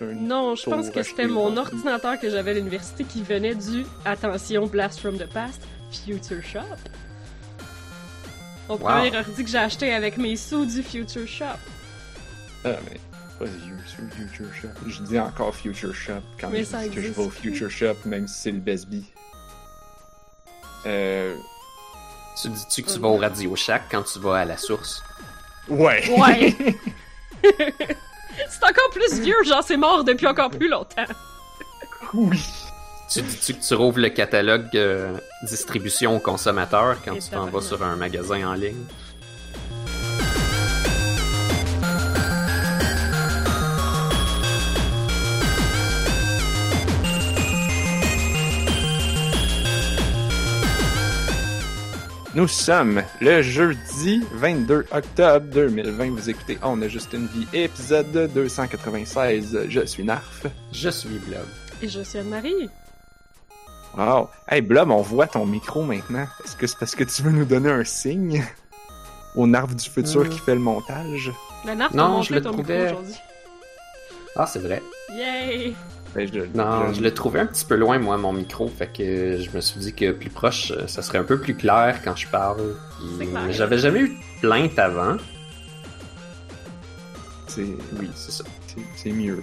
Non, je pense que c'était mon le- ordinateur que j'avais à l'université qui venait du, attention, Blast from the Past, Future Shop. Mon Wow. premier ordi que j'ai acheté avec mes sous du Future Shop. Ah, mais pas vieux, sur Future Shop. Je dis encore Future Shop quand Mais je ça dis que je vais au. Future Shop, même si c'est le Best Bee. Euh. Tu dis-tu que tu vas au Radio Shack quand tu vas à la source? Ouais! Ouais! c'est encore plus vieux, genre c'est mort depuis encore plus longtemps. oui! Tu dis-tu que tu rouvres le catalogue euh, distribution aux consommateurs quand Et tu t'en vas sur un magasin en ligne? Nous sommes le jeudi 22 octobre 2020. Vous écoutez On a juste une vie, épisode 296. Je suis Narf. Je suis Blob. Et je suis Anne-Marie. Wow! Hey Blob, on voit ton micro maintenant. Est-ce que c'est parce que tu veux nous donner un signe? Au Narf du futur Euh. qui fait le montage? La narf Non, je le ton micro aujourd'hui. Ah, c'est vrai. Yay! Ben, je- Non, je- je l'ai trouvé un petit peu loin, moi, mon micro. Fait que je me suis dit que plus proche, euh, ça serait un peu plus clair quand je parle. J'avais jamais eu de plainte avant. C'est, Oui, c'est ça. c'est, mieux.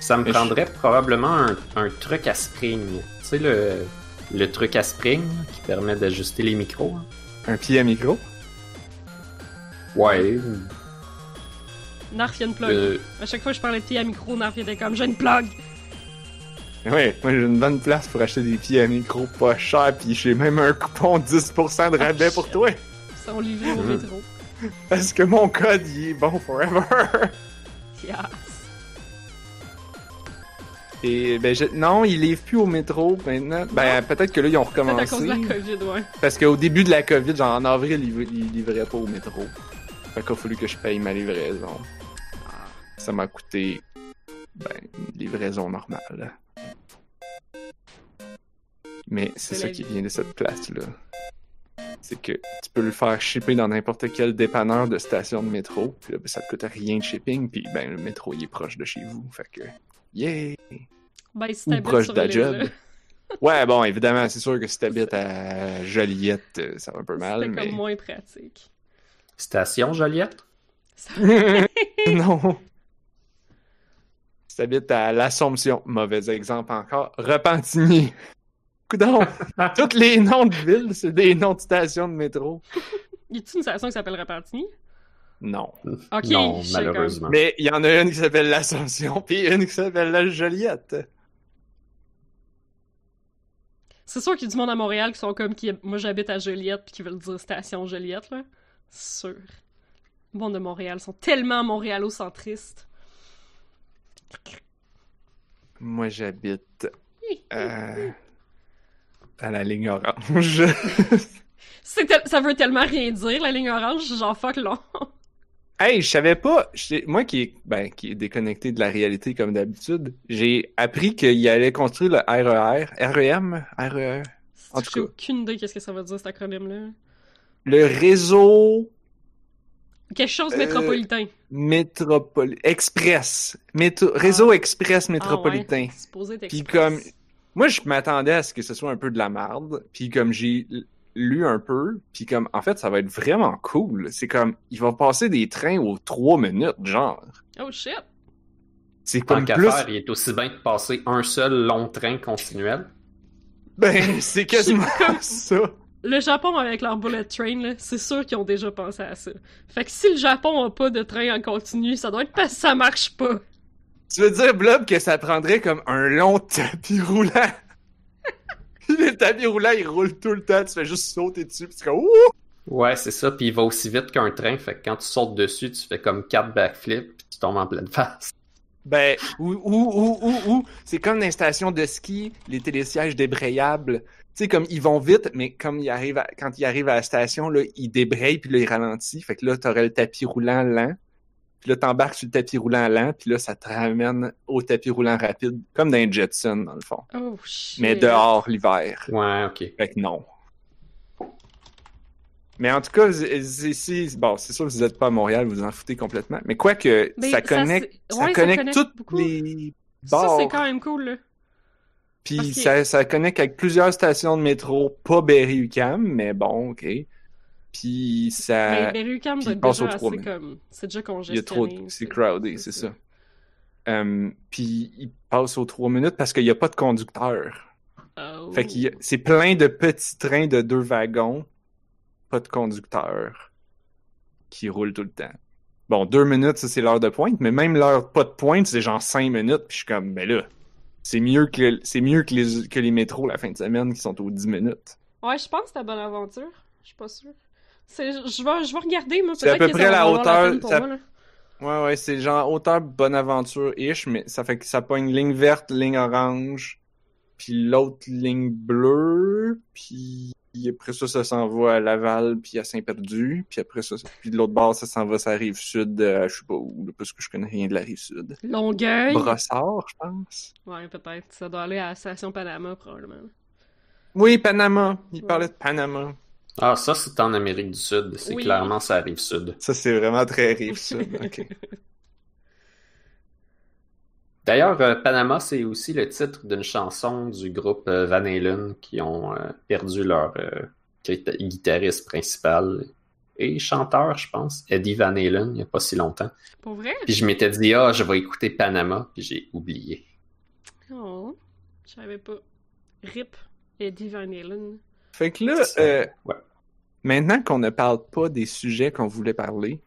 Ça me Mais je- prendrait probablement un, un truc à spring. Tu sais, le, le truc à spring qui permet d'ajuster les micros. hein. Un pied à micro? Ouais. Narf, il y a une plug. euh, À chaque fois que je parlais de pied à micro, Narf il était comme j'ai une plug. Ouais, moi j'ai une bonne place pour acheter des pieds à micro pas cher, pis j'ai même un coupon 10% de rabais pour toi. Ils sont livrés au Mhm. métro. Parce que mon code, il est bon forever. Yes. Et ben je- non, il livre plus au métro maintenant. Ben peut-être que là ils ont C'est à recommencé. cause de la COVID, ouais. Parce qu'au début de la COVID, genre en avril, ils, ils livraient pas au métro. Fait qu'il a fallu que je paye ma livraison. Ça m'a coûté ben une livraison normale. Mais c'est C'est ça qui vie. vient de cette place-là. C'est que tu peux le faire shipper dans n'importe quel dépanneur de station de métro. Puis là, ben, ça te coûte rien de shipping. Puis ben le métro il est proche de chez vous. Fait que yeah! Ben, si Ou proche de job. là, Ouais, bon, évidemment, c'est sûr que si t'habites à Joliette, euh, ça va un peu mal, C'était mais... comme moins pratique. Station Joliette? Ça- non. Si t'habites à l'Assomption, mauvais exemple encore, Repentigny. Coudon, tous les noms de villes, c'est des noms de stations de métro. Y a-t-il une station qui s'appelle Repentigny? Non. Ok, non, je sais malheureusement. Mais il y en a une qui s'appelle l'Assomption, puis une qui s'appelle la Joliette. C'est sûr qu'il y a du monde à Montréal qui sont comme qui. Moi, j'habite à Joliette puis qui veulent dire station Joliette, là. Sûr. Le monde de Montréal sont tellement montréalocentristes. Moi, j'habite euh, à la ligne orange. Tel- Ça veut tellement rien dire, la ligne orange, genre fuck long. Hey, je savais pas. Moi qui est, ben, qui est déconnecté de la réalité comme d'habitude, j'ai appris qu'il allait construire le RER, REM, RER, En tout cas. aucune idée qu'est-ce que ça veut dire cet acronyme-là. le réseau Quelque chose de Euh, métropolitain. métropoli express, Métro- réseau express métropolitain. Ah ouais, c'est supposé être Puis express. comme, moi je m'attendais à ce que ce soit un peu de la merde. Puis comme j'ai lu un peu, puis comme en fait ça va être vraiment cool. C'est comme, il va passer des trains aux trois minutes, genre. Oh shit! C'est Tant comme qu'à plus. faire, il est aussi bien de passer un seul long train continuel. Ben c'est quasiment ça. Le Japon avec leur bullet train, c'est sûr qu'ils ont déjà pensé à ça. Fait que si le Japon a pas de train en continu, ça doit être parce que ça marche pas. Tu veux dire, Blob, que ça prendrait comme un long tapis roulant? le tapis roulant, il roule tout le temps, tu fais juste sauter dessus, pis c'est comme Ouh! Ouais, c'est ça, puis il va aussi vite qu'un train, fait que quand tu sautes dessus, tu fais comme quatre backflips, puis tu tombes en pleine face. Ben, ou, ou, ou, ou, ou, c'est comme dans les stations de ski, les télésièges débrayables. Tu sais, comme ils vont vite, mais comme ils arrivent à- quand ils arrivent à la station, là, ils débrayent, puis là, ils ralentissent. Fait que là, t'aurais le tapis roulant lent. Puis là, t'embarques sur le tapis roulant lent, puis là, ça te ramène au tapis roulant rapide, comme dans Jetson, dans le fond. Oh shit. Mais dehors, l'hiver. Ouais, ok. Fait que non. Mais en tout cas, c'est- c'est bon, c'est sûr que vous n'êtes pas à Montréal, vous vous en foutez complètement. Mais quoi que Mais ça ça, connecte, ça, ouais, ça connecte toutes beaucoup. les Ça, bars. c'est quand même cool, là. Puis que- ça, ça connecte avec plusieurs stations de métro, pas Berry-UQAM, mais bon, ok. Puis ça, Mais Berry-UQAM déjà comme... C'est déjà il y a congestionné. trop, c'est crowded, c'est ça. Euh, puis il passe aux trois minutes parce qu'il n'y a pas de conducteur. Oh. Fait a- c'est plein de petits trains de deux wagons, pas de conducteur, qui roulent tout le temps. Bon, deux minutes, ça c'est l'heure de pointe, mais même l'heure pas de pointe, c'est genre cinq minutes, puis je suis comme, ben là, c'est mieux que c'est mieux que les, que les métros la fin de semaine qui sont aux 10 minutes. Ouais, je pense que c'est la bonne aventure. Je suis pas sûre. C'est... Je vais, je vais regarder, moi. C'est à peu près la hauteur- moi, là. Ouais, ouais, c'est genre hauteur Bonaventure-ish, mais ça fait que ça pogne ligne verte, ligne orange, puis l'autre ligne bleue, puis après ça, ça s'en va à Laval, puis à Saint-Perdu, puis après ça, ça- puis de l'autre bord, ça s'en va la rive sud, euh, je sais pas où, là, parce que je connais rien de la rive sud. Longueuil? Brossard, je pense. Ouais, peut-être. Ça doit aller à la station Panama, probablement. Oui, Panama. Il Ouais. parlait de Panama. Ah, ça, c'est en Amérique du Sud. C'est Oui. clairement ça arrive sud. Ça, c'est vraiment très rive sud. ok. D'ailleurs, euh, Panama, c'est aussi le titre d'une chanson du groupe euh, Van Halen qui ont euh, perdu leur euh, guita- guitariste principal et chanteur, je pense, Eddie Van Halen, il n'y a pas si longtemps. Pour vrai? Puis je m'étais dit, ah, je vais écouter Panama, puis j'ai oublié. Oh, je savais pas. RIP, Eddie Van Halen. Fait que là, euh, ouais. maintenant qu'on ne parle pas des sujets qu'on voulait parler,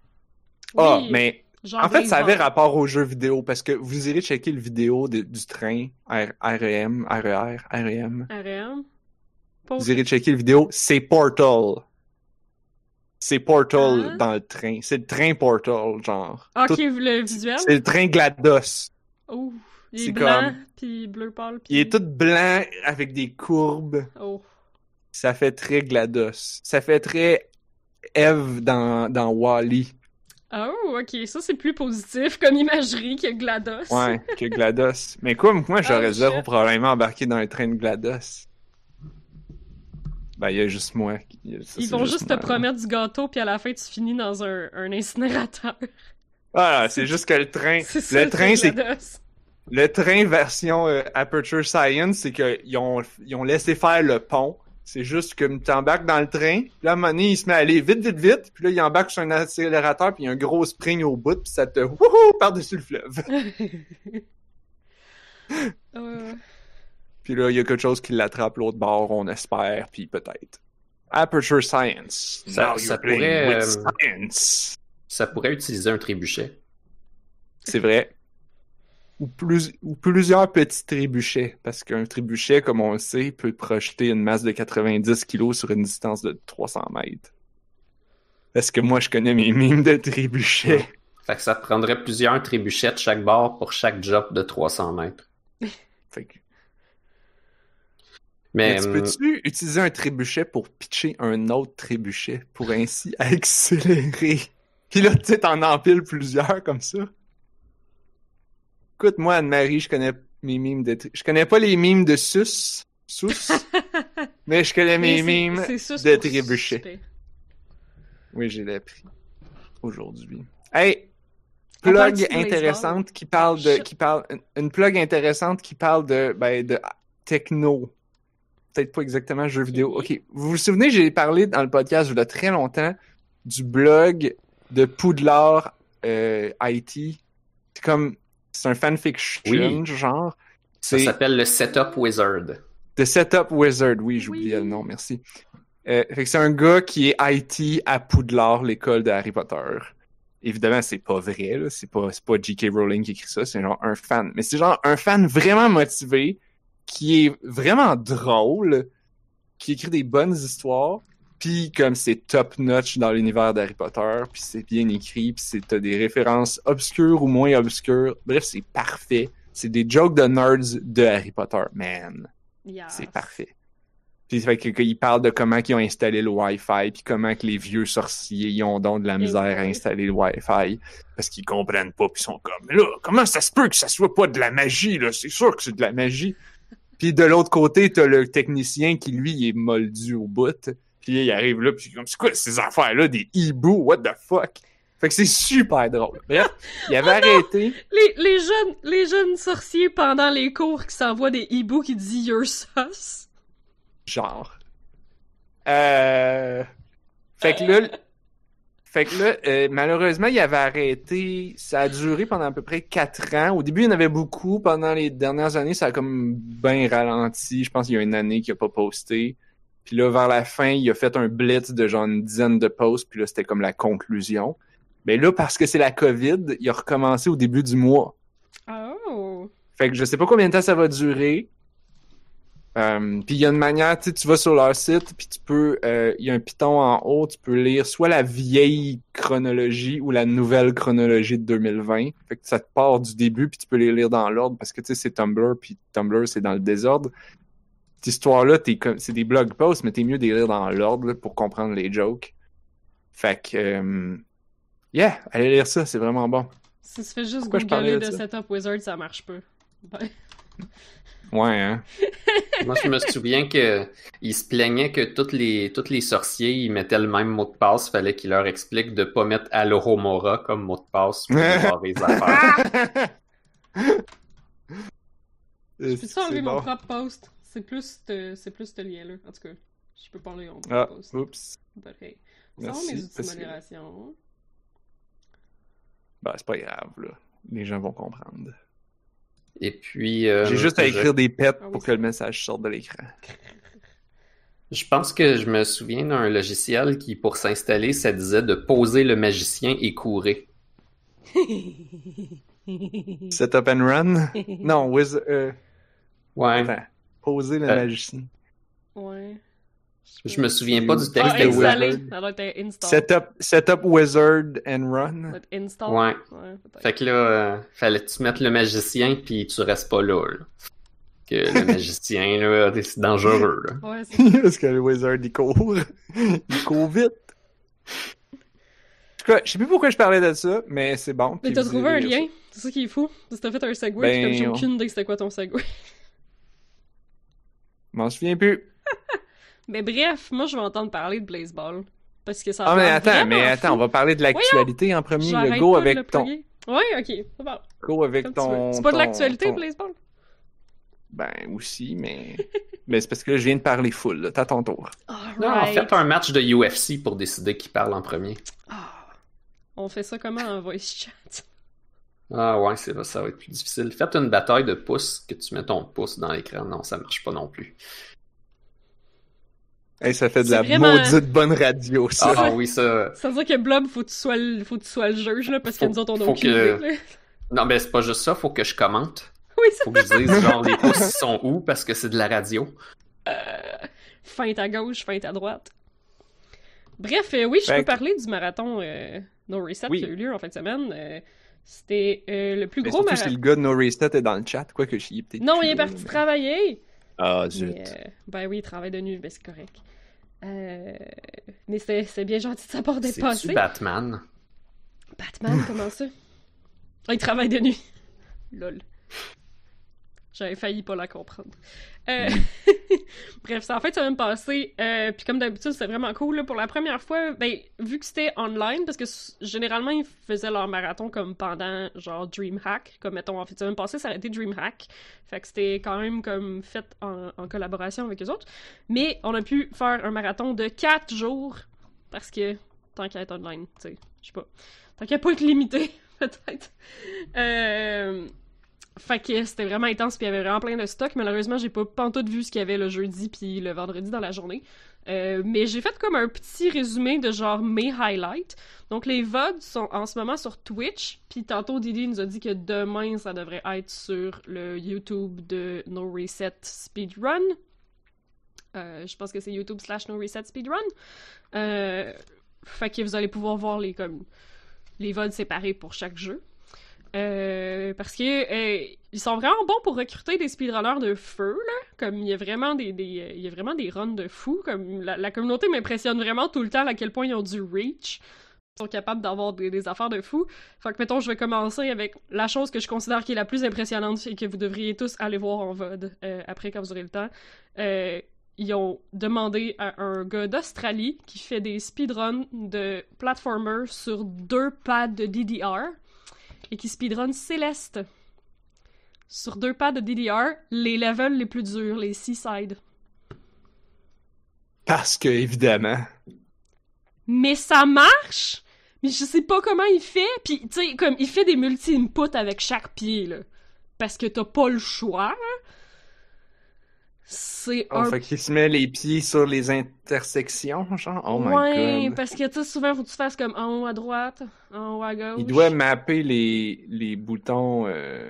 ah, Oui, mais genre En fait, ça avait rapport aux jeux vidéo parce que vous irez checker le vidéo de- du train R- REM, RER, REM. Pour... Vous irez checker le vidéo, c'est Portal. C'est Portal Ah. dans le train. C'est le train Portal, genre. Ok, Tout- le visuel? C'est le train GLaDOS. Oh, il est blanc, comme- puis bleu pâle, puis... Il est tout blanc avec des courbes. Oh. Ça fait très GLaDOS. Ça fait très Eve dans, dans Wally. Oh, ok, ça c'est plus positif comme imagerie que GLaDOS. Ouais, que GLaDOS. Mais quoi, moi, j'aurais Oh, zéro shit. problème à embarquer dans un train de GLaDOS. Ben, il y a juste moi. qui- ça, Ils vont juste te promettre du gâteau, puis à la fin tu finis dans un, un incinérateur. Ah, c'est juste que le train, C'est ça, le train, c'est le train version euh, Aperture Science, c'est qu'ils ont, ils ont laissé faire le pont. C'est juste que tu embarques dans le train, puis là, à un moment donné, il se met à aller vite, vite, vite, puis là, il embarque sur un accélérateur, puis il y a un gros spring au bout, puis ça te wouhou par-dessus le fleuve. Euh, Puis là, il y a quelque chose qui l'attrape l'autre bord, on espère, puis peut-être. Aperture Science. Ça- pourrait, with euh, science. Ça pourrait utiliser un trébuchet. C'est vrai. Ou, plus, ou plusieurs petits trébuchets, parce qu'un trébuchet, comme on le sait, peut projeter une masse de 90 kg sur une distance de 300 mètres. Parce que moi, je connais mes mimes de trébuchets? Fait que ça te prendrait plusieurs trébuchets de chaque bord pour chaque job de 300 mètres. Fait que- Mais, Mais tu hum, peux-tu utiliser un trébuchet pour pitcher un autre trébuchet pour ainsi accélérer? Puis là, tu sais, t'en empiles plusieurs comme ça. Écoute, moi, Anne-Marie, je connais mes mimes de... Je connais pas les mimes de sus, sus, mais je connais mes mimes de trébuchet. Oui, j'ai appris aujourd'hui. Hey! Plug intéressante qui parle de, qui parle, une- une plug intéressante qui parle de, ben, de techno. Peut-être pas exactement jeux vidéo. Ok. Vous vous souvenez, j'ai parlé dans le podcast il y a très longtemps du blog de Poudlard, euh, IT. C'est comme, c'est un fanfiction, Oui. genre. ça s'appelle le Setup Wizard. The Setup Wizard, oui, j'oubliais Oui. le nom, merci. Euh, fait que c'est un gars qui est IT à Poudlard, l'école de Harry Potter. Évidemment, c'est pas vrai, là. C'est pas, c'est pas J.K. Rowling qui écrit ça, c'est genre un fan. Mais c'est genre un fan vraiment motivé, qui est vraiment drôle, qui écrit des bonnes histoires, puis comme c'est top-notch dans l'univers d'Harry Potter, puis c'est bien écrit, puis c'est, t'as des références obscures ou moins obscures. Bref, c'est parfait. C'est des jokes de nerds de Harry Potter, man. Yes. C'est parfait. Puis fait que, qu'il parle de comment ils ont installé le Wi-Fi, puis comment que les vieux sorciers ils ont donc de la misère à installer le Wi-Fi, parce qu'ils comprennent pas, puis ils sont comme, là, comment ça se peut que ça soit pas de la magie, là? C'est sûr que c'est de la magie. Puis de l'autre côté, t'as le technicien qui, lui, il est moldu au bout, puis il arrive là, puis comme, c'est quoi ces affaires-là, des hiboux, what the fuck? Fait que c'est super drôle. Bref, il avait arrêté. Les, les, jeunes, les jeunes sorciers pendant les cours qui s'envoient des hiboux qui disent You're sus. Genre. Euh... Fait que là, fait que là, euh, malheureusement, il avait arrêté. Ça a duré pendant à peu près quatre ans. Au début, il y en avait beaucoup. Pendant les dernières années, ça a comme bien ralenti. Je pense qu'il y a une année qu'il a pas posté. Puis là, vers la fin, il a fait un blitz de genre une dizaine de posts. Puis là, c'était comme la conclusion. Mais là, parce que c'est la COVID, il a recommencé au début du mois. Oh. Fait que je sais pas combien de temps ça va durer. Euh, puis il y a une manière, tu sais, tu vas sur leur site, puis tu peux, euh, il y a un piton en haut, tu peux lire soit la vieille chronologie ou la nouvelle chronologie de 2020. Fait que ça te part du début, puis tu peux les lire dans l'ordre parce que tu sais c'est Tumblr, puis Tumblr c'est dans le désordre. Cette histoire-là, t'es comme, c'est des blog posts, mais t'es mieux de les lire dans l'ordre pour comprendre les jokes. Fait que, euh, yeah, allez lire ça, c'est vraiment bon. Si tu fais juste Pourquoi je parlais googler de de? Setup Wizard, ça marche pas. Ben, Ouais, hein. Moi, je me souviens que il se plaignait que tous les, tous les sorciers, ils mettaient le même mot de passe. Fallait qu'il leur explique de pas mettre Alohomora comme mot de passe pour voir les affaires. je peux ça enlever mon propre post? C'est plus ce c'est plus ce lien-là. En tout cas, je peux parler en Ah, post. oups. But hey. Ça va Merci, mes outils de modération. Ben, c'est pas grave, là. Les gens vont comprendre. Et puis. euh, J'ai juste à je- écrire des pets Ah oui, pour que le message sorte de l'écran. Je pense que je me souviens d'un logiciel qui, pour s'installer, ça disait de poser le magicien et courir. Setup and run? Non, Wiz... Euh, Ouais. attends. Poser le Euh, magicien. Ouais. Je me souviens pas du Ah, texte de installer. Wizard. Ça doit être install. Setup, setup wizard and run. install. Ouais. peut-être. Fait que là, euh, fallait que tu mettes le magicien puis tu restes pas là. là. Que le magicien, là, c'est dangereux. Là. Ouais, c'est Parce que le wizard, il court. il court vite. En tout cas, je sais plus pourquoi je parlais de ça, mais c'est bon. Mais t'as trouvé un lien? C'est ça qui est fou. Parce que t'as fait un segway, Ben, puis comme j'ai on- aucune idée c'était quoi ton segway. M'en souviens plus. Mais bref, moi je vais entendre parler de Blazeball. Parce que ça Ah, mais attends, mais fou. attends, on va parler de l'actualité en premier. Le go avec le ton. Ouais, ok. C'est bon. Go avec Comme ton. C'est pas de l'actualité, ton- Blazeball? Ben, aussi, mais. mais c'est parce que là, je viens de parler full, là. T'as ton tour. Non, en fait, un match de UFC pour décider qui parle en premier. Ah. On fait ça comment en voice chat? Ah ouais, c'est ça va être plus difficile. Faites une bataille de pouces que tu mets ton pouce dans l'écran. Non, ça marche pas non plus. Hey, ça fait de la vraiment- maudite bonne radio, ça. Ah, ah oui, ça. Ça veut dire que Blob, faut que tu sois le, faut que tu sois le juge, là, parce que nous autres, on a aucune que- idée, là. Non, mais c'est pas juste ça, faut que je commente. Oui, ça Faut que je dise genre les pouces ils sont où parce que c'est de la radio. feinte à gauche, feinte à droite. Bref, euh, oui, je peux parler du marathon euh, No Reset Oui. qui a eu lieu en fin de semaine. Euh, C'était euh, le plus Mais gros surtout si marathon. le gars de No Reset est dans le chat, quoi que je peut-être. Non, il est parti mais- travailler. Ah, zut. Mais, euh, ben oui, il travaille de nuit, ben c'est correct. Euh, mais c'est bien gentil de sa part d'être passé. Batman? Batman, comment ça? Ah, il travaille de nuit. Lol. J'avais failli pas la comprendre. Euh, Bref, c'est en fait, ça me passer. Euh, puis comme d'habitude, c'était vraiment cool. là. Pour la première fois, ben, vu que c'était online, parce que généralement, ils faisaient leur marathon comme pendant, genre, DreamHack. Comme, mettons, en fait, ça me passer, ça a été DreamHack. Fait que c'était quand même comme fait en, collaboration avec eux autres. Mais on a pu faire un marathon de 4 jours. Parce que, tant qu'à être online, tu sais, je sais pas. Tant qu'à pas être limité, peut-être. Euh... Fait que c'était vraiment intense, puis il y avait vraiment plein de stocks. Malheureusement, j'ai pas pantoute vu ce qu'il y avait le jeudi puis le vendredi dans la journée. Euh, mais j'ai fait comme un petit résumé de genre mes highlights. Donc les VOD sont en ce moment sur Twitch, puis tantôt Didi nous a dit que demain ça devrait être sur le YouTube de No Reset Speedrun. Euh, je pense que c'est YouTube slash No Reset Speedrun. Euh, fait que vous allez pouvoir voir les comme les vols séparés pour chaque jeu. Euh, parce que euh, ils sont vraiment bons pour recruter des speedrunners de feu là. Comme il y a vraiment des, euh, il y a vraiment des runs de fous. Comme la, communauté m'impressionne vraiment tout le temps à quel point ils ont du reach. Ils sont capables d'avoir des, affaires de fous. Fait que mettons, je vais commencer avec la chose que je considère qui est la plus impressionnante et que vous devriez tous aller voir en VOD après quand vous aurez le temps. Ils ont demandé à un gars d'Australie qui fait des speedruns de platformer sur deux pads de DDR et qui speedrun Céleste. Sur deux pads de DDR, les levels les plus durs, les Seaside. Parce que, évidemment. Mais ça marche! Mais je sais pas comment il fait. Puis, tu sais, comme, il fait des multi-inputs avec chaque pied, là. Parce que t'as pas le choix, là. C'est Oh, un fait qu'il se met les pieds sur les intersections, genre? Oh my ouais, god. parce que tu sais, souvent, faut que tu fasses comme en haut à droite, en haut à gauche. Il doit mapper les, les boutons euh,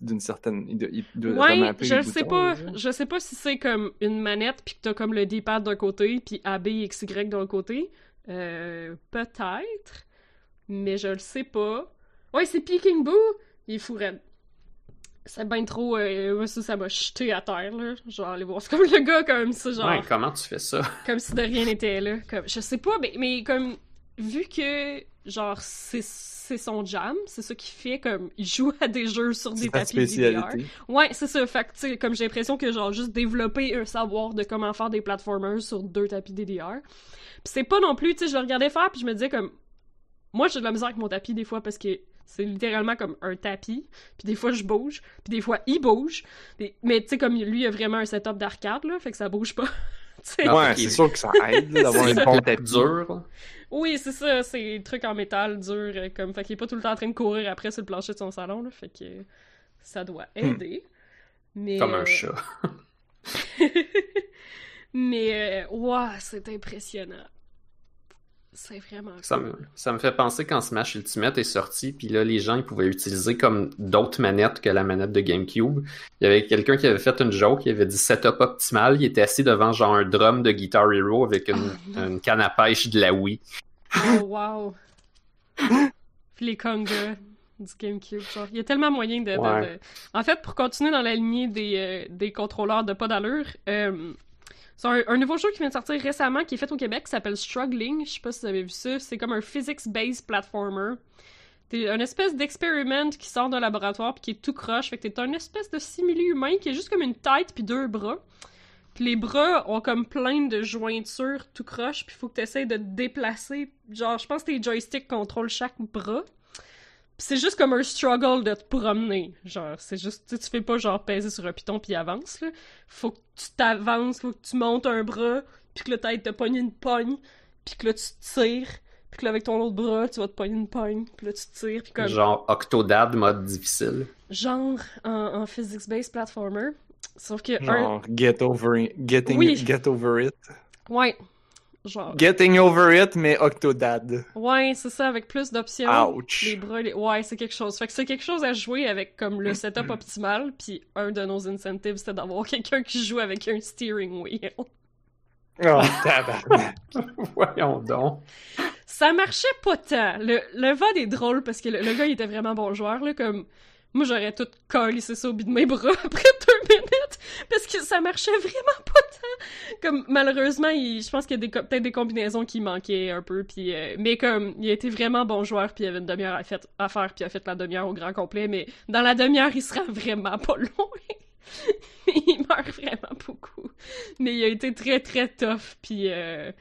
d'une certaine. Il doit, Ouais, je les sais boutons, pas. là. Je sais pas si c'est comme une manette puis que t'as comme le D-pad d'un côté puis A, B, X, Y d'un côté. Euh, peut-être. Mais je le sais pas. Ouais, c'est Peking Boo! Il est fou raide. C'est bien trop. Euh, moi, ça, ça m'a jeté à terre, là. Genre, aller voir. C'est comme le gars, comme ça, genre. Ouais, comment tu fais ça? Comme si de rien n'était là. Comme, je sais pas, mais, mais comme, vu que, genre, c'est c'est son jam, c'est ça qu'il fait, comme, il joue à des jeux sur des tapis DDR. Ouais, c'est ça. Fait que, tu sais, comme j'ai l'impression que, genre, juste développer un savoir de comment faire des platformers sur deux tapis DDR. Puis c'est pas non plus, tu sais, je le regardais faire, puis je me disais, comme, moi, j'ai de la misère avec mon tapis des fois parce que c'est littéralement comme un tapis, puis des fois je bouge, puis des fois il bouge. Puis- mais tu sais, comme lui, il a vraiment un setup d'arcade, là, fait que ça bouge pas. Ouais, c'est sûr que ça aide d'avoir C'est un ça. bon tapis. Dur, là. Oui, c'est ça, c'est des trucs en métal dur, euh, comme, fait qu'il est pas tout le temps en train de courir après sur le plancher de son salon, là, fait que ça doit aider. Mais, comme euh, un chat. mais, euh, ouah, c'est impressionnant. C'est vraiment Ça cool. me, ça me fait penser quand Smash Ultimate est sorti, puis là, les gens ils pouvaient utiliser comme d'autres manettes que la manette de GameCube. Il y avait quelqu'un qui avait fait une joke, il avait dit setup optimal, il était assis devant genre un drum de Guitar Hero avec une, Oh, une canne à pêche de la Wii. Oh, wow. Puis les congas du GameCube, genre. Il y a tellement moyen de... de- Ouais. de- En fait, pour continuer dans la lignée des, euh, des contrôleurs de pas d'allure, euh, c'est un, nouveau jeu qui vient de sortir récemment, qui est fait au Québec, qui s'appelle Struggling. Je sais pas si vous avez vu ça. C'est comme un physics-based platformer. T'es un espèce d'expériment qui sort d'un laboratoire puis qui est tout croche. Fait que t'es un espèce de simili-humain qui est juste comme une tête puis deux bras. Puis les bras ont comme plein de jointures tout croche, puis faut que tu essaies de te déplacer. Genre, je pense que tes joysticks contrôlent chaque bras. C'est juste comme un struggle de te promener. Genre, c'est juste, tu sais, tu fais pas genre peser sur un piton puis avance, là. Faut que tu t'avances, faut que tu montes un bras, puis que là, tête te pogne une pogne, puis que là, tu tires, puis que là, avec ton autre bras, tu vas te pogner une pogne, puis là, tu tires, puis comme... Genre Octodad mode difficile. Genre en, en physics-based platformer. Sauf que... un- Genre, get over it. Getting Oui. get over it. Ouais. Genre... Getting over it, mais Octodad. Ouais, c'est ça, avec plus d'options. Ouch. Les bras, les- ouais, c'est quelque chose. Fait que c'est quelque chose à jouer avec comme le setup optimal, puis un de nos incentives, c'était d'avoir quelqu'un qui joue avec un steering wheel. Oh, tabarnak. Voyons donc. Ça marchait pas tant. Le, le VOD est drôle parce que le, le gars, il était vraiment bon joueur, là, comme... Moi, j'aurais tout collé ça au bout de mes bras après deux minutes parce que ça marchait vraiment pas tant. Comme, malheureusement, je pense qu'il y a peut-être des combinaisons qui manquaient un peu, puis... euh, mais comme, il a été vraiment bon joueur, puis il avait une demi-heure à faire, puis il a fait la demi-heure au grand complet, mais dans la demi-heure, il sera vraiment pas loin. il meurt vraiment beaucoup. Mais il a été très, très tough, puis... euh,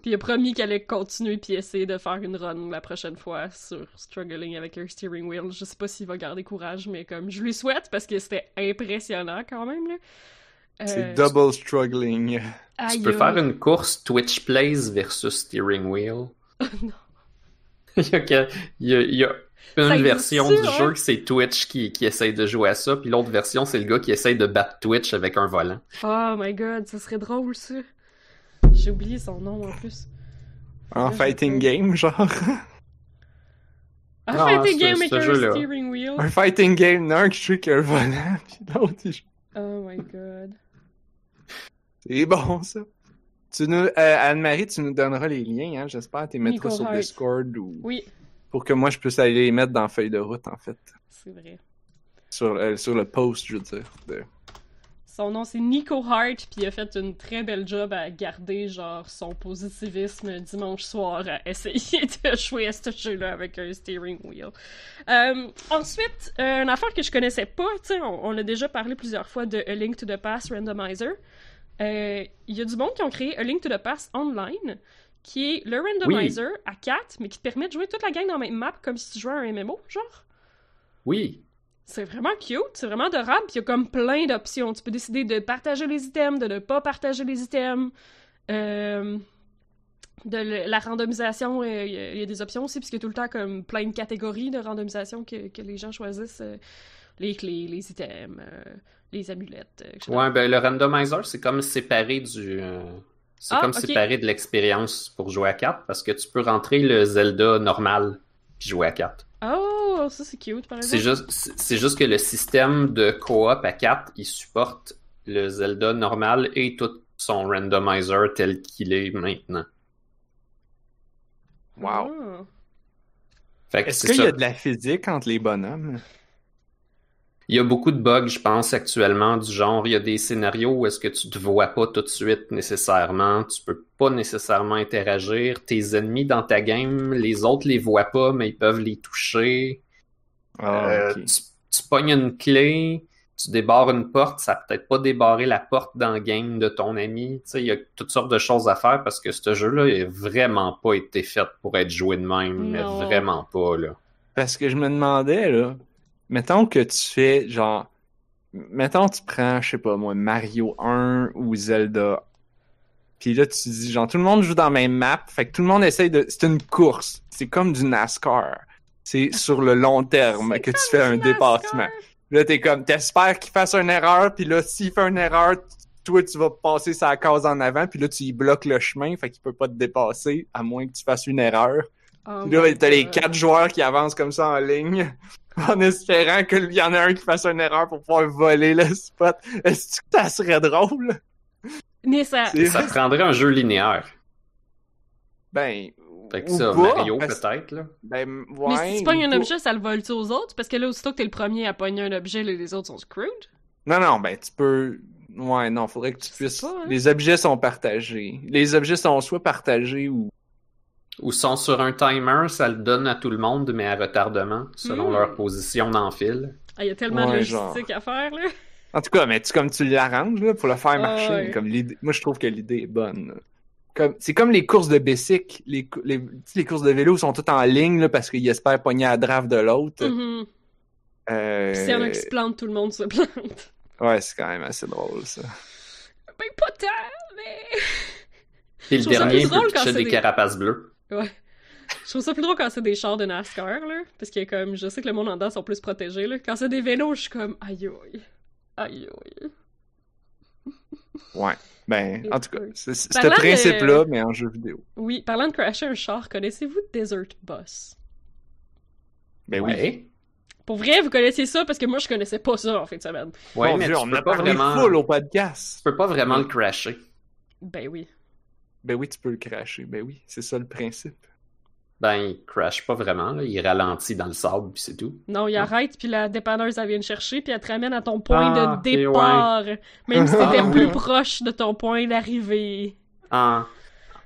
puis il a promis qu'elle allait continuer puis essayer de faire une run la prochaine fois sur Struggling avec un steering wheel. Je sais pas s'il va garder courage, mais comme je lui souhaite parce que c'était impressionnant quand même. Là. Euh, C'est double struggling. Tu aïe, peux faire une course Twitch Plays versus Steering Wheel? Non. il, y a, il y a- il y a une Ça version du ouais? jeu que c'est Twitch qui, qui essaye de jouer à ça, puis l'autre version c'est le gars qui essaye de battre Twitch avec un volant. Oh my god, ça serait drôle ça. J'ai oublié son nom en plus. En fighting game, genre. Non, fighting game avec un steering wheel. Un fighting game, l'un qui joue avec un volant, puis l'autre, il joue. Oh my god. C'est bon, ça. Tu nous, euh, Anne-Marie, tu nous donneras les liens, hein, j'espère. Tu les mettras Nico sur Hart. Discord ou Oui, pour que moi je puisse aller les mettre dans la feuille de route, en fait. c'est vrai. Sur, euh, sur le post, je veux dire. de- Son nom c'est Nico Hart, puis il a fait une très belle job à garder genre son positivisme dimanche soir à essayer de jouer à ce jeu-là avec un steering wheel. Euh, ensuite, euh, une affaire que je connaissais pas, tu sais, on, on a déjà parlé plusieurs fois de A Link to the Past Randomizer. Euh, Il y a du monde qui ont créé A Link to the Past Online, qui est le randomizer à 4, mais qui te permet de jouer toute la gang dans la même map comme si tu jouais à un MMO, genre. Oui. C'est vraiment cute, c'est vraiment adorable, puis il y a comme plein d'options. Tu peux décider de partager les items, de ne pas partager les items. Euh, de le- la randomisation, euh, il y, a- il y a des options aussi, puisqu'il y a tout le temps comme plein de catégories de randomisation que, que les gens choisissent. euh, les clés, les items, les amulettes, etc. Ouais, ben le randomizer, c'est comme séparé du. C'est Ah, comme séparé de l'expérience pour jouer à 4 parce que tu peux rentrer le Zelda normal puis jouer à 4. Oh, ça c'est cute, par C'est exemple. juste, c'est c'est juste que le système de coop à 4, il supporte le Zelda normal et tout son randomizer tel qu'il est maintenant. Wow. Que Est-ce qu'il y a de la physique entre les bonhommes? Il y a beaucoup de bugs, je pense, actuellement, du genre, il y a des scénarios où est-ce que tu te vois pas tout de suite nécessairement, tu peux pas nécessairement interagir, tes ennemis dans ta game, les autres les voient pas, mais ils peuvent les toucher. Ah, Euh, tu, tu pognes une clé, tu débarres une porte, ça a peut-être pas débarré la porte dans le game de ton ami. Tu sais, il y a toutes sortes de choses à faire parce que ce jeu-là, il a vraiment pas été fait pour être joué de même, mais vraiment pas, là. Parce que je me demandais, là, mettons que tu fais, genre, mettons tu prends, je sais pas moi, Mario 1 ou Zelda, puis là tu dis, genre, tout le monde joue dans la même map, fait que tout le monde essaye de... C'est une course, c'est comme du NASCAR. C'est sur le long terme que tu fais un NASCAR. dépassement. Là, t'es comme, t'espères qu'il fasse une erreur, puis là, s'il fait une erreur, toi, tu vas passer sa case en avant, puis là, tu y bloques le chemin, fait qu'il peut pas te dépasser, à moins que tu fasses une erreur. Oh Puis là, t'as les quatre joueurs qui avancent comme ça en ligne, en espérant qu'il y en a un qui fasse une erreur pour pouvoir voler le spot. Est-ce que ça serait drôle? Mais ça, Ça prendrait un jeu linéaire. Ben, Fait que ou ça, pas, Mario parce- peut-être, là. Ben, mais ouais. si tu pognes un pas. objet, ça le vole-tu aux autres? Parce que là, aussitôt que t'es le premier à pogner un objet, là, les autres sont screwed. Non, non, ben, tu peux... Ouais, non, faudrait que tu puisses... pas, hein. Les objets sont partagés. Les objets sont soit partagés ou... Ou sont sur un timer, ça le donne à tout le monde, mais à retardement, selon Hmm. leur position dans le fil. Ah, il y a tellement de logistique à faire, là. En tout cas, mais tu, comme tu l'arranges, là, pour le faire Ah, marcher, ouais. comme l'idée... Moi, je trouve que l'idée est bonne. Comme... C'est comme les courses de bicycle. Les, les... les courses de vélo sont toutes en ligne, là, parce qu'ils espèrent pogner à la draft de l'autre. Mhm. Euh, Puis s'il y en a qui se plantent, tout le monde se plante. Ouais, c'est quand même assez drôle, ça. Ben, pas tant, mais... Puis le dernier peut pitcher c'est des des- carapaces bleues. Ouais. Je trouve ça plus drôle quand c'est des chars de NASCAR, là. Parce que, comme, je sais que le monde en dedans sont plus protégés, là. Quand c'est des vélos, je suis comme, aïe aïe. Aïe aïe. Ouais. Ben, en tout cas, c'est ce de- principe-là, mais en jeu vidéo. Oui, parlant de crasher un char, connaissez-vous Desert Bus? Ben oui. Ouais. Pour vrai, vous connaissiez ça parce que moi, je connaissais pas ça en fin de semaine. Ouais, mais Dieu, on peux a pas vraiment. full au podcast. Tu peux pas vraiment le crasher. Ben oui. Ben oui, tu peux le cracher. Ben oui, c'est ça le principe. Ben, il crash pas vraiment, là. Il ralentit dans le sable, puis c'est tout. Non, il Ah. arrête, puis la dépanneuse, elle vient te chercher, puis elle te ramène à ton point Ah, de ok, départ. Même si t'étais Ah, plus ouais. proche de ton point d'arrivée. En...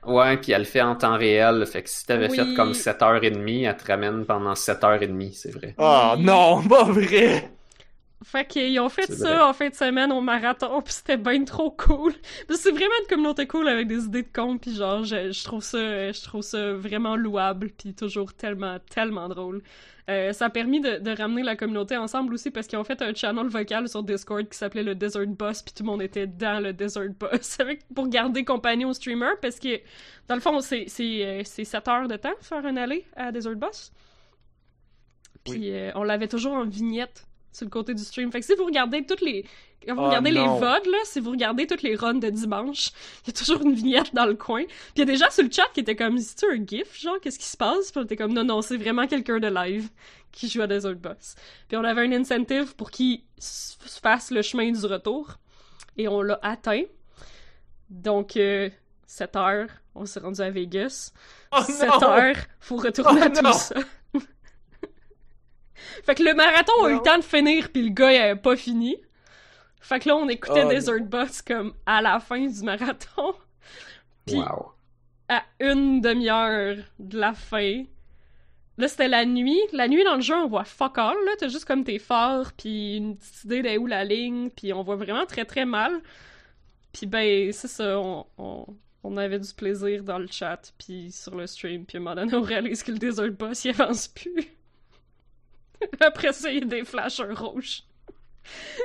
Ouais, puis elle le fait en temps réel. Fait que si t'avais Oui. fait comme 7h30, elle te ramène pendant 7h30, c'est vrai. Oh non, pas vrai! Fait qu'ils ont fait ça vrai. en fin de semaine au marathon, puis c'était bien trop cool. C'est vraiment une communauté cool avec des idées de con, puis genre, je, je trouve ça, je trouve ça vraiment louable, puis toujours tellement, tellement drôle. Euh, ça a permis de, de ramener la communauté ensemble aussi, parce qu'ils ont fait un channel vocal sur Discord qui s'appelait le Desert Boss, puis tout le monde était dans le Desert Boss, avec, pour garder compagnie aux streamers, parce que, dans le fond, c'est c'est, euh, c'est 7 heures de temps faire un aller à Desert Boss. Puis euh, on l'avait toujours en vignette sur le côté du stream. Fait que si vous regardez toutes les. Quand vous Oh regardez non. les VOD, là, si vous regardez toutes les runs de dimanche, il y a toujours une vignette dans le coin. Puis il y a des gens sur le chat qui étaient comme, c'est-tu un gif, genre, qu'est-ce qui se passe? Puis on était comme, non, non, c'est vraiment quelqu'un de live qui joue à Desert Boss. Puis on avait un incentive pour qu'il fasse le chemin du retour. Et on l'a atteint. Donc, euh, 7 heures, on s'est rendu à Vegas. Oh 7 non! heures, faut retourner Oh à tout non! ça. fait que le marathon a eu le temps de finir, puis le gars, il avait pas fini. Fait que là, on écoutait Oh Desert Bus comme à la fin du marathon, Puis- Wow. à une demi-heure de la fin. Là, c'était la nuit. La nuit, dans le jeu, on voit fuck all, là. T'as juste comme tes phares, puis une petite idée d'où la ligne, puis on voit vraiment très, très mal. Puis ben, c'est ça, on, on, on avait du plaisir dans le chat, puis sur le stream, puis à un moment donné, on réalise que le Desert Boss, il avance plus. Après ça, il y a des flashers rouges.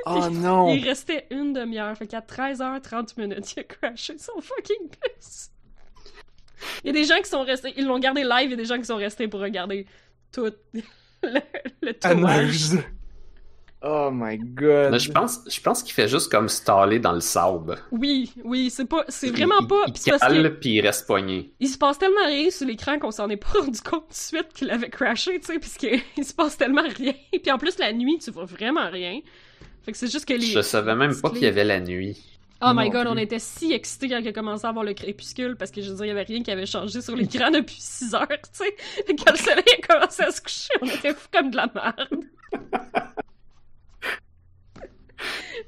Oh non! Il restait une demi-heure, fait qu'à 13h30 minutes, il a crashé son fucking bus. Il y a des gens qui sont restés, ils l'ont gardé live, il y a des gens qui sont restés pour regarder tout le, le tournage. Oh my god. Mais je pense, je pense qu'il fait juste comme staller dans le sable. Oui, oui, c'est pas, c'est vraiment Il- pas, Il, que cale, puis il reste poigné. il se passe tellement rien sur l'écran qu'on s'en est pas rendu compte tout de suite qu'il avait crashé, tu sais, puisqu'il se passe tellement rien. Puis en plus, la nuit, tu vois vraiment rien. Fait que c'est juste que les... Je savais même pas qu'il y avait la nuit. Oh my god, on était si excités quand il a commencé à voir le crépuscule parce que je veux dire, il y avait rien qui avait changé sur l'écran depuis 6 heures, tu sais. Et Quand le soleil a commencé à se coucher, on était fous comme de la merde.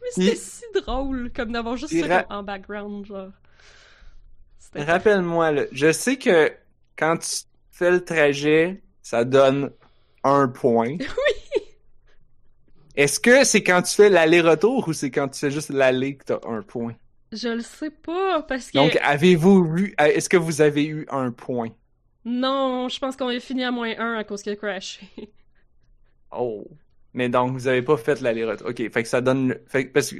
Mais c'était Il- si drôle, comme d'avoir juste Il ça ra- en background, genre. Rappelle-moi, je sais que quand tu fais le trajet, ça donne un point. Oui! Est-ce que c'est quand tu fais l'aller-retour ou c'est quand tu fais juste l'aller que t'as un point? Je le sais pas, parce que... Donc, avez-vous eu, est-ce que vous avez eu un point? Non, je pense qu'on a fini à moins 1 à cause qu'il a crashé. Oh. Mais donc, vous avez pas fait l'aller-retour. Ok, fait que ça donne, fait que, parce que,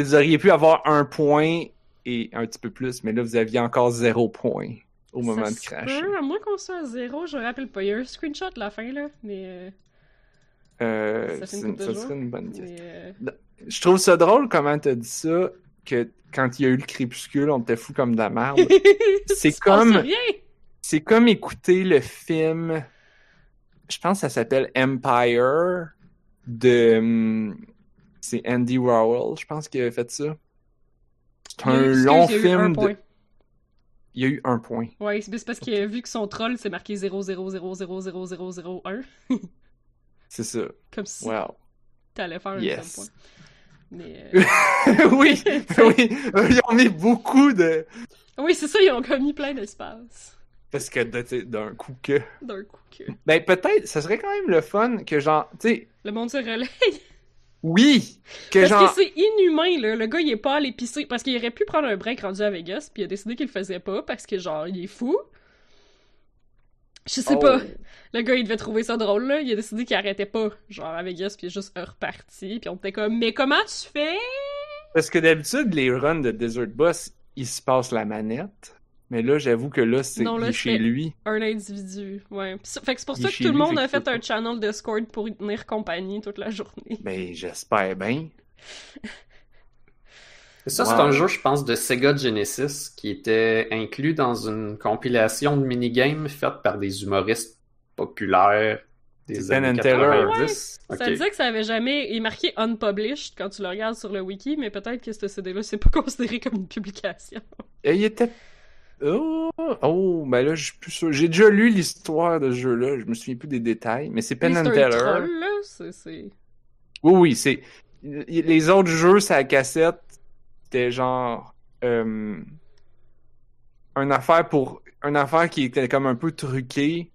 vous auriez pu avoir un point et un petit peu plus, mais là, vous aviez encore zéro point au moment Ça de crash. à moins qu'on soit à zéro, je me rappelle pas. Il y a un screenshot de la fin, là, mais... euh, Euh, Ça une serait une bonne question. euh, Je trouve ça drôle comment t'as dit ça, que quand il y a eu le crépuscule, on était fou comme de la merde. C'est comme-. C'est comme écouter le film, je pense que ça s'appelle Empire, de... hum, C'est Andy Rowell, je pense, qui avait fait ça. C'est un long il a un film point? de... Il y a eu un point. Ouais, c'est parce qu'il a vu que son troll, c'est marqué 0000001. C'est ça. Comme si Wow. t'allais faire un Yes. point. Mais... euh, oui, oui. Ils ont mis beaucoup de... Oui, c'est ça, ils ont commis plein d'espace. Parce que d'un coup que... D'un coup que... Ben peut-être, ça serait quand même le fun que genre, tu sais, Le monde se relaie. oui, que Parce genre, que c'est inhumain, là. Le gars, il est pas allé pisser. Parce qu'il aurait pu prendre un break rendu à Vegas, puis il a décidé qu'il le faisait pas, parce que, genre, il est fou. Je sais Oh. pas. Le gars, il devait trouver ça drôle, là. Il a décidé qu'il arrêtait pas, genre, à Vegas, puis il est juste reparti. Puis on était comme, mais comment tu fais? parce que d'habitude les runs de Desert Boss, il se passe la manette, mais là j'avoue que là c'est chez lui. Un individu. Ouais. Ça- Fait que c'est pour ça que tout le monde a fait un channel Discord pour y tenir compagnie toute la journée. Ben j'espère bien. Ça, Wow. c'est un jeu, je pense, de Sega Genesis qui était inclus dans une compilation de minigames faite par des humoristes populaires des Ben années and Taylor. 90. Ça Ok. disait que ça avait jamais. Il est marqué unpublished quand tu le regardes sur le wiki, mais peut-être que ce CD-là, c'est pas considéré comme une publication. Et il était Oh, oh, ben là, je suis plus sûr. J'ai déjà lu l'histoire de ce jeu-là, je me souviens plus des détails, mais c'est Penn and c'est Teller. troll, là. C'est- c'est- Oui, oui, c'est. Les autres jeux, sa cassette, c'était genre. Euh... Une affaire pour. Une affaire qui était comme un peu truquée.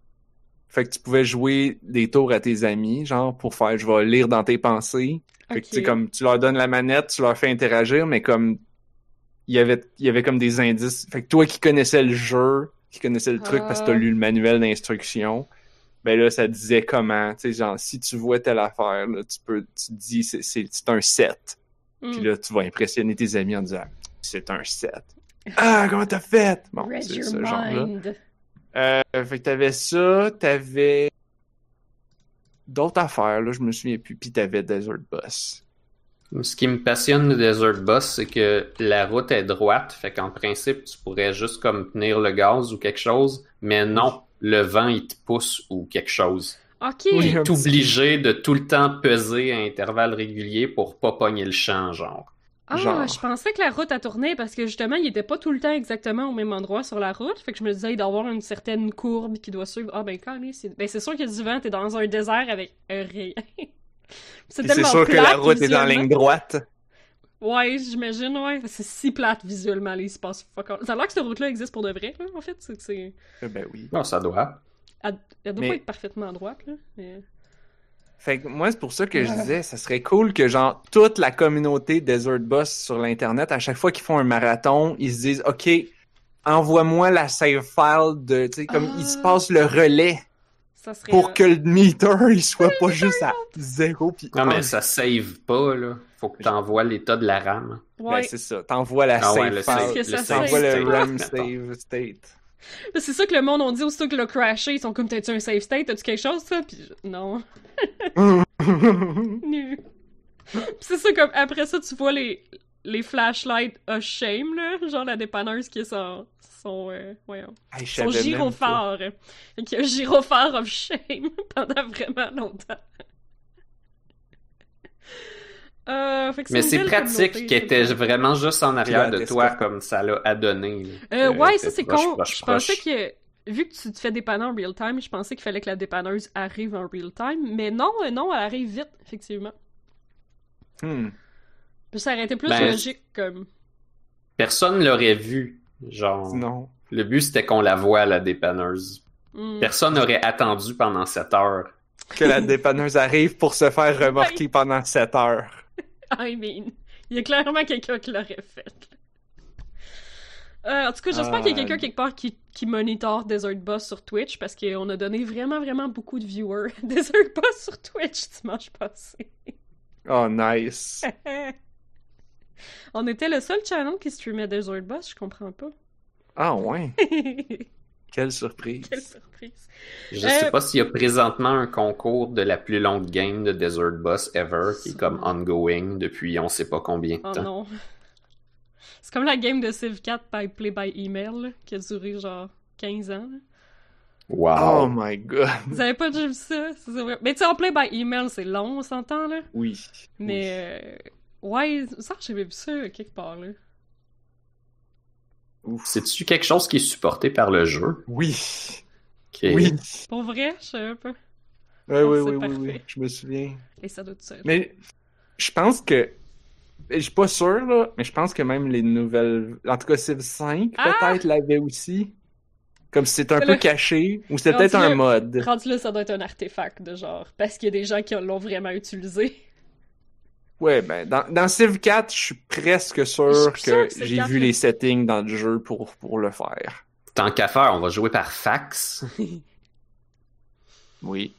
Fait que tu pouvais jouer des tours à tes amis, genre pour faire je vais lire dans tes pensées. Fait que tu comme tu leur donnes la manette, tu leur fais interagir, mais comme il y avait, il y avait comme des indices. Fait que toi qui connaissais le jeu, qui connaissais le truc parce que t'as Ah. lu le manuel d'instruction, ben là, ça disait comment, tu sais, genre, si tu vois telle affaire, là, tu peux, tu te dis, c'est, c'est, c'est un set. Puis Mm. là, tu vas impressionner tes amis en disant, c'est un set. Ah, comment t'as fait? Bon, Read c'est your ce genre-là. mind. Euh, fait que t'avais ça, t'avais d'autres affaires, là, je me souviens plus, puis t'avais Desert Boss. Ce qui me passionne de Desert Boss, c'est que la route est droite, fait qu'en principe, tu pourrais juste comme tenir le gaz ou quelque chose, mais non, le vent, il te pousse ou quelque chose. Ok. Oui, Tu un es petit- obligé de tout le temps peser à intervalles réguliers pour pas pogner le champ, genre. Ah, genre. je pensais que la route a tourné parce que justement, il était pas tout le temps exactement au même endroit sur la route. Fait que je me disais, il doit y avoir une certaine courbe qui doit suivre. Ah, ben, quand c'est. Ben, c'est sûr qu'il y a du vent, t'es dans un désert avec rien. C'est sûr que la route est dans la visuellement. ligne droite. Ouais, j'imagine, ouais. C'est si plate visuellement, il se passe fuck all. Ça a l'air que cette route-là existe pour de vrai, là, en fait. C'est que c'est. Euh, Ben oui. Non, ça doit. Elle, elle doit Mais- pas être parfaitement droite, là. Mais... Fait que moi, c'est pour ça que je disais, ça serait cool que, genre, toute la communauté Desert Boss sur l'Internet, à chaque fois qu'ils font un marathon, ils se disent, OK, envoie-moi la save file de, tu sais, comme, Ah. ils se passent le relais Ça serait. pour que le meter, il soit pas juste à zéro puis Non, mais ça save pas, là. Faut que t'envoies l'état de la RAM. Ouais. Ben, c'est ça. T'envoies la Ah ouais, save ça save T'envoies le pas. RAM save state. C'est ça que le monde on dit aussitôt que le crashé, ils sont comme t'as-tu un save state, t'as-tu quelque chose ça? Puis je- non. Nu. C'est ça comme après ça tu vois les les flashlights of shame là, genre la dépanneuse qui est son son euh, voyons, Hey, je son gyrophare. Fait qu'il y a un gyrophare of shame pendant vraiment longtemps. Euh, fait que Mais c'est pratique qu'elle était vraiment juste en arrière de toi, comme ça l'a adonné. là. Euh, Que ouais, ça c'est con. proche, je pensais que, vu que tu te fais dépanner en real time, je pensais qu'il fallait que la dépanneuse arrive en real time. Mais non, euh, non, elle arrive vite, effectivement. Hmm. Puis ça aurait été plus Ben, logique comme. Personne l'aurait vu. Genre, Non. le but c'était qu'on la voie, la dépanneuse. hmm. Personne n'aurait attendu pendant 7 heures. Que la dépanneuse arrive pour se faire remorquer pendant 7 heures. I mean, il y a clairement quelqu'un qui l'aurait fait. Euh, en tout cas, j'espère qu'il y a quelqu'un quelque part qui, qui monitore Desert Boss sur Twitch parce qu'on a donné vraiment, vraiment beaucoup de viewers à Desert Boss sur Twitch dimanche passé. Oh, nice. On était le seul channel qui streamait Desert Boss, je comprends pas. Ah, ouais? Quelle surprise. Quelle surprise. Je Euh, sais pas s'il y a présentement un concours de la plus longue game de Desert Boss ever, qui est comme ongoing depuis on sait pas combien de Oh temps. non. C'est comme la game de Civ 4 by Play by Email, là, qui a duré genre 15 ans. là. Wow. Oh my god. Vous avez pas déjà vu ça? Vrai. Mais tu sais, en Play by Email, c'est long, on s'entend, là. Oui. Mais, euh, ouais, ça, j'avais vu ça quelque part, là. C'est-tu quelque chose qui est supporté par le jeu? Oui. Oui. Pour vrai, je sais pas. Oui, Oh, oui, oui, oui, parfait. oui. Je me souviens. Et ça doit être ça. Mais je pense que. Je suis pas sûr, là, mais je pense que même les nouvelles. En tout cas, Civ 5, Ah! peut-être, l'avait aussi. Comme si c'était un peu le- caché, ou c'était peut-être un mode. Rendu là, ça doit être un artefact de genre. Parce qu'il y a des gens qui l'ont vraiment utilisé. Ouais, ben, dans, dans Civ 4, je suis presque sûr que j'ai 4, vu les settings dans le jeu pour, pour le faire. Tant qu'à faire, on va jouer par fax. Oui.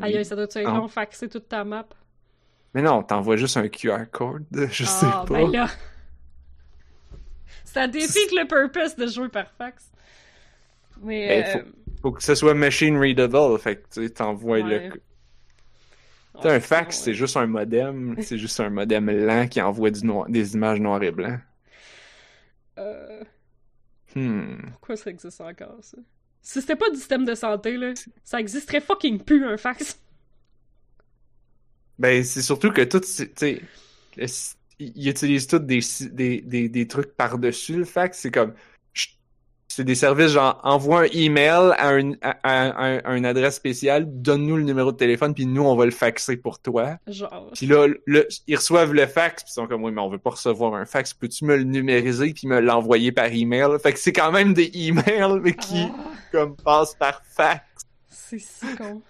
Aïe, Oui. aïe, ça doit être Ah. long, faxer toute ta map? Mais non, t'envoies juste un QR code, je sais Ah, pas. ben là. Ça défie le purpose de jouer par fax. Mais. Ben, euh, Faut que ce soit machine readable, fait que tu sais, t'envoies Ouais. le... sais, un fax, c'est juste un modem, c'est juste un modem lent qui envoie du noir- des images noir et blanc. Euh, Hmm. pourquoi ça existe encore, ça? Si c'était pas du système de santé, là, ça existerait fucking plus un fax. Ben, c'est surtout que tout, c'est- tu sais, le sy- ils utilisent tous des, des, des, des trucs par-dessus le fax. C'est comme, c'est des services genre, envoie un email à, un, à, à- à- à une adresse spéciale, donne-nous le numéro de téléphone, puis nous, on va le faxer pour toi. Genre. Puis là, le, ils reçoivent le fax, puis ils sont comme, oui, mais on veut pas recevoir un fax, peux-tu me le numériser, puis me l'envoyer par email? Fait que c'est quand même des emails, mais qui, Ah, comme, passent par fax c'est si con.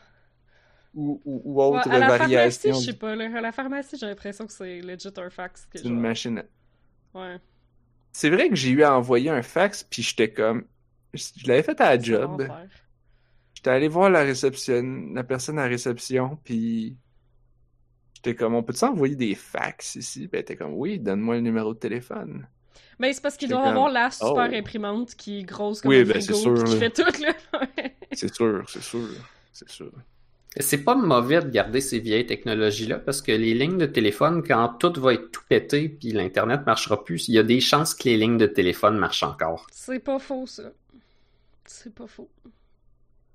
ou, ou, ou Ouais, autre à la pharmacie, je sais pas, là. À la pharmacie, j'ai l'impression que c'est legit un fax. d'une genre- machine. Ouais. C'est vrai que j'ai eu à envoyer un fax, puis j'étais comme. Je l'avais fait à la job. J'étais allé voir la réception, la personne à la réception, puis j'étais comme, on peut-tu envoyer des fax ici? Elle était comme, oui, donne-moi le numéro de téléphone. Ben, c'est parce doivent comme, avoir la super oh. imprimante qui est grosse comme Oui, un ben, frigo, sûr, qui fait tout, là. C'est sûr, c'est sûr, c'est sûr. C'est pas mauvais de garder ces vieilles technologies-là parce que les lignes de téléphone, quand tout va être tout pété puis l'Internet marchera plus, il y a des chances que les lignes de téléphone marchent encore. c'est pas faux, ça. C'est pas faux.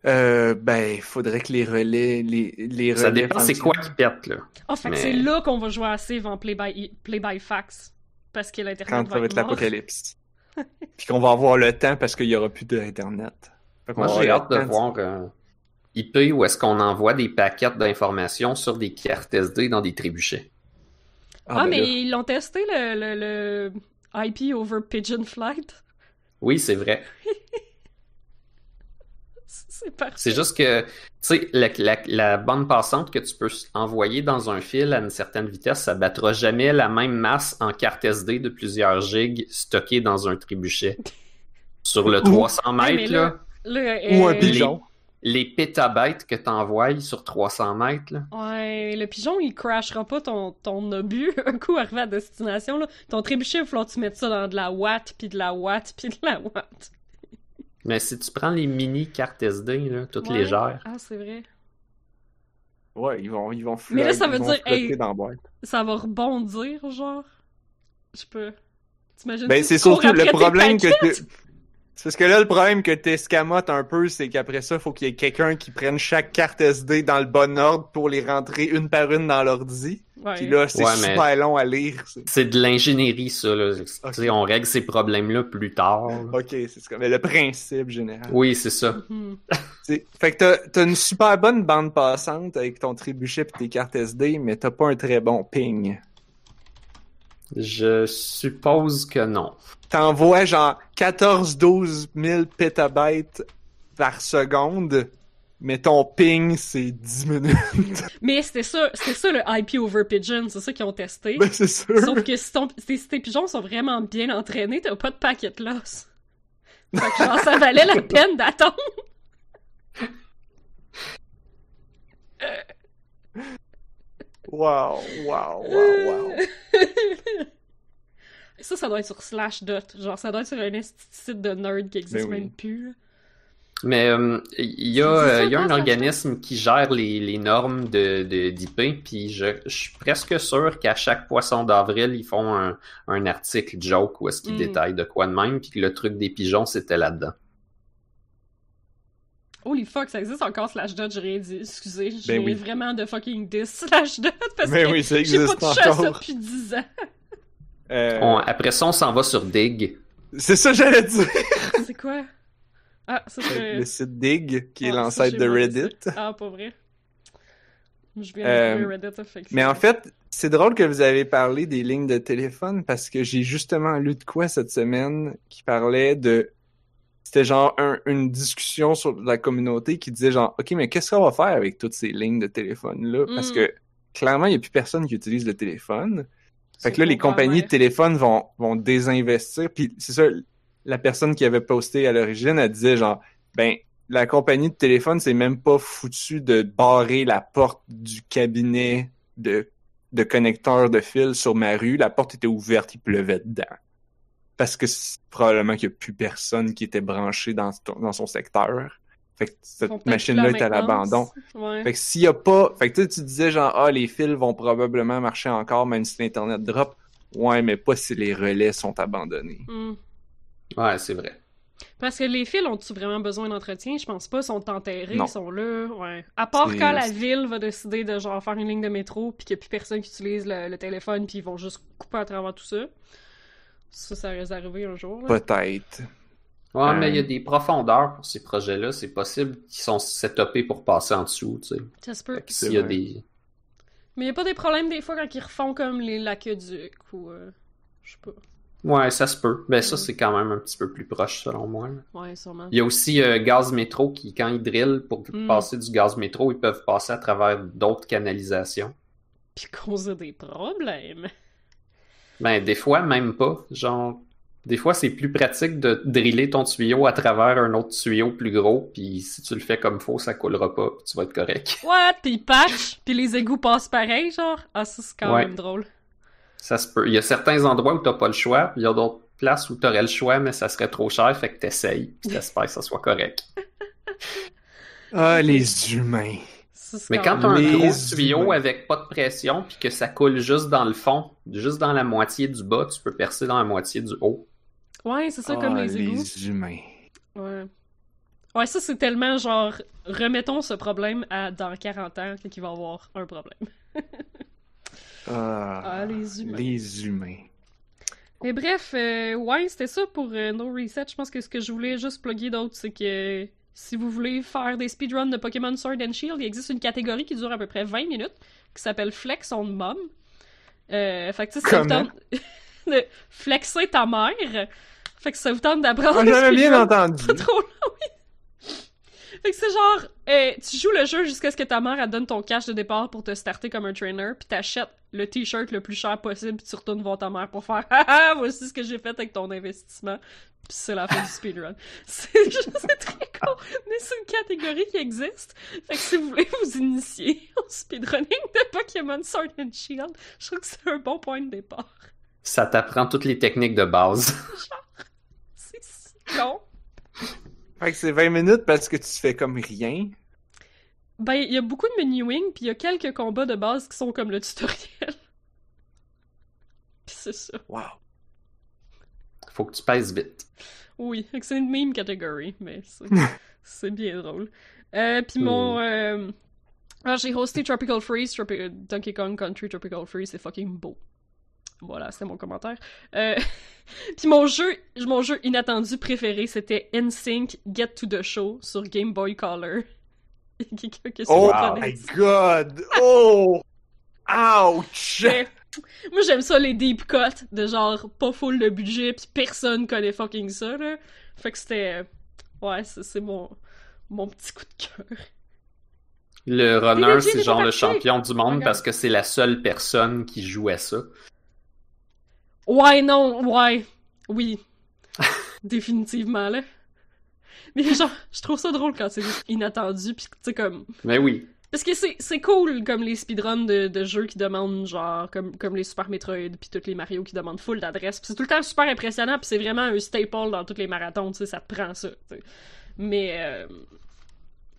Euh, ben, faudrait que les relais, les, les Ça relais dépend c'est quoi qui pète, là. Ah, fait Mais- c'est là qu'on va jouer à Civ en play by, play by fax. Parce que l'Internet quand va ça va être l'apocalypse. Puis qu'on va avoir le temps parce qu'il y aura plus d'Internet. Moi, j'ai hâte de temps voir euh, IP où est-ce qu'on envoie des paquets d'informations sur des cartes SD dans des trébuchets? Ah, ben mais là. ils l'ont testé, le, le, le IP over Pigeon Flight? Oui, c'est vrai. C'est parfait. C'est juste que, tu sais, la, la- la bande passante que tu peux envoyer dans un fil à une certaine vitesse, ça battra jamais la même masse en carte SD de plusieurs gigs stockée dans un trébuchet. Sur le 300 Ouais, mais mètres, là- là, Là, Ou un euh, pigeon. Les pétabytes que t'envoies sur 300 mètres, là, Ouais, le pigeon, il crashera pas ton, ton obus un coup arrivé à destination. Là. Ton trébuchet, il falloir que tu mettes ça dans de la watt, puis de la watt, puis de la watt. mais si tu prends les mini cartes SD, là, toutes Ouais. légères, Ah, c'est vrai. Ouais, ils vont, ils vont Mais là, ça veut dire, flotter hey, dans la boîte. Ça va rebondir, genre? Je peux. T'imagines Ben, c'est surtout le problème que. C'est parce que là, le problème que t'escamotes un peu, c'est qu'après ça, faut qu'il y ait quelqu'un qui prenne chaque carte SD dans le bon ordre pour les rentrer une par une dans l'ordi. Ouais. Puis là, c'est Ouais, mais- super long à lire. c'est- de l'ingénierie, ça, là. Tu sais, on règle ces problèmes-là plus tard. là. Ok, c'est mais le principe général. Oui, c'est ça. Mhm. C'est- Fait que t'as, t'as une super bonne bande passante avec ton trébuchet et tes cartes SD, mais t'as pas un très bon ping. Je suppose que non. T'envoies genre 14-12 000 pétabytes par seconde, mais ton ping, c'est 10 minutes. Mais c'était ça, c'était ça le IP over pigeon, c'est ça qu'ils ont testé. ben, c'est sûr. Sauf que si, ton, si tes pigeons sont vraiment bien entraînés, t'as pas de packet loss. Fait que genre, ça valait la peine d'attendre. Wow, wow, wow, wow. Ça, ça doit être sur Slashdot. Genre, ça doit être sur un site de nerd qui existe Ben oui. même plus. Mais euh, il y a, euh, il y a un organisme qui gère les, les normes de, de, d'IP, puis je, je suis presque sûr qu'à chaque poisson d'avril, ils font un, un article joke où est-ce qu'ils Mm. détaillent de quoi de même, puis que le truc des pigeons, c'était là-dedans. Holy fuck, ça existe encore Slashdot, j'ai rien dit. Excusez, j'ai Ben oui. vraiment de fucking dis Slashdot parce Mais que oui, ça j'ai pas existe touché à ça depuis 10 ans. Euh, On- après ça, on s'en va sur Dig. C'est ça que j'allais dire. C'est quoi? Ah, ça c'est... Le site Dig, qui est Ah, l'ancêtre de Reddit. Ah, pas vrai. Je viens Euh, de trouver Reddit, ça fait que Mais en fait, c'est drôle que vous avez parlé des lignes de téléphone parce que j'ai justement lu de quoi cette semaine qui parlait de. C'était genre un- une discussion sur la communauté qui disait genre, OK, mais qu'est-ce qu'on va faire avec toutes ces lignes de téléphone-là? Parce Mm. que clairement, il n'y a plus personne qui utilise le téléphone. Fait que là, les compagnies de téléphone vont, vont désinvestir. Puis c'est ça, la personne qui avait posté à l'origine, elle disait genre, ben, la compagnie de téléphone, c'est même pas foutu de barrer la porte du cabinet de, de connecteur de fil sur ma rue. La porte était ouverte, il pleuvait dedans. Parce que c'est probablement qu'il y a plus personne qui était branché dans, son- dans son secteur. Fait que cette machine-là est à la l'abandon. Ouais. Fait que s'il y a pas, fait que tu sais, tu disais genre ah les fils vont probablement marcher encore même si l'internet drop. Ouais, mais pas si les relais sont abandonnés. Hmm. Ouais, c'est vrai. Parce que les fils ont-tu vraiment besoin d'entretien? Je pense pas. Ils sont enterrés, Non. ils sont là. Ouais. À part quand la ville va décider de genre faire une ligne de métro puis qu'il n'y a plus personne qui utilise le, le téléphone puis ils vont juste couper à travers tout ça. Ça, ça risque d'arriver un jour. là. Peut-être. Ouais, Euh. mais il y a des profondeurs pour ces projets-là. C'est possible qu'ils sont setupés pour passer en dessous, tu sais. Ça se peut. S'il y a vrai. des... Mais il a pas des problèmes des fois quand ils refont comme les laqueducs ou. euh, je sais pas. Ouais, ça se peut. Ben ça, c'est quand même un petit peu plus proche, selon moi. Ouais, sûrement. Il y a aussi euh, Gaz Métro qui, quand ils drillent pour Mm. passer du gaz métro, ils peuvent passer à travers d'autres canalisations. Puis causer des problèmes. Ben, des fois, même pas. Genre, des fois, c'est plus pratique de driller ton tuyau à travers un autre tuyau plus gros, puis si tu le fais comme faut, ça coulera pas, puis tu vas être correct. What? Puis patchent, puis les égouts passent pareil, genre? Ah, ça, c'est quand Ouais. même drôle. Ça se peut. Il y a certains endroits où t'as pas le choix, puis il y a d'autres places où t'aurais le choix, mais ça serait trop cher, fait que t'essayes, puis t'espères que ça soit correct. Ah les humains. Mais quand t'as un gros tuyau avec pas de pression, puis que ça coule juste dans le fond, juste dans la moitié du bas, tu peux percer dans la moitié du haut. Ouais, c'est ça, comme Ah, les égouts. les humains. Ouais. Ouais, ça, c'est tellement genre, remettons ce problème à dans 40 ans qu'il va y avoir un problème. Ah, Ah, les humains. Les humains. Mais bref, euh, ouais, c'était ça pour euh, No Reset. Je pense que ce que je voulais juste plugger d'autre, c'est que si vous voulez faire des speedruns de Pokémon Sword and Shield, il existe une catégorie qui dure à peu près 20 minutes, qui s'appelle Flex on Mom. Euh, fait que ça vous tente de flexer ta mère. Fait que ça vous tente d'apprendre Ah, J'avais bien entendu. pas trop long, oui. Fait que c'est genre, euh, tu joues le jeu jusqu'à ce que ta mère elle donne ton cash de départ pour te starter comme un trainer, puis t'achètes le t-shirt le plus cher possible, puis tu retournes voir ta mère pour faire ah voici ce que j'ai fait avec ton investissement. Puis c'est la fin du speedrun. C'est juste c'est très con, mais c'est une catégorie qui existe. Fait que si vous voulez vous initier au speedrunning de Pokémon Sword and Shield, je trouve que c'est un bon point de départ. Ça t'apprend toutes les techniques de base. C'est si con. Fait que c'est 20 minutes parce que tu fais comme rien. Ben, il y a beaucoup de menuing, puis il y a quelques combats de base qui sont comme le tutoriel. Puis c'est ça. Wow. Faut que tu pèses vite. Oui, c'est une meme category, mais c'est, bien drôle. Euh, puis mon... euh, ah, j'ai hosté Tropical Freeze, Tropi- euh, Donkey Kong Country Tropical Freeze, c'est fucking beau. Voilà, c'était mon commentaire. Euh... puis mon jeu, mon jeu inattendu préféré, c'était NSYNC Get to the Show sur Game Boy Color. Quelqu'un qui se Oh my god! Oh! Ouch! Mais, Moi, j'aime ça, les deep cuts, de genre, pas full de budget, pis personne connaît fucking ça, là. Fait que c'était... Ouais, c'est c'est mon... mon petit coup de cœur. Le runner, c'est genre le champion du monde Regarde. parce que c'est la seule personne qui jouait ça. Ouais, non, ouais. Oui. Définitivement, là. Mais genre, je trouve ça drôle quand c'est inattendu, pis tu sais, comme... Mais oui. Parce que c'est cool, comme les speedruns de, de jeux qui demandent, genre, comme, comme les Super Metroid, puis tous les Mario qui demandent full d'adresse. Puis c'est tout le temps super impressionnant, puis c'est vraiment un staple dans tous les marathons, tu sais, ça te prend ça, tu sais. Mais... Euh...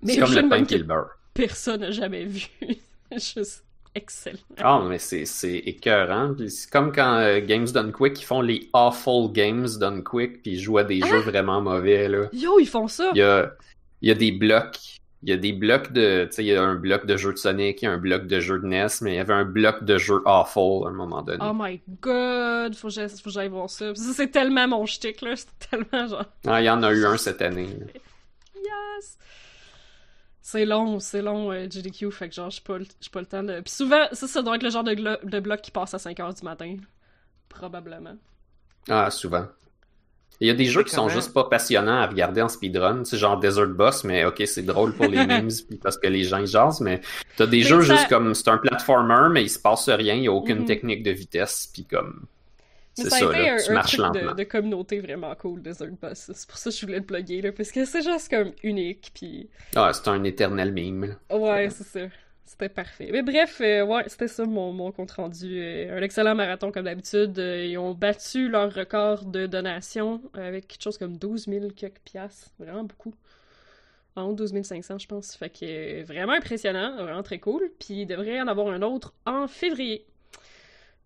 Mais C'est comme le pain beurre. personne n'a jamais vu. Juste excellent. Ah, mais c'est c'est écœurant. C'est comme quand euh, Games Done Quick, ils font les awful games done quick, puis ils jouent à des Ah! jeux vraiment mauvais, là. Yo, ils font ça! Il y a, il y a des blocs. Il y a des blocs de. Tu sais, il y a un bloc de jeu de Sonic, il y a un bloc de jeu de NES, mais il y avait un bloc de jeu awful à un moment donné. Oh my god, faut que j'aille faut que j'aille voir ça. Ça, c'est tellement mon shtick, là. C'est tellement genre. Ah, il y en a eu un cette année. là. Yes! C'est long, c'est long, euh, GDQ, fait que genre, j'ai pas, pas le temps de. Puis souvent, ça, ça doit être le genre de, de bloc qui passe à 5h du matin. Probablement. Ah, souvent. Il y a des jeux qui sont juste pas passionnants à regarder en speedrun, c'est genre Desert Boss, mais ok, c'est drôle pour les memes puis parce que les gens ils jasent, mais t'as des Mais jeux ça- juste comme c'est un platformer, mais il se passe rien, il y a aucune Mhm. technique de vitesse, puis comme Mais c'est ça a été là, un, un truc de, communauté vraiment cool, Desert Bus. C'est pour ça que je voulais le plugger, là, parce que c'est juste comme unique, puis... Ah, c'est un éternel meme. là. Ouais, c'est ça. C'était parfait. Mais bref, euh, ouais, c'était ça mon, mon compte rendu. Euh, un excellent marathon comme d'habitude. Euh, ils ont battu leur record de donation avec quelque chose comme 12 000 quelques piastres. Vraiment beaucoup. En haut de 12 500, je pense. Fait que vraiment impressionnant, vraiment très cool. Puis il devrait y en avoir un autre en février.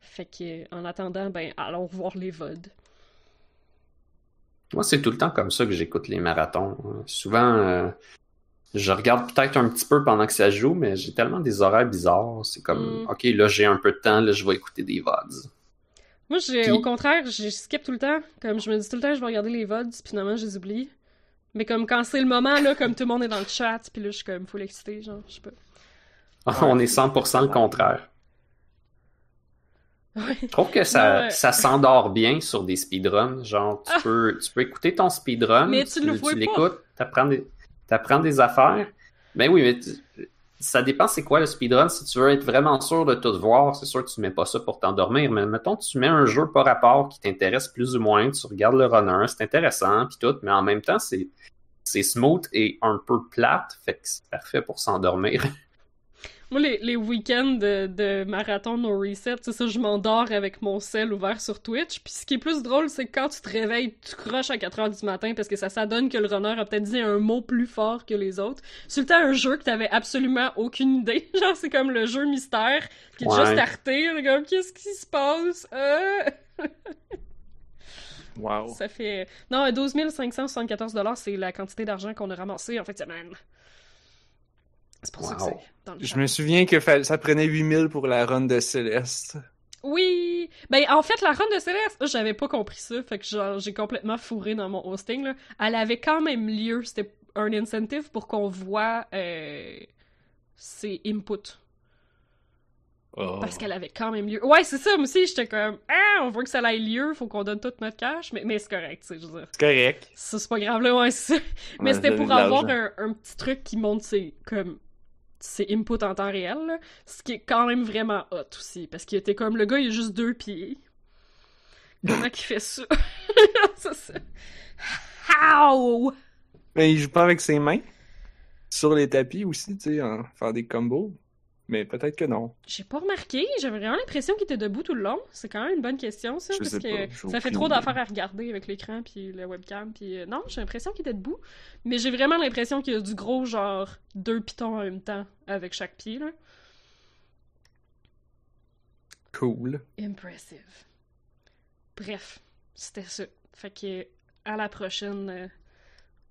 Fait que en attendant, ben allons voir les VOD. Moi, c'est tout le temps comme ça que j'écoute les marathons. Euh, Souvent, euh, je regarde peut-être un petit peu pendant que ça joue, mais j'ai tellement des horaires bizarres. C'est comme, Mm. ok, là j'ai un peu de temps, là je vais écouter des VODs. Moi, j'ai, Puis- au contraire, je skip tout le temps. Comme je me dis tout le temps, je vais regarder les VODs, puis finalement, je les oublie. Mais comme quand c'est le moment, là, comme tout le monde est dans le chat, puis là, je suis comme full excitée, genre, je sais pas. On est 100% le contraire. Je trouve que ça, Ouais. ça s'endort bien sur des speedruns. Genre, tu, Ah. peux, tu peux écouter ton speedrun, Mais tu l'écoutes, t'apprends des, t'apprends des affaires. Ben oui, mais tu- ça dépend c'est quoi le speedrun. Si tu veux être vraiment sûr de tout voir, c'est sûr que tu mets pas ça pour t'endormir. Mais mettons, tu mets un jeu par rapport qui t'intéresse plus ou moins, tu regardes le runner, c'est intéressant, puis tout, mais en même temps, c'est c'est smooth et un peu plate, fait que c'est parfait pour s'endormir. Moi, les, les week-ends de, de marathon no reset, c'est ça, je m'endors avec mon sel ouvert sur Twitch. Puis ce qui est plus drôle, c'est que quand tu te réveilles, tu croches à 4h du matin parce que ça s'adonne que le runner a peut-être dit un mot plus fort que les autres. C'est le temps un jeu que t'avais absolument aucune idée. Genre, c'est comme le jeu mystère qui est Ouais. starté. là, Comme, qu'est-ce qui se passe? Euh... Wow. Ça fait... Non, 12 574 c'est la quantité d'argent qu'on a ramassé en fait semaine. C'est pour ça que Wow. c'est dans le Je me souviens que ça prenait 8000 pour la run de Céleste. Oui! Ben, en fait, la run de Céleste, j'avais pas compris ça, fait que genre, j'ai complètement fourré dans mon hosting, là. Elle avait quand même lieu, c'était un incentive pour qu'on voit euh, ses inputs. Oh. Parce qu'elle avait quand même lieu. Ouais, c'est ça, moi aussi, j'étais comme, ah, on veut que ça ait lieu, faut qu'on donne tout notre cash, mais, mais c'est correct, tu sais, je veux dire. C'est correct. Ça, c'est pas grave, là, ouais, c'est ça. Mais Ouais, c'était pour avoir un, un petit truc qui montre ses, comme, ses inputs en temps réel. Ce qui est quand même vraiment hot aussi, parce qu'il était comme, le gars, il a juste deux pieds. Comment qu'il fait ça? c'est ça. How? Mais il joue pas avec ses mains. Sur les tapis aussi, tu sais, en faire des combos. Mais peut-être que non. J'ai pas remarqué, j'avais vraiment l'impression qu'il était debout tout le long. C'est quand même une bonne question, ça, Je parce que pas, ça fait trop d'affaires à regarder avec l'écran puis le webcam. Puis euh, non, j'ai l'impression qu'il était debout, mais j'ai vraiment l'impression qu'il y a du gros genre deux pitons en même temps avec chaque pied là. Cool. Impressive. Bref, c'était ça. Fait que à la prochaine, euh,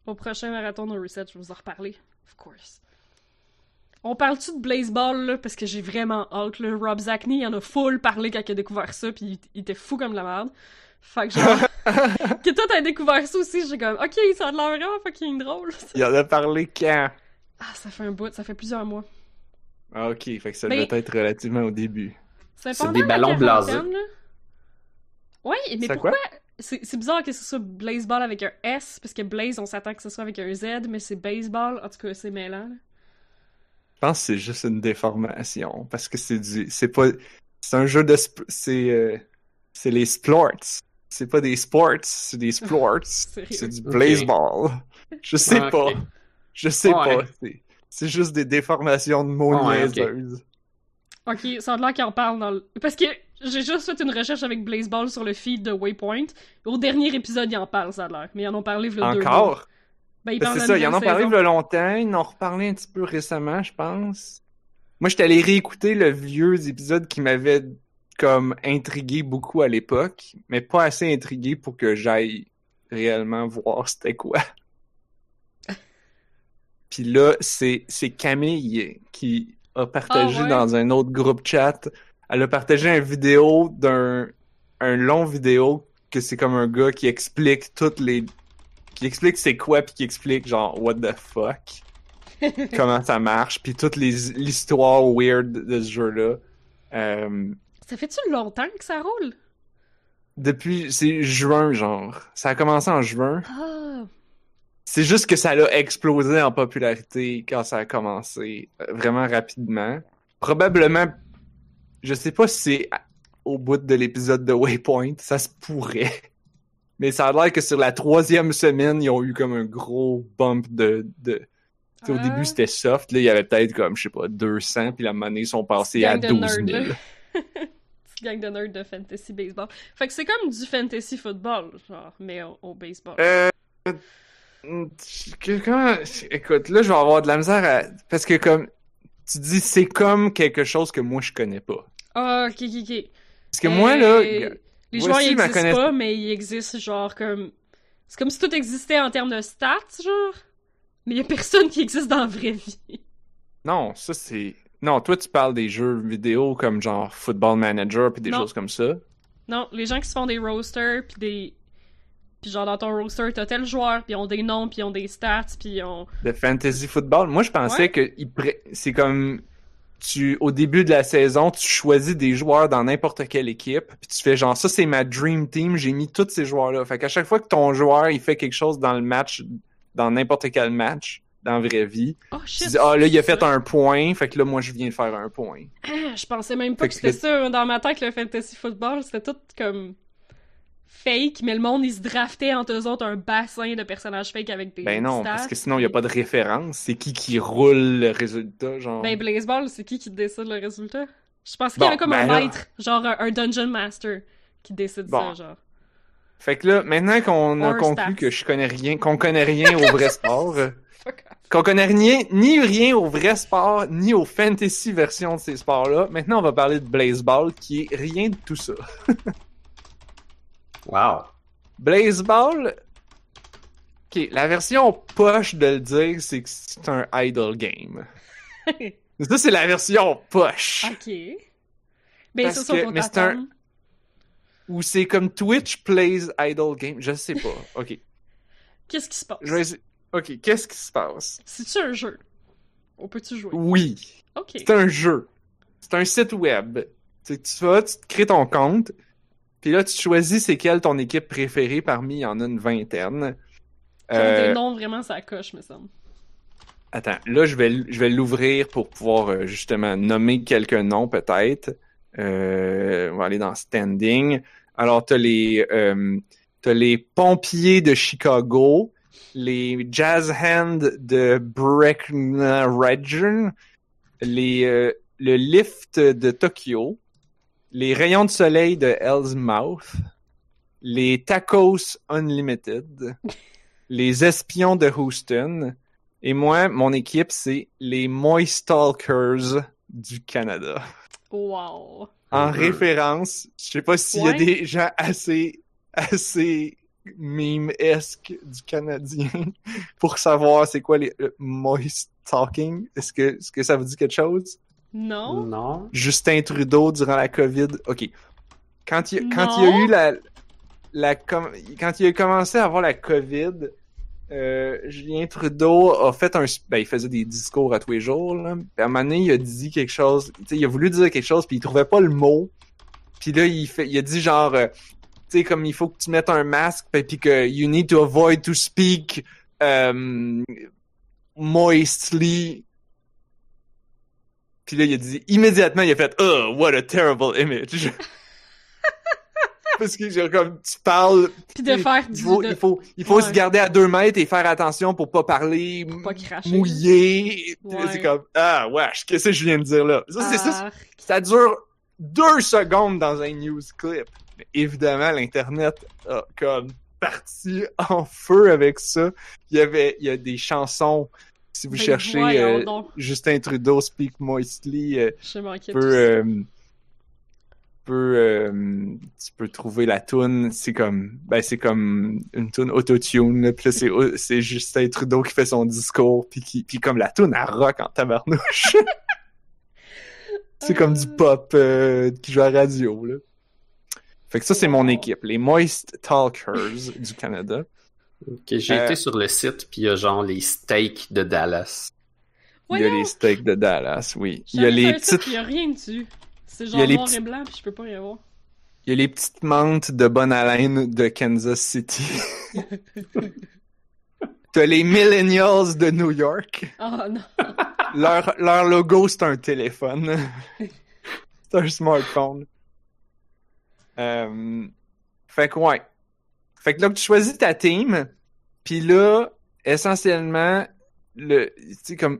au prochain marathon de reset, je vais vous en reparler, of course. On parle-tu de Blazeball, là, parce que j'ai vraiment hâte, là. Rob Zachney, il en a full parlé quand il a découvert ça, puis il, il était fou comme la merde. Fait que genre, que toi t'as découvert ça aussi, j'ai comme, ok, ça a l'air vraiment fucking drôle. Il en a parlé quand? Ah, ça fait un bout, ça fait plusieurs mois. Ah, ok, fait que ça Mais- devait être relativement au début. C'est des ballons blasés. là. Ouais, mais C'est pourquoi? quoi? C'est bizarre que ce soit Blazeball avec un S, parce que Blaze, on s'attend que ce soit avec un Z, mais c'est baseball. En tout cas, c'est mêlant. là. Je pense que c'est juste une déformation. Parce que c'est du. C'est pas. C'est un jeu de. sp- C'est. euh, C'est les sports. C'est pas des sports, c'est des sports. C'est du baseball. Je sais Ah, pas. Je sais Ouais. pas. C'est- C'est juste des déformations de mots Ouais, ok. niaiseuses. Ok, ça a l'air qu'il en parle dans le... Parce que j'ai juste fait une recherche avec Blazeball sur le feed de Waypoint. Au dernier épisode, ils en parlent, ça a l'air. Mais ils en ont parlé il mois. Encore? Ben, Ben, c'est ça, ils en nouvelle parlé il a longtemps, ils en ont reparlé un petit peu récemment, je pense. Moi, j'étais allé réécouter le vieux épisode qui m'avait comme intrigué beaucoup à l'époque, mais pas assez intrigué pour que j'aille réellement voir c'était quoi. Puis là, c'est Camille qui a partagé Ah ouais? dans un autre groupe chat. Elle a partagé une vidéo d'un un long vidéo que c'est comme un gars qui explique toutes les qui explique c'est quoi puis qui explique genre what the fuck comment ça marche puis toute les l'histoire weird de ce jeu-là. Euh, Ça fait-tu longtemps que ça roule? depuis c'est juin genre. Ça a commencé en juin. Ah, C'est juste que ça a explosé en popularité quand ça a commencé euh, vraiment rapidement. Probablement, je sais pas si c'est au bout de l'épisode de Waypoint, ça se pourrait. Mais ça a l'air que sur la troisième semaine, ils ont eu comme un gros bump de... de... Au Ah. début, c'était soft. Là, il y avait peut-être comme, je sais pas, 200, puis la monnaie ils sont passés à Gang de 12 000. nerds, là. Petite gang de nerds de fantasy baseball. Fait que c'est comme du fantasy football, genre, mais au, au baseball. Euh, comment- écoute, là, je vais avoir de la misère à... Parce que comme, tu dis, c'est comme quelque chose que moi, je connais pas. Ah, ok, ok, ok. Parce que moi, là, Les joueurs, ils existent connaiss- pas, mais ils existent, genre, comme... C'est comme si tout existait en termes de stats, genre. Mais il y a personne qui existe dans la vraie vie. non, ça, c'est... Non, toi, tu parles des jeux vidéo comme genre Football Manager puis des Non. choses comme ça. Non, les gens qui se font des rosters, puis des... Puis genre, dans ton roster, t'as tel joueur, puis ils ont des noms, puis ils ont des stats, puis ils ont... De fantasy football. Moi, je pensais Ouais. que c'est comme... Tu, au début de la saison, tu choisis des joueurs dans n'importe quelle équipe, puis tu fais genre, ça, c'est ma dream team, j'ai mis tous ces joueurs-là. Fait qu'à chaque fois que ton joueur, il fait quelque chose dans le match, dans n'importe quel match, dans la vraie vie, Oh tu dis, ah, là, il a fait un point, fait que là, moi, je viens de faire un point. Ah, je pensais même pas Fait que que c'était ça. Dans ma tête, le fantasy football, c'était tout comme fake, mais le monde, ils se draftait entre eux autres un bassin de personnages fake avec des Ben non, parce que sinon, il n'y a pas de référence. C'est qui qui roule le résultat, genre? Ben, Blazeball, c'est qui qui décide le résultat? Je pensais qu'il y avait comme ben un là- maître, genre un, un Dungeon Master, qui décide Bon. ça, genre. Fait que là, maintenant qu'on a Or conclu stats. que je connais rien, qu'on connaît rien au vrai sport, qu'on connaît rien, ni rien au vrai sport, ni aux fantasy versions de ces sports-là, maintenant on va parler de Blazeball, qui est rien de tout ça. Wow. Blazeball, ok, la version poche de le dire, c'est que c'est un idle game. Ça, c'est la version poche. ok. Ben, Parce ça, ça, que- mais c'est un-. Ou c'est comme Twitch plays idle game, je sais pas. Ok, Qu'est-ce qui se passe? je vais essayer- Ok, qu'est-ce qui se passe? C'est-tu un jeu? On peut-tu jouer? Oui, Ok. c'est un jeu. c'est un site web. Tu, tu vas, tu te crées ton compte, puis là, tu choisis c'est quelle ton équipe préférée parmi, il y en a une vingtaine. Euh, noms vraiment ça coche, me semble. Attends, là, je vais, l- je vais l'ouvrir pour pouvoir euh, justement nommer quelques noms, peut-être. Euh, on va aller dans Standing. Alors, t'as les, euh, t'as les pompiers de Chicago, les jazz hands de Breckenridge, les, le lift de Tokyo, les rayons de soleil de Hell's Mouth, les tacos unlimited, les espions de Houston, et moi, mon équipe, c'est les Moistalkers du Canada. Wow. En référence, je sais pas s'il y a Ouais. des gens assez, assez meme-esque du Canadien pour savoir c'est quoi les euh, Moist Talking. Est-ce que, est-ce que ça vous dit quelque chose? Non? Non. Justin Trudeau durant la COVID. OK. Quand il, quand il y a eu la, la com- quand il a commencé à avoir la COVID, euh, Julien Trudeau a fait un, ben, il faisait des discours à tous les jours, là. Puis à un moment donné, il a dit quelque chose, tu sais, il a voulu dire quelque chose, puis il trouvait pas le mot. Puis là, il fait, il a dit genre, euh, tu sais, comme il faut que tu mettes un masque, puis puis que you need to avoid to speak um, moistly. Puis là, il a dit, immédiatement, il a fait, oh, what a terrible image. Parce que genre, comme tu parles, Puis de faire il du. faut, de- il faut, il faut Ouais. se garder à deux mètres et faire attention pour pas parler pas cracher. mouillé. Ouais. C'est comme, ah, wesh, qu'est-ce que je viens de dire là? Ça, c'est ça, Ah, ça dure deux secondes dans un news clip. Mais évidemment, l'Internet a comme parti en feu avec ça. Il y avait, il y a des chansons. Si vous cherchez euh. Justin Trudeau Speak Moistly, euh, peut, euh, peut, tu peux trouver la tune c'est comme ben c'est comme une tune autotune puis c'est c'est Justin Trudeau qui fait son discours puis qui puis comme la tune elle rock en tabarnouche. C'est comme du pop qui joue à la radio là. Fait que ça c'est mon équipe les Moist Talkers du Canada Ok, j'ai Euh, été sur le site, puis il y a genre les steaks de Dallas. il y a Voyons. les steaks de Dallas oui il y a les petites Il y a rien dessus. C'est Il y genre a les noir petits- et blanc, puis je peux pas rien voir. il y a les petites menthes de bonne haleine de Kansas City T'as les Millennials de New York. Ah non. Leur, leur logo, c'est un téléphone. c'est un smartphone. Euh, fait que ouais. Fait que là, tu choisis ta team, puis là, essentiellement, le, comme,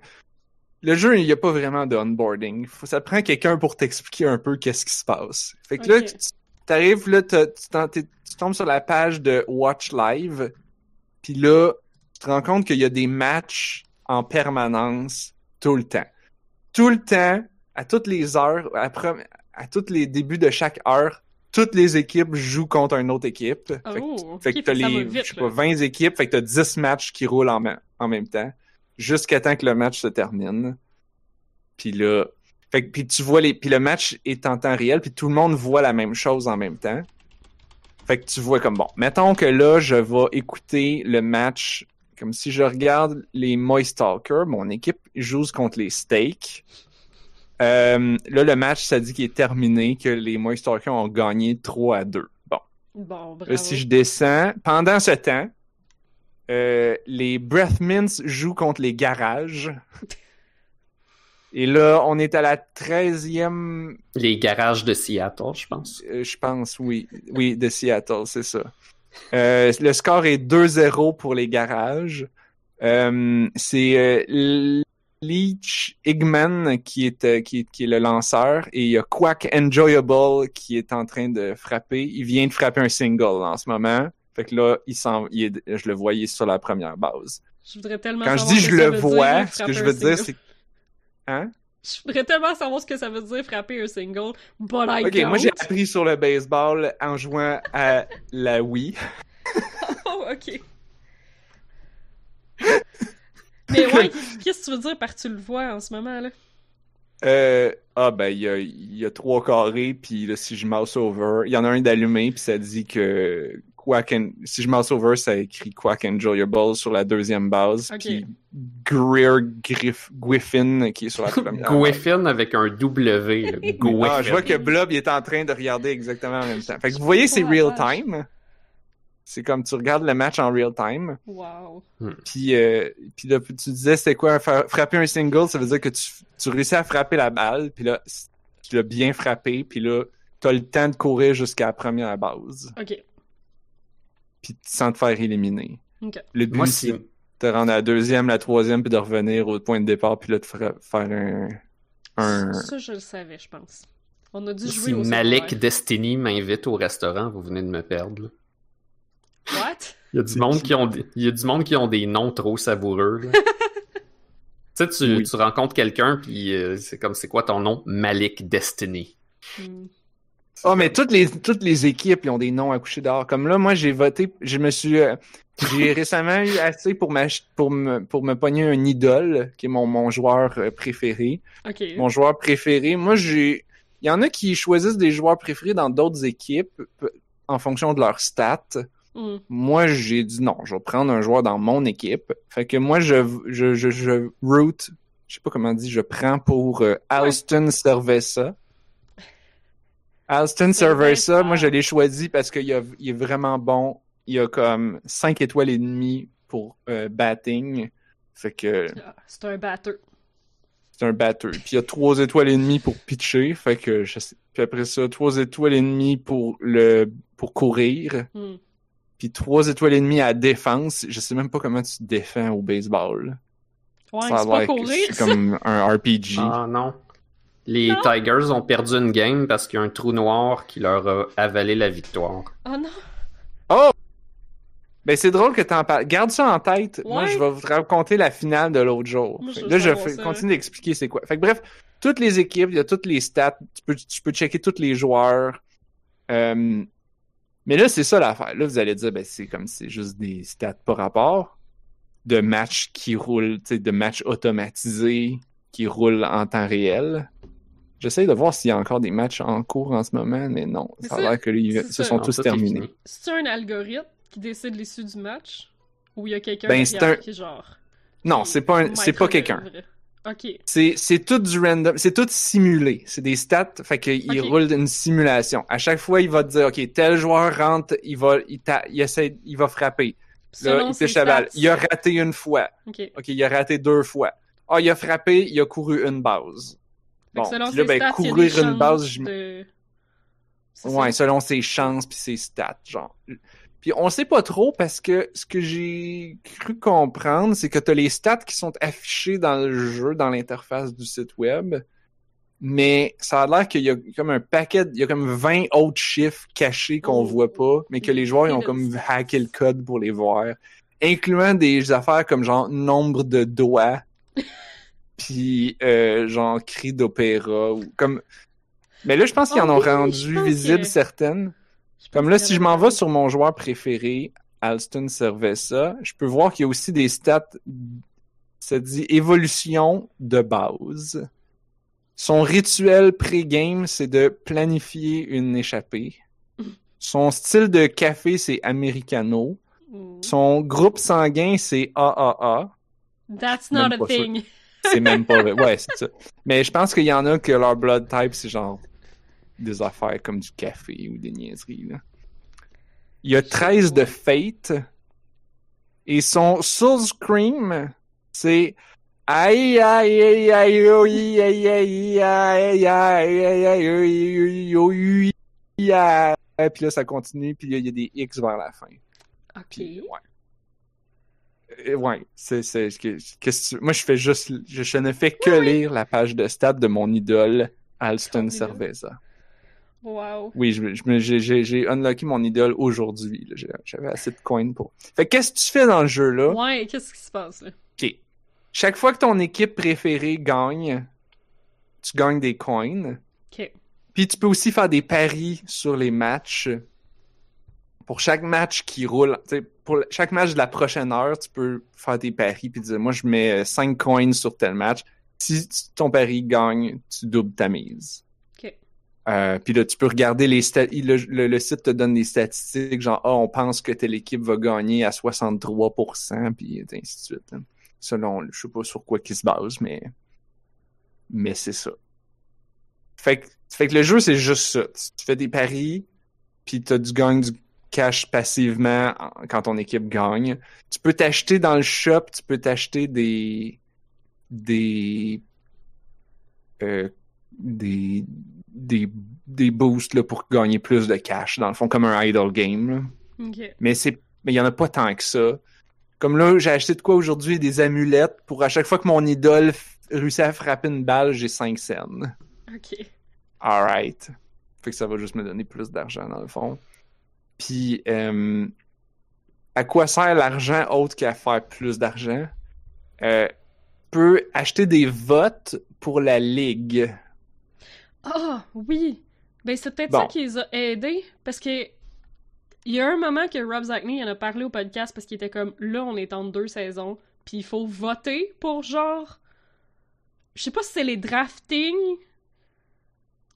le jeu, il n'y a pas vraiment de onboarding. Faut, ça prend quelqu'un pour t'expliquer un peu qu'est-ce qui se passe. Fait que là, tu t'arrives, là, tu, tu tombes sur la page de Watch Live, puis là, tu te rends compte qu'il y a des matchs en permanence tout le temps. Tout le temps, à toutes les heures, à tous les débuts de chaque heure, toutes les équipes jouent contre une autre équipe. Fait que- Oh, fait que t'as fait que les, vite, je sais là. pas, 20 équipes, fait que t'as 10 matchs qui roulent en, même temps, jusqu'à temps que le match se termine. Puis là, fait que, puis tu vois les, puis le match est en temps réel, puis tout le monde voit la même chose en même temps. Fait que tu vois comme bon, mettons que là, je vais écouter le match comme si je regarde les Moist Talkers, mon équipe joue contre les Steaks. Euh, là, le match, ça dit qu'il est terminé, que les Moist Talkers ont gagné 3 à 2. Bon. Bon, bravo. Là, si je descends, pendant ce temps, euh, les Breath Mints jouent contre les Garages. Et là, on est à la 13e, Les garages de Seattle, je pense. euh, je pense, oui, oui, de Seattle, c'est ça. Euh, le score est 2-0 pour les Garages. Euh, c'est Leech Eggman qui est, qui, qui est le lanceur et il y a Quack Enjoyable qui est en train de frapper. Il vient de frapper un single en ce moment. Fait que là, il il est- je le voyais sur la première base. Je voudrais tellement Quand je dis je le vois, dire, ce que je veux dire, c'est... Hein? Je voudrais tellement savoir ce que ça veut dire frapper un single, but I Ok, don't. moi j'ai appris sur le baseball en jouant à la Wii. Oh, ok. Mais ouais, qu'est-ce que tu veux dire par tu le vois en ce moment, là? Euh, ah ben il y a, il y a trois carrés puis là si je mouse over, il y en a un d'allumé puis ça dit que Quack and... Si je mouse over, ça écrit Quack Enjoy Your Balls sur la deuxième base. Ok. Puis Greer Griff... Griffin qui est sur la première. Gwyffin avec un W. Ah, je vois que Blob il est en train de regarder exactement en même temps. Fait que vous voyez, c'est real time. C'est comme tu regardes le match en real time. Wow. Puis, euh, puis là, tu disais, c'était quoi, fra- frapper un single, ça veut dire que tu, tu réussis à frapper la balle, puis là, tu l'as bien frappé, puis là, t'as le temps de courir jusqu'à la première base, Ok. puis sans te faire éliminer. Ok. Le but, Moi, c'est si, de te rendre à la deuxième, la troisième, puis de revenir au point de départ, puis là, de faire un... un... Ça, je le savais, je pense. On a dû jouer si au Malik. Destiny m'invite au restaurant, vous venez de me perdre. là. What? Il y a du monde qui ont des, il y a du monde qui ont des noms trop savoureux. là. tu sais, tu, Oui. tu rencontres quelqu'un, puis euh, c'est comme, c'est quoi ton nom? Malik Destiny. Oh, mais toutes les, toutes les équipes, ils ont des noms à coucher dehors. Comme là, moi, j'ai voté, je me suis, euh, j'ai récemment eu assez pour pour me, pour me pogner un idole, qui est mon, mon joueur euh, préféré. Mon joueur préféré. Moi, j'ai, il y en a qui choisissent des joueurs préférés dans d'autres équipes, en fonction de leurs stats. Hmm. Moi, j'ai dit non, je vais prendre un joueur dans mon équipe. Fait que moi, je, je, je, je route, je sais pas comment on dit, je prends pour euh, Alston Cerveza. Alston Cerveza. Cerveza, moi, je l'ai choisi parce qu'il il est vraiment bon. Il a comme 5 étoiles et demie pour euh, batting. Fait que Ah, C'est un batteur. c'est un batteur. Puis il y a 3 étoiles et demie pour pitcher. Fait que je sais. Puis après ça, 3 étoiles et demie pour le pour courir. Hmm. Puis trois étoiles et demie à défense. Je sais même pas comment tu te défends au baseball. Ouais, c'est pas courir, c'est comme un RPG. Ah non. Les Non. Tigers ont perdu une game parce qu'il y a un trou noir qui leur a avalé la victoire. Oh non. Ben c'est drôle que t'en parles. Garde ça en tête. Moi, je vais vous raconter la finale de l'autre jour. Moi, je là, je fais, continue d'expliquer c'est quoi. Fait que bref, toutes les équipes, il y a toutes les stats. Tu peux, tu peux checker tous les joueurs. Euh, mais là, c'est ça l'affaire. Là, vous allez dire, ben c'est comme c'est juste des stats par rapport de matchs qui roulent, de matchs automatisés qui roulent en temps réel. J'essaie de voir s'il y a encore des matchs en cours en ce moment, mais non. Mais Ça a l'air que les, se sont Non, tous terminés. C'est un algorithme qui décide l'issue du match? Ou il y a quelqu'un Ben, c'est un- qui est genre... Non, c'est pas un, c'est pas quelqu'un. Micro-manœuvre? Ok. C'est, c'est tout du random, c'est tout simulé. C'est des stats, fait qu'il Ok. roule une simulation. À chaque fois, il va te dire, OK, tel joueur rentre, il va, il, t'a- il essaie, il va frapper. Là, Selon il pêche la balle. Il a raté une fois. Ok. OK, il a raté deux fois. Ah, il a frappé, il a couru une base. Bon, selon là, ses ben, stats, courir une base, de... Ouais, ça? selon ses chances puis ses stats, genre. Puis on sait pas trop parce que ce que j'ai cru comprendre, c'est que t'as les stats qui sont affichés dans le jeu, dans l'interface du site web, mais ça a l'air qu'il y a comme un paquet, il y a comme 20 autres chiffres cachés qu'on Oh. voit pas, mais que les joueurs ils ont comme hacké le code pour les voir, incluant des affaires comme genre nombre de doigts, puis euh, genre cri d'opéra ou comme. Mais là, je pense qu'ils en Oh ont oui, rendu visibles que- certaines. Comme là, si je m'en vais sur mon joueur préféré, Alston Cerveza, je peux voir qu'il y a aussi des stats, ça dit évolution de base. Son rituel pré-game, c'est de planifier une échappée. Son style de café, c'est americano. Son groupe sanguin, c'est AAA. That's not a thing. C'est même pas vrai. Ouais, c'est ça. Mais je pense qu'il y en a que leur blood type, c'est genre des affaires comme du café ou des niaiseries. Là. Il y a 13 de Fate. Et son Soul Scream, c'est Aïe aïe aïe aïe aïe aïe aïe aïe aïe aïe aïe aïe aïe aïe aïe Puis là, ça continue, puis il y a- il y a des X vers la fin. Ok. Puis, ouais. Euh, ouais, c'est, c'est, que- qu'est-ce que tu- moi je fais juste, je, je ne fais que lire la page de stats de mon idole, Alston Ton idole. Cerveza. Wow. Oui, j'ai, unlocké mon idole aujourd'hui. J'avais assez de coins pour. Fait que qu'est-ce que tu fais dans le jeu là? Ouais, qu'est-ce qui se passe là? Ok. Chaque fois que ton équipe préférée gagne, tu gagnes des coins. Ok. Puis tu peux aussi faire des paris sur les matchs. Pour chaque match qui roule, tu sais, pour chaque match de la prochaine heure, tu peux faire des paris puis dire moi je mets 5 coins sur tel match. Si ton pari gagne, tu doubles ta mise. Euh, puis là, tu peux regarder les. Le, le, site te donne des statistiques, genre, ah, on pense que telle équipe va gagner à 63%, puis ainsi de suite. hein. Selon, je sais pas sur quoi qu'ils se base, mais, mais c'est ça. Fait que, fait que le jeu, c'est juste ça. Tu fais des paris, puis t'as du gagne du cash passivement en- quand ton équipe gagne. Tu peux t'acheter dans le shop, tu peux t'acheter des, des, euh, des, des, des boosts là, pour gagner plus de cash, dans le fond, comme un idle game. Mais c'est mais il y en a pas tant que ça. Comme là, j'ai acheté de quoi aujourd'hui? Des amulettes pour à chaque fois que mon idole réussit à frapper une balle, j'ai 5 cents. Ok. Alright. Fait que ça va juste me donner plus d'argent dans le fond. Puis euh, à quoi sert l'argent autre qu'à faire plus d'argent? Euh, peut acheter des votes pour la ligue. Ah, oui! Ben, c'est peut-être Bon. ça qui les a aidés, parce que il y a un moment que Rob Zachney en a parlé au podcast parce qu'il était comme là, on est entre deux saisons, puis il faut voter pour genre. Je sais pas si c'est les draftings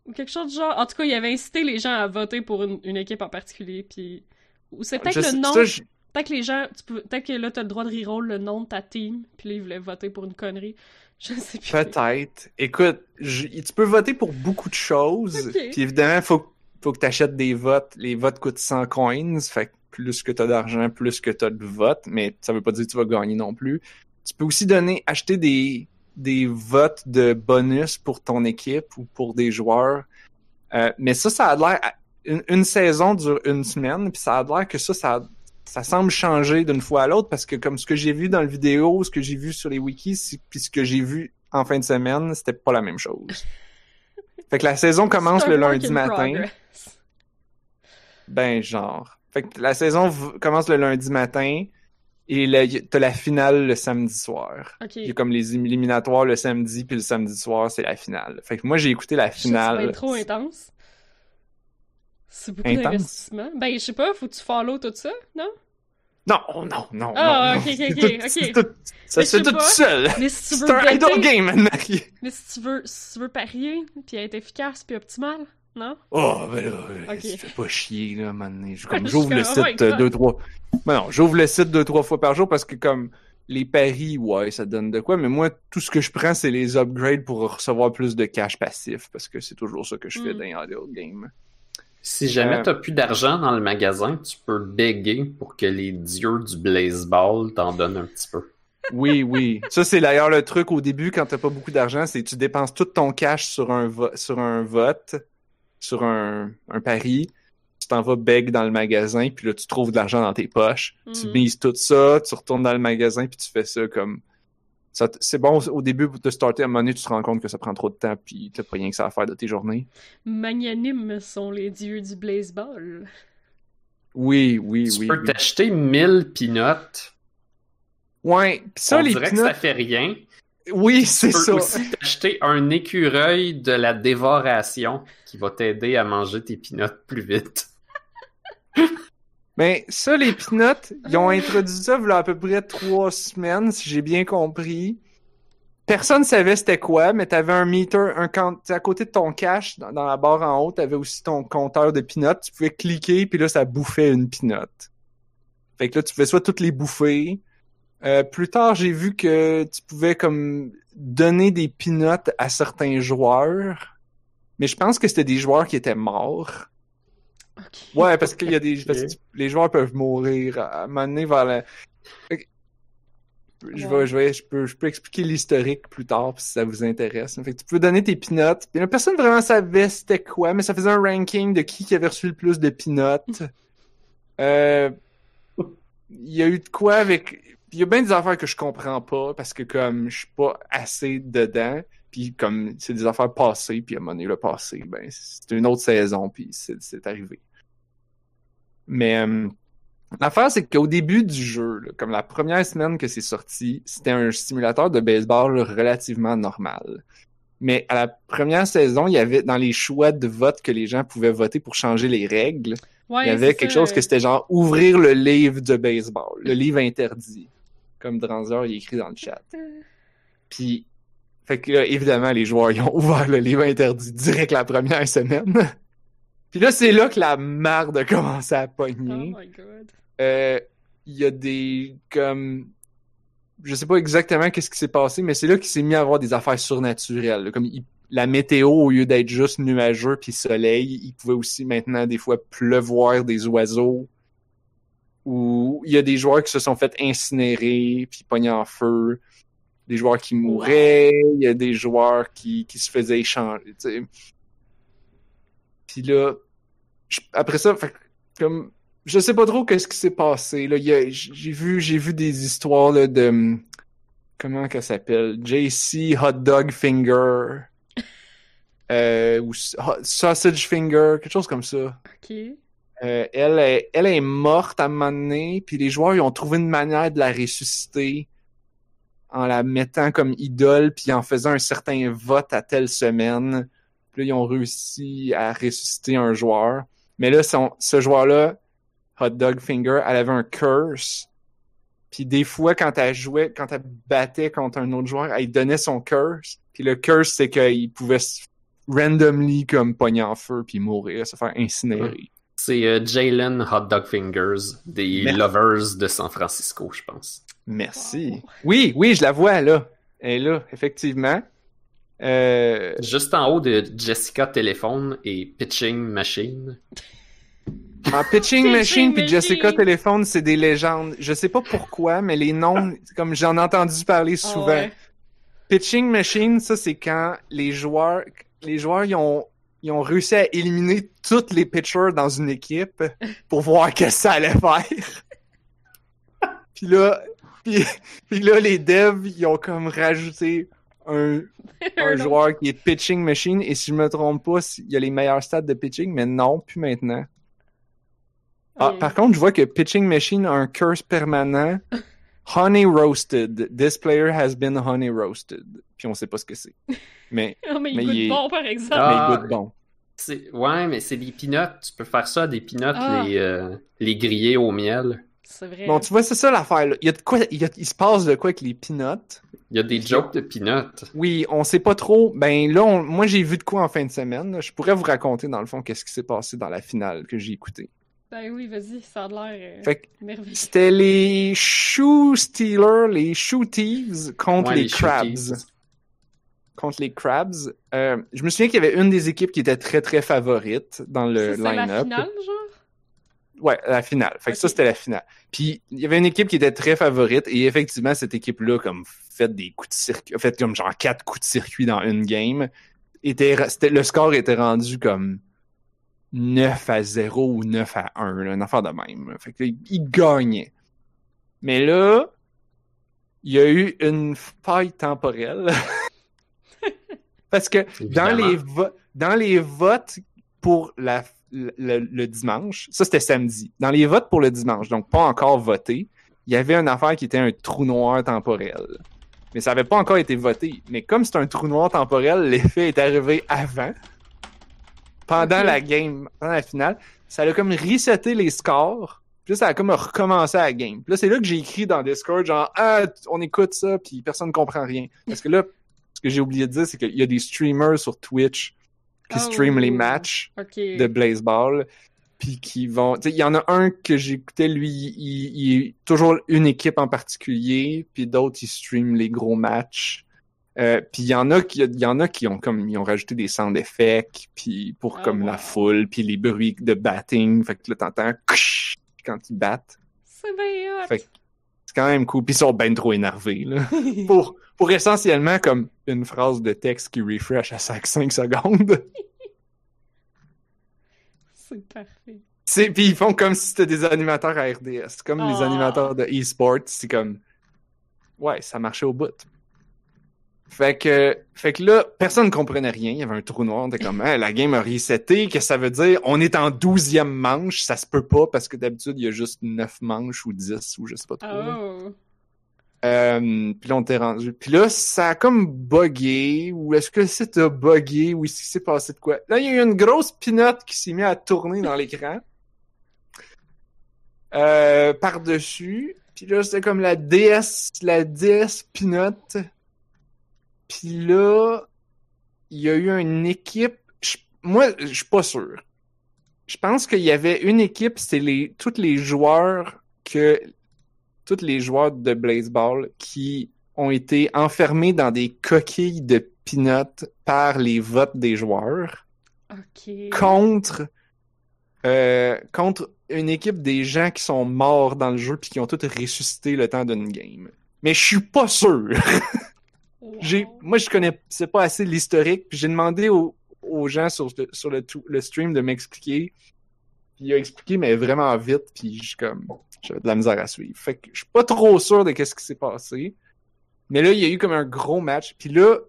ou quelque chose de genre. En tout cas, il avait incité les gens à voter pour une, une équipe en particulier, puis. Ou c'est peut-être le nom. je- Peut-être que les gens. peux- Peut-être que là, t'as le droit de reroll le nom de ta team, puis là, ils voulaient voter pour une connerie. Je sais plus. Peut-être. Écoute, je- tu peux voter pour beaucoup de choses. Ok. Puis évidemment, faut, faut que tu achètes des votes. Les votes coûtent 100 coins. Fait que plus que tu as d'argent, plus que tu as de votes. Mais ça veut pas dire que tu vas gagner non plus. Tu peux aussi donner, acheter des, des votes de bonus pour ton équipe ou pour des joueurs. Euh, mais ça, ça a l'air... Une, une saison dure une semaine, puis ça a l'air que ça, ça, ça semble changer d'une fois à l'autre parce que comme ce que j'ai vu dans le vidéo, ce que j'ai vu sur les wikis, c'est- puis ce que j'ai vu en fin de semaine, c'était pas la même chose. Fait que la saison commence C'est le lundi in matin. progress. Ben, genre. Fait que la saison commence le lundi matin et t'as la finale le samedi soir. Il y a comme les éliminatoires le samedi, puis le samedi soir, c'est la finale. Fait que moi, j'ai écouté la finale. être trop intense. C'est beaucoup d'investissement. Ben, je sais pas, faut que tu follow tout ça, non? Non, non, non. Ah, non, ok, ok, ok, tout- Ça se fait tout seul. Mais si tu veux C'est un idle game, Anne-Marie. Mais si tu veux, si tu veux parier, puis être efficace puis optimal, non? Oh, ben là, euh, Ok. ça fait pas chier, là, maintenant. Comme j'ouvre le oh site euh, deux, trois. Ben non, j'ouvre le site deux, trois fois par jour parce que comme les paris, ouais, ça donne de quoi, mais moi, tout ce que je prends, c'est les upgrades pour recevoir plus de cash passif, parce que c'est toujours ça que je fais Mm. dans les idle game. Si jamais Euh, t'as plus d'argent dans le magasin, tu peux béguer pour que les dieux du baseball t'en donnent un petit peu. Oui, oui. Ça, c'est d'ailleurs le truc au début, quand t'as pas beaucoup d'argent, c'est que tu dépenses tout ton cash sur un, vo- sur un vote, sur un, un pari. Tu t'en vas beg dans le magasin, puis là, tu trouves de l'argent dans tes poches. Tu Mhm. mises tout ça, tu retournes dans le magasin, puis tu fais ça comme... C'est bon au début pour te starter, à un moment donné, tu te rends compte que ça prend trop de temps, puis t'as pas rien que ça à faire de tes journées. Magnanimes sont les dieux du baseball. Oui, oui, tu oui. peux oui. t'acheter 1000 peanuts. Ouais, pis ça, On les dirait que peanuts- ça fait rien. Oui, Tu c'est peux ça. aussi t'acheter un écureuil de la dévoration qui va t'aider à manger tes peanuts plus vite. Mais ça, les peanuts, ils ont introduit ça il y a à peu près trois semaines, si j'ai bien compris. Personne savait c'était quoi, mais t'avais un meter, un compte, à côté de ton cash, dans, la barre en haut, t'avais aussi ton compteur de peanuts. Tu pouvais cliquer, puis là, ça bouffait une peanut. Fait que là, tu pouvais soit toutes les bouffer. Euh, plus tard, j'ai vu que tu pouvais comme donner des peanuts à certains joueurs. Mais je pense que c'était des joueurs qui étaient morts. Ouais, parce qu'il y a des. Parce que les joueurs peuvent mourir à un moment donné vers la. Je vais, je vais, je peux, je peux expliquer l'historique plus tard si ça vous intéresse. Fait que tu peux donner tes. Puis là, personne vraiment savait c'était quoi, mais ça faisait un ranking de qui qui avait reçu le plus de peanuts. Euh, il y a eu de quoi avec. Il y a bien des affaires que je comprends pas parce que comme je suis pas assez dedans. Puis comme c'est des affaires passées, puis à un moment donné, le passé, ben c'est une autre saison, puis c'est arrivé. Mais euh, l'affaire, c'est qu'au début du jeu, là, comme la première semaine que c'est sorti, c'était un simulateur de baseball relativement normal. Mais à la première saison, il y avait dans les choix de vote que les gens pouvaient voter pour changer les règles, Ouais, il y avait quelque ça. chose que c'était genre ouvrir le livre de baseball, le livre interdit, comme Dranzer il écrit dans le chat. Puis, Fait que là, évidemment, les joueurs ils ont ouvert le livre interdit direct la première semaine. Puis là, c'est là que la marde a commencé à Oh pogner. my god. Euh, Il y a des comme je sais pas exactement qu'est-ce qui s'est passé, mais c'est là qu'il s'est mis à avoir des affaires surnaturelles. là. Comme il- la météo, au lieu d'être juste nuageux puis soleil, il pouvait aussi maintenant des fois pleuvoir des oiseaux. Ou il y a des joueurs qui se sont fait incinérer puis pogner en feu. Des joueurs qui mouraient, il y a des joueurs qui, qui se faisaient échanger. Puis là, je- après ça, fait comme je sais pas trop qu'est-ce qui s'est passé. Là, j'ai vu, j'ai vu des histoires là, de comment qu'elle s'appelle, JC Hot Dog Finger, euh, ou Sausage Finger, quelque chose comme ça. Ok. Euh, elle, est, elle est morte à un moment donné, puis les joueurs ils ont trouvé une manière de la ressusciter en la mettant comme idole, puis en faisant un certain vote à telle semaine. Puis là, ils ont réussi à ressusciter un joueur. Mais là, son, ce joueur-là, Hot Dog Finger, elle avait un curse. Puis des fois, quand elle jouait, quand elle battait contre un autre joueur, elle donnait son curse. Puis le curse, c'est qu'il pouvait se- randomly comme pogner en feu puis mourir, se faire incinérer. C'est euh, Jalen Hot Dog Fingers, des Merci. Lovers de San Francisco, je pense. Merci. Wow. Oui, oui, je la vois là. Elle est là, effectivement. Euh, Juste en haut de Jessica Téléphone et Pitching Machine. en Pitching Pitching Machine puis. Jessica Téléphone, c'est des légendes. Je sais pas pourquoi, mais les noms, comme j'en ai entendu parler Ah souvent. ouais. Pitching Machine, ça c'est quand les joueurs, les joueurs ils ont, ils ont réussi à éliminer tous les pitchers dans une équipe pour voir qu'est-ce que ça allait faire. puis là, puis, puis là les devs ils ont comme rajouté un, joueur qui est pitching machine et si je me trompe pas, il y a les meilleurs stats de pitching, mais non, plus maintenant. Ah, par contre, je vois que pitching machine a un curse permanent. Honey roasted. This player has been honey roasted. Puis on sait pas ce que c'est. Mais, Oh, mais il Mais goûte est- bon, par exemple. Ah. mais il goûte bon. C'est- Ouais, mais c'est des peanuts. Tu peux faire ça des peanuts, Ah. les, euh, les griller au miel. C'est vrai. Bon, tu vois, c'est ça l'affaire. Il y a de quoi, il, y a- il se passe de quoi avec les peanuts. Il y a des jokes de peanuts. Oui, on sait pas trop. Ben là, on- moi j'ai vu de quoi en fin de semaine. là. Je pourrais vous raconter dans le fond qu'est-ce qui s'est passé dans la finale que j'ai écouté. Ben oui, vas-y, ça a l'air euh, c'était les Shoe Stealers, les Shoe Thieves contre Ouais, les, les Crabs. Contre les Crabs. Euh, je me souviens qu'il y avait une des équipes qui était très très favorite dans le C'est ça la line-up. finale, genre? Ouais, la finale. Fait que ça, c'était la finale. Puis, il y avait une équipe qui était très favorite, et effectivement, cette équipe-là, comme, fait des coups de circuit, a fait comme genre quatre coups de circuit dans une game. Était, le score était rendu comme 9 à 0 ou 9 à 1, là, une affaire de même. Fait que, il gagnait. Mais là, il y a eu une faille temporelle. Parce que dans les, dans les votes pour la, le, dimanche, ça c'était samedi, dans les votes pour le dimanche, donc pas encore voté, il y avait une affaire qui était un trou noir temporel. Mais ça avait pas encore été voté. Mais comme c'est un trou noir temporel, l'effet est arrivé avant. Pendant la game, pendant la finale, ça a comme reseté les scores. Puis là, ça a comme recommencé la game. Puis là, c'est là que j'ai écrit dans Discord, genre, ah, on écoute ça, puis personne ne comprend rien. Parce que là, ce que j'ai oublié de dire, c'est qu'il y a des streamers sur Twitch qui Oh. streament les matchs de Blazeball, puis qui vont... Il y en a un que j'écoutais, lui, il, il est toujours une équipe en particulier, puis d'autres, ils streament les gros matchs. Euh, puis il y en a qui il y en a qui ont comme ils ont rajouté des sound effects puis pour Oh, comme wow. la foule puis les bruits de batting fait que là t'entends quand ils battent C'est bien. Fait que- c'est quand même cool puis ils sont ben trop énervés là pour pour essentiellement comme une phrase de texte qui refresh à 5 5 secondes C'est parfait. C'est puis ils font comme si c'était des animateurs à RDS. C'est comme les Ah. animateurs de e-sport, c'est comme ouais, ça marchait au bout. Fait que fait que là, personne ne comprenait rien, il y avait un trou noir, on était comme Hein, la game a reseté, qu'est-ce que ça veut dire? On est en douzième manche, ça se peut pas parce que d'habitude il y a juste neuf manches ou 10 ou je sais pas trop. Oh. Euh, puis là, on t'est rendu. Puis là, ça a comme buggé, ou est-ce que c'est a buggé, ou est-ce qu'il s'est passé de quoi? Là, il y a eu une grosse pinotte qui s'est mise à tourner dans l'écran. Euh, par-dessus. Puis là, c'était comme la DS, la DS pinotte. Puis là, il y a eu une équipe. moi, je suis pas sûr. Je pense qu'il y avait une équipe, c'est les tous les joueurs que tous les joueurs de baseball qui ont été enfermés dans des coquilles de peanuts par les votes des joueurs contre euh, contre une équipe des gens qui sont morts dans le jeu puis qui ont tous ressuscité le temps d'une game. Mais je suis pas sûr. J'ai, moi, je connais c'est pas assez l'historique. Puis j'ai demandé aux, aux gens sur, le, sur le, tou- le stream de m'expliquer. Puis il a expliqué, mais vraiment vite. Puis je comme, j'avais de la misère à suivre. Fait que je suis pas trop sûr de qu'est-ce qui s'est passé. Mais là, il y a eu comme un gros match. Puis là,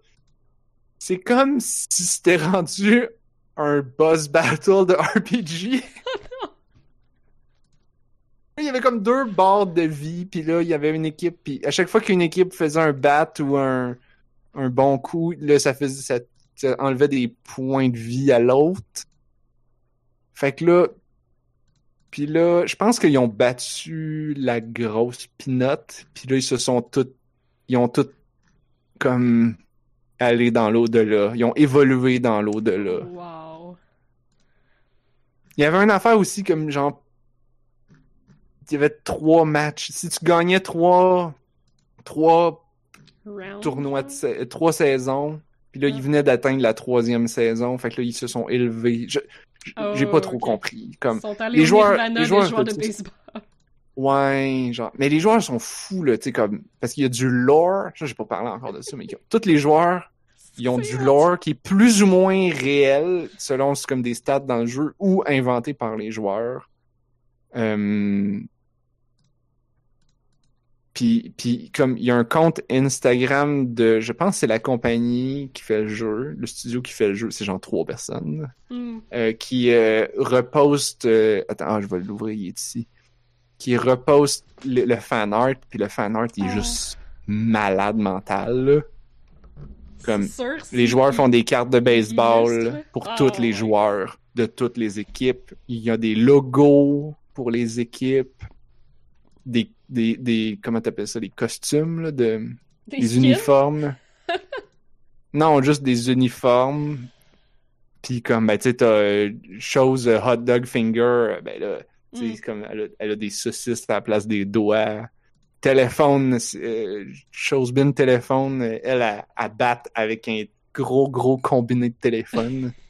c'est comme si c'était rendu un boss battle de RPG. Il y avait comme deux barres de vie, puis là, il y avait une équipe, puis à chaque fois qu'une équipe faisait un bat ou un, un bon coup, là, ça faisait, ça, ça enlevait des points de vie à l'autre. Fait que là, puis là, je pense qu'ils ont battu la grosse pinotte, puis là, ils se sont tous, ils ont tous comme allé dans l'au-delà. Ils ont évolué dans l'au-delà. Wow. Il y avait une affaire aussi comme genre. Il y avait trois matchs. Si tu gagnais trois, trois Round. tournois, de sa- trois saisons, puis là, Ah. ils venaient d'atteindre la troisième saison, fait que là, ils se sont élevés. Je- je- Oh, J'ai pas trop ok. compris. Ils Comme, sont allés les joueurs- Nirvana les joueurs joueurs de baseball. ouais, genre. Mais les joueurs sont fous, là, tu sais, comme. Parce qu'il y a du lore. Ça, j'ai pas parlé encore de ça, mais tous les joueurs ils ont du lore qui est plus ou moins réel selon c'est comme des stats dans le jeu ou inventé par les joueurs. Euh... Puis, puis comme il y a un compte Instagram de, je pense que c'est la compagnie qui fait le jeu, le studio qui fait le jeu, c'est genre trois personnes, Hmm. euh, qui euh, reposte, euh, attends, ah, je vais l'ouvrir, il est ici, qui reposte le, le fan art, puis le fan art il est Ah. juste malade mental. là. Comme sûr, les joueurs font des cartes de baseball pour Ah, tous les ouais. joueurs de toutes les équipes. Il y a des logos pour les équipes, des, des, des comment t'appelles ça, des costumes, là, de, Des uniformes. non, juste des uniformes. Puis comme, ben, tu sais, t'as euh, chose euh, hot dog finger, euh, ben là, tu sais, Mm. comme, elle a, elle a des saucisses à la place des doigts. Téléphone, euh, chose bin téléphone, elle, a battre avec un gros, gros combiné de téléphone.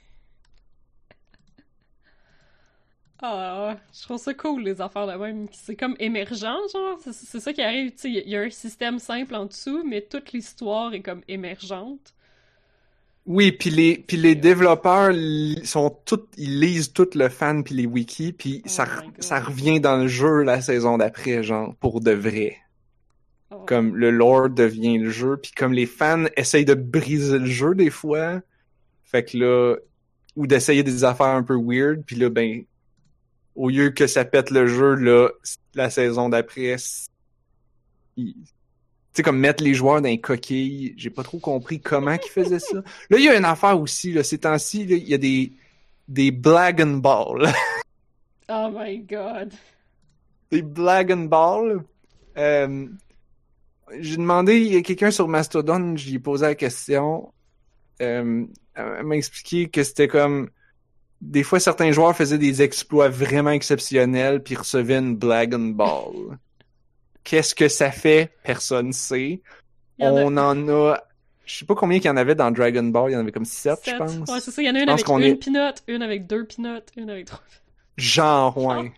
Ah, je trouve ça cool, les affaires de même. C'est comme émergent, genre. C'est ça qui arrive, tu sais. Il y a un système simple en dessous, mais toute l'histoire est comme émergente. Oui, puis les puis les développeurs ils sont tous ils lisent tout le fan puis les wikis puis Oh ça ça revient dans le jeu la saison d'après genre pour de vrai. Oh. Comme le lore devient le jeu puis comme les fans essayent de briser le jeu des fois, fait que là ou d'essayer des affaires un peu weird puis là ben au lieu que ça pète le jeu là la saison d'après il- tu sais, comme mettre les joueurs dans les coquilles. J'ai pas trop compris comment qu'ils faisaient ça. Là, il y a une affaire aussi, là, ces temps-ci, il y a des, des Black and Ball. Oh my god. des Black and Ball. Euh, j'ai demandé, il y a quelqu'un sur Mastodon, j'y ai posé la question. Euh, elle m'a expliqué que c'était comme, des fois, certains joueurs faisaient des exploits vraiment exceptionnels puis recevaient une and Ball. Qu'est-ce que ça fait? Personne sait. Il a On en a, je sais pas combien qu'il y en avait dans Dragon Ball, il y en avait comme 7, je pense. Ouais, c'est ça. Il y en a une avec une est- pinotte, une avec deux pinottes, une avec trois. Genre, ouais.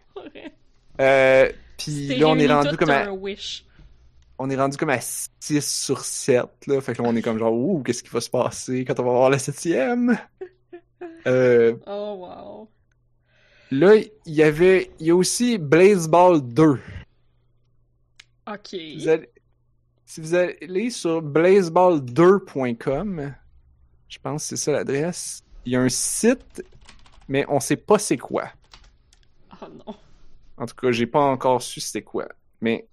Euh, puis là, on est rendu comme à, wish. on est rendu comme à 6 sur 7, là. Fait que là, on est comme genre, ouh, qu'est-ce qui va se passer quand on va voir la septième? Euh, Oh wow. là, il y avait, il y a aussi Blaze Ball 2. Ok. Vous allez- si vous allez sur blazeball2.com, je pense que c'est ça l'adresse, il y a un site, mais on sait pas c'est quoi. Oh non. En tout cas, j'ai pas encore su c'était quoi. Mais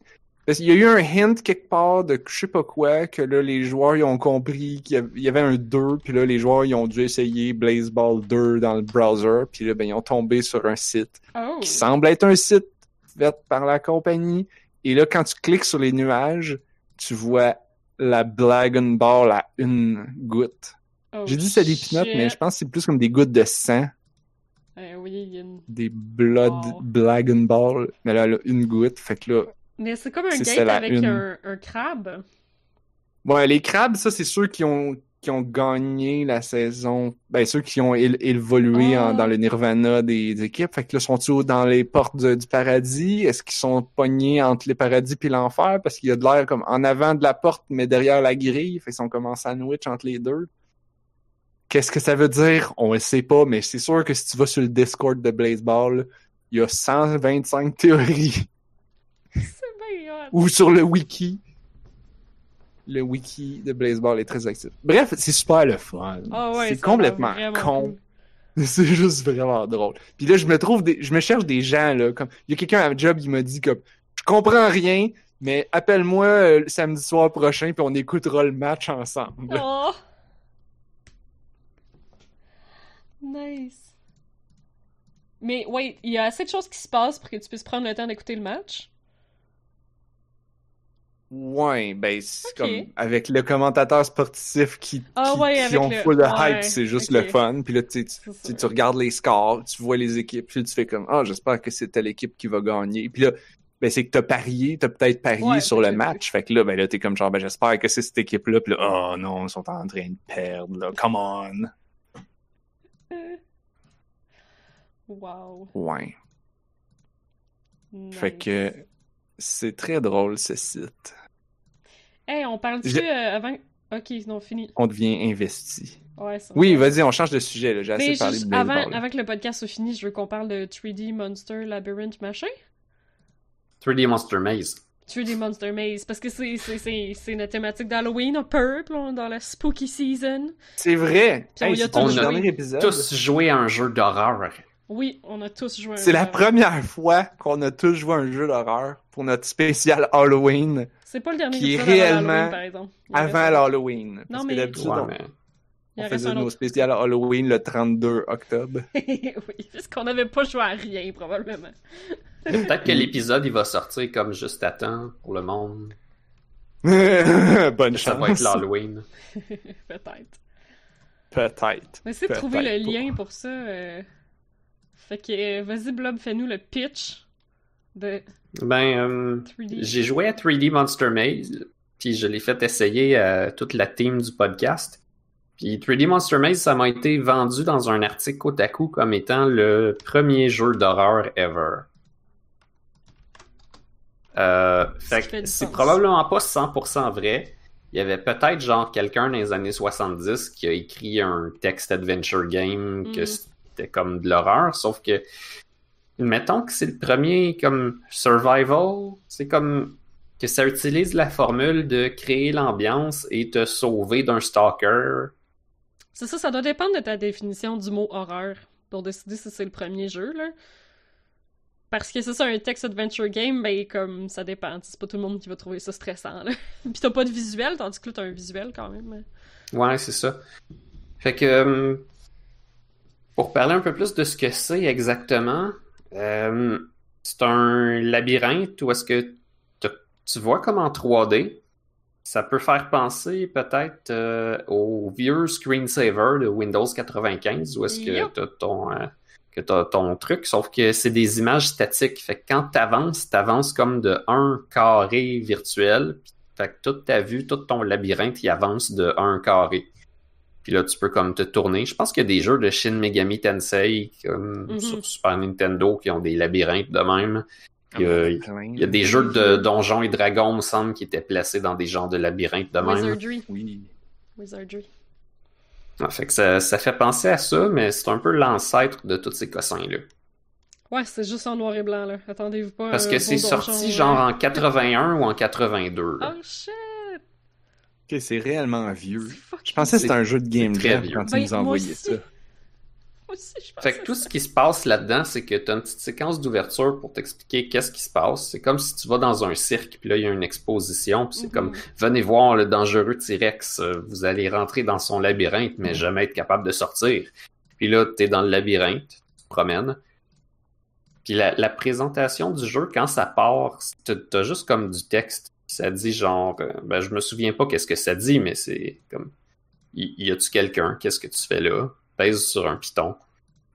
parce qu'il y a eu un hint quelque part de je sais pas quoi, que là, les joueurs ils ont compris qu'il y avait- un 2, puis là, les joueurs ils ont dû essayer Blazeball 2 dans le browser, puis là, ben, ils ont tombé sur un site Oh. qui semble être un site fait par la compagnie. Et là, quand tu cliques sur les nuages, tu vois la Blagon Ball à une goutte. Oh, J'ai dit c'est des pinottes, mais je pense que c'est plus comme des gouttes de sang. Euh, oui, une- Des Blood. Blagon Ball. Mais là, a une goutte. Fait que là, Mais c'est comme un C'est gate avec une. un, un crabe. Ouais, les crabes, ça, c'est ceux qui ont, qui ont gagné la saison. Ben, ceux qui ont évolué Ah. en- dans le nirvana des, des équipes. Fait que là, sont-ils dans les portes de- du paradis? Est-ce qu'ils sont pognés entre les paradis puis l'enfer? Parce qu'il y a de l'air comme en avant de la porte, mais derrière la grille. Fait qu'ils sont comme en sandwich entre les deux. Qu'est-ce que ça veut dire? On le sait pas, mais c'est sûr que si tu vas sur le Discord de Blazeball, il y a 125 théories. Ou sur le wiki. Le wiki de Blazeball est très actif. Bref, c'est super le fun. Ah ouais, c'est complètement con. cool. C'est juste vraiment drôle. Puis là, je me trouve des... je me cherche des gens là comme il y a quelqu'un à la job, il m'a dit comme je comprends rien, mais appelle-moi euh, samedi soir prochain puis on écoutera le match ensemble. Oh! Nice. Mais ouais, il y a assez de choses qui se passent pour que tu puisses prendre le temps d'écouter le match. Ouais, ben c'est comme avec le commentateur sportif qui, Ah qui, ouais, qui ont le- full de ouais, hype, c'est juste le fun. Puis là, tu, tu, tu, regardes les scores, tu vois les équipes, puis tu fais comme ah j'espère que c'est telle équipe qui va gagner. Puis là, ben c'est que t'as parié, t'as peut-être parié Ouais, sur le match. Fait que là, ben là t'es comme genre ben j'espère que c'est cette équipe-là. Puis là, oh non, ils sont en train de perdre. Là, come on. Wow. Ouais. Nice. Fait que c'est très drôle ce site. Hey, on parle-tu Je- euh, avant. Ok, non, fini. On devient investi. Ouais, Oui, va. vas-y, on change de sujet. J'ai assez parlé juste de avant, avant que le podcast soit fini, je veux qu'on parle de 3D Monster Labyrinth machin? 3D Monster Maze. 3D Monster Maze, parce que c'est, c'est, c'est, c'est notre thématique d'Halloween un peu, on dans la spooky season. C'est vrai. Puis on y a joué. épisode. Tous joué à un jeu d'horreur. Oui, on a tous joué à un C'est la première fois qu'on a tous joué à un jeu d'horreur pour notre spécial Halloween C'est pas le dernier qui est avant réellement Halloween, par exemple. Il avant l'Halloween. Parce Non, mais- que d'habitude, Ouais, on, faisait un nos autre. spéciales Halloween le 32 octobre. oui, parce qu'on n'avait pas joué à rien, probablement. Peut-être que l'épisode il va sortir comme juste à temps pour le monde. Bonne Ça chance. va être l'Halloween. Peut-être. Peut-être. On va essayer de trouver le lien pour ça. euh. Fait que, euh, vas-y, Blob, fais-nous le pitch de Ben, euh, 3D. j'ai joué à 3D Monster Maze, puis je l'ai fait essayer à toute la team du podcast. Puis 3D Monster Maze, ça m'a été vendu dans un article Kotaku comme étant le premier jeu d'horreur ever. Euh, fait c'est probablement pas 100% vrai. Il y avait peut-être genre quelqu'un dans les années 70 qui a écrit un text adventure game que Mhm. C'était comme de l'horreur, sauf que mettons que c'est le premier comme survival, c'est comme que ça utilise la formule de créer l'ambiance et te sauver d'un stalker. C'est ça, ça doit dépendre de ta définition du mot horreur pour décider si c'est le premier jeu, là. Parce que c'est ça, un text adventure game, ben comme ça dépend. C'est pas tout le monde qui va trouver ça stressant, là. Puis t'as pas de visuel, tandis que là t'as un visuel quand même. Ouais, c'est ça. Fait que euh, pour parler un peu plus de ce que c'est exactement, euh, c'est un labyrinthe où est-ce que tu vois comme en 3D. Ça peut faire penser peut-être euh, au vieux screensaver de Windows 95 où est-ce que Yup. t'as ton euh, que ton truc, sauf que c'est des images statiques. Fait que quand t'avances, t'avances comme de un carré virtuel. Fait que toute ta vue, tout ton labyrinthe, il avance de un carré. Puis là, tu peux comme te tourner. Je pense qu'il y a des jeux de Shin Megami Tensei comme Mhm. sur Super Nintendo qui ont des labyrinthes de même. Il y a, il Plein. y a des jeux de Donjons et Dragons, me semble, qui étaient placés dans des genres de labyrinthes de même. Wizardry. Oui. Wizardry. Ah, fait que ça, ça fait penser à ça, mais c'est un peu l'ancêtre de tous ces cossins-là. Ouais, c'est juste en noir et blanc, là. Attendez-vous pas. Parce que un c'est sorti genre en 81 ou en 82. là. Oh shit! Ok, c'est réellement vieux. Je pensais que c'était un jeu de Game Jam quand tu Ben, nous envoyais ça. Moi aussi, je Fait que tout ce qui se passe là-dedans, c'est que tu as une petite séquence d'ouverture pour t'expliquer qu'est-ce qui se passe. C'est comme si tu vas dans un cirque, puis là, il y a une exposition, puis c'est Mhm. comme venez voir le dangereux T-Rex, euh, vous allez rentrer dans son labyrinthe, mais jamais être capable de sortir. Puis là, tu es dans le labyrinthe, tu te promènes. Puis la, la présentation du jeu, quand ça part, t'as t'as juste comme du texte. Puis ça dit genre, euh, ben je me souviens pas qu'est-ce que ça dit, mais c'est comme, y, a-tu quelqu'un? Qu'est-ce que tu fais là? Pèse sur un piton.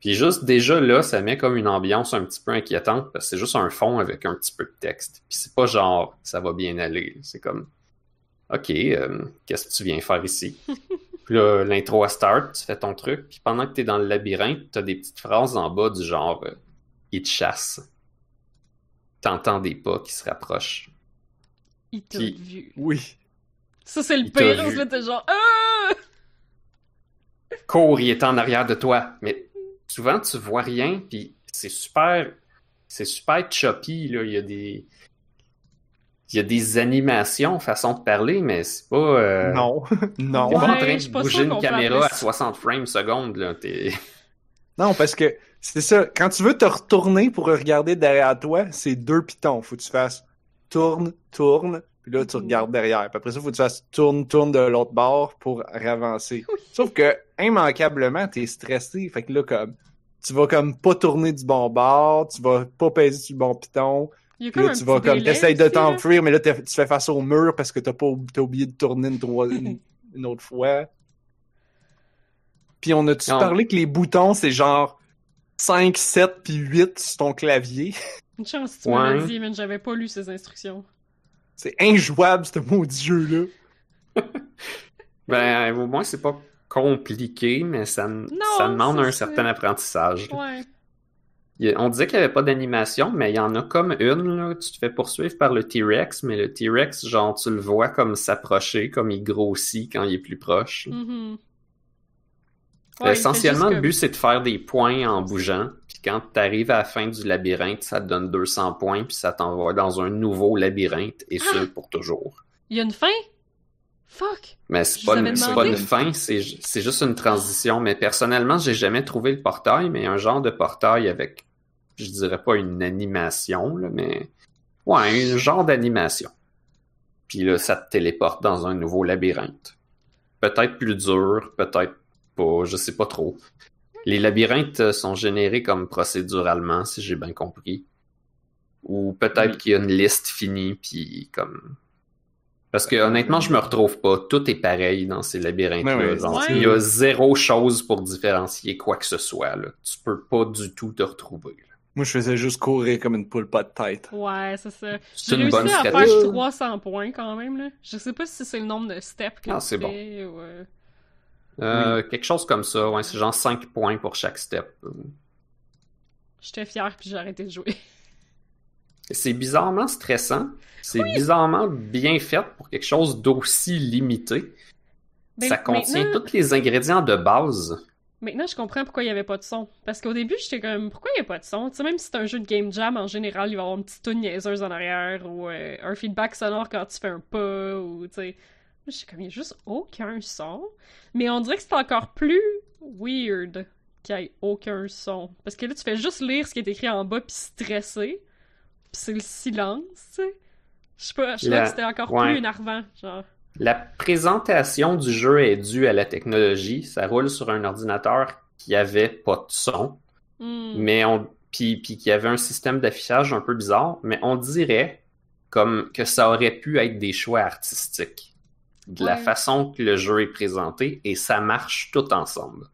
Puis juste déjà là, ça met comme une ambiance un petit peu inquiétante parce que c'est juste un fond avec un petit peu de texte. Puis c'est pas genre ça va bien aller. C'est comme OK, euh, qu'est-ce que tu viens faire ici? puis là, l'intro à start, tu fais ton truc, puis pendant que t'es dans le labyrinthe, t'as des petites phrases en bas du genre euh, Il te chasse. T'entends des pas qui se rapprochent. Il t'a vu. Oui. Ça, c'est le Il pire. vu. Là, t'es genre. Ah! Cours, il est en arrière de toi. Mais souvent, tu vois rien, puis c'est super. C'est super choppy, là. Il y a des. Il y a des animations, façon de parler, mais c'est pas. euh, Non. non. T'es pas en train de pas bouger une caméra à ça. 60 frames seconde, là. T'es... Non, parce que c'est ça. Quand tu veux te retourner pour regarder derrière toi, c'est deux pitons. Faut que tu fasses tourne, tourne, puis là, tu Mhm. regardes derrière. Puis après ça, faut que tu fasses tourne, tourne de l'autre bord pour avancer. Sauf que, immanquablement, t'es stressé. Fait que là, comme, tu vas comme pas tourner du bon bord, tu vas pas peser sur le bon piton. Il Puis là, tu vas comme, t'essayes de t'enfuir, mais là, tu fais face au mur parce que t'as pas, t'as oublié de tourner une, une, une autre fois. Puis on a-tu parlé que les boutons, c'est genre 5, 7 puis 8 sur ton clavier? Une chance si tu Ouais. m'avais dit, mais j'avais pas lu ces instructions. C'est injouable, ce maudit jeu-là. Ben, au moins, c'est pas compliqué, mais ça, ça demande un certain apprentissage. Ouais. Il On disait qu'il n'y avait pas d'animation, mais il y en a comme une, là. Tu te fais poursuivre par le T-Rex, mais le T-Rex, genre, tu le vois comme s'approcher, comme il grossit quand il est plus proche. Mhm. Ouais, fait Essentiellement, le but, c'est de faire des points en bougeant. Puis quand tu arrives à la fin du labyrinthe, ça te donne 200 points, puis ça t'envoie dans un nouveau labyrinthe, et ce, Ah! pour toujours. Il y a une fin? Fuck! Mais c'est pas, une, pas fin, c'est ju- c'est juste une transition. Mais personnellement, j'ai jamais trouvé le portail, mais un genre de portail avec, je dirais pas une animation, là, mais ouais, un genre d'animation. Puis là, ça te téléporte dans un nouveau labyrinthe. Peut-être plus dur, peut-être pas, je sais pas trop. Les labyrinthes euh, sont générés comme procéduralement, si j'ai bien compris. Ou peut-être Oui. qu'il y a une liste finie, puis comme parce que honnêtement, je me retrouve pas. Tout est pareil dans ces labyrinthes-là. Ouais, ouais, Il y a zéro chose pour différencier quoi que ce soit. Là. Tu peux pas du tout te retrouver. là. Moi, je faisais juste courir comme une poule pas de tête. Ouais, c'est ça. C'est J'ai une réussi bonne à stratégie. faire 300 points quand même, là. Je sais pas si c'est le nombre de steps que Ah, tu c'est bon. ou... euh, Quelque chose comme ça. Ouais, c'est genre 5 points pour chaque step. J'étais fière puis j'ai arrêté de jouer. C'est bizarrement stressant. C'est bizarrement bien fait pour quelque chose d'aussi limité. Ben, ça contient maintenant- tous les ingrédients de base. Maintenant, je comprends pourquoi il y avait pas de son. Parce qu'au début, j'étais comme, pourquoi il y a pas de son? Tu sais, même si c'est un jeu de game jam, en général, il va y avoir une petite tune niaiseuse en arrière ou euh, un feedback sonore quand tu fais un pas ou, tu sais. Je suis comme, il y a juste aucun son. Mais on dirait que c'est encore plus weird qu'il y ait aucun son. Parce que là, tu fais juste lire ce qui est écrit en bas puis stresser. Puis c'est le silence, tu sais. Je sais pas, je La- que c'était encore ouais. plus énervant, genre. La présentation du jeu est due à la technologie. Ça roule sur un ordinateur qui avait pas de son. Hmm. mais on puis puis qu'il y avait un système d'affichage un peu bizarre, mais on dirait comme que ça aurait pu être des choix artistiques de la façon que le jeu est présenté et ça marche tout ensemble.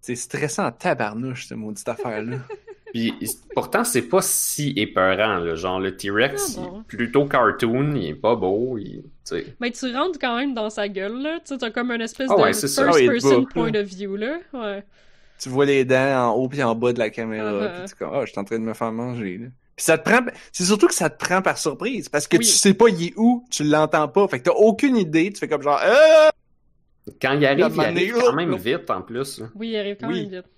C'est stressant en tabarnouche, cette maudite affaire-là. Puis pourtant c'est pas si épeurant là, genre le T-Rex Ah il bon. est plutôt cartoon, il est pas beau, il. Mais tu rentres quand même dans sa gueule, là. Tu t'as comme une espèce Ah de ouais. Ah first-person book, point là. of view, là. Ouais. tu vois les dents en haut puis en bas de la caméra, Uh-huh. puis tu es comme, ah, je suis en train de me faire manger, là. Puis ça te prend, c'est surtout que ça te prend par surprise, parce que Oui. tu sais pas il est où, tu l'entends pas, fait que t'as aucune idée, tu fais comme genre, euh! Quand il arrive, il arrive quand même vite en plus. là. Oui, il arrive quand Oui. même vite.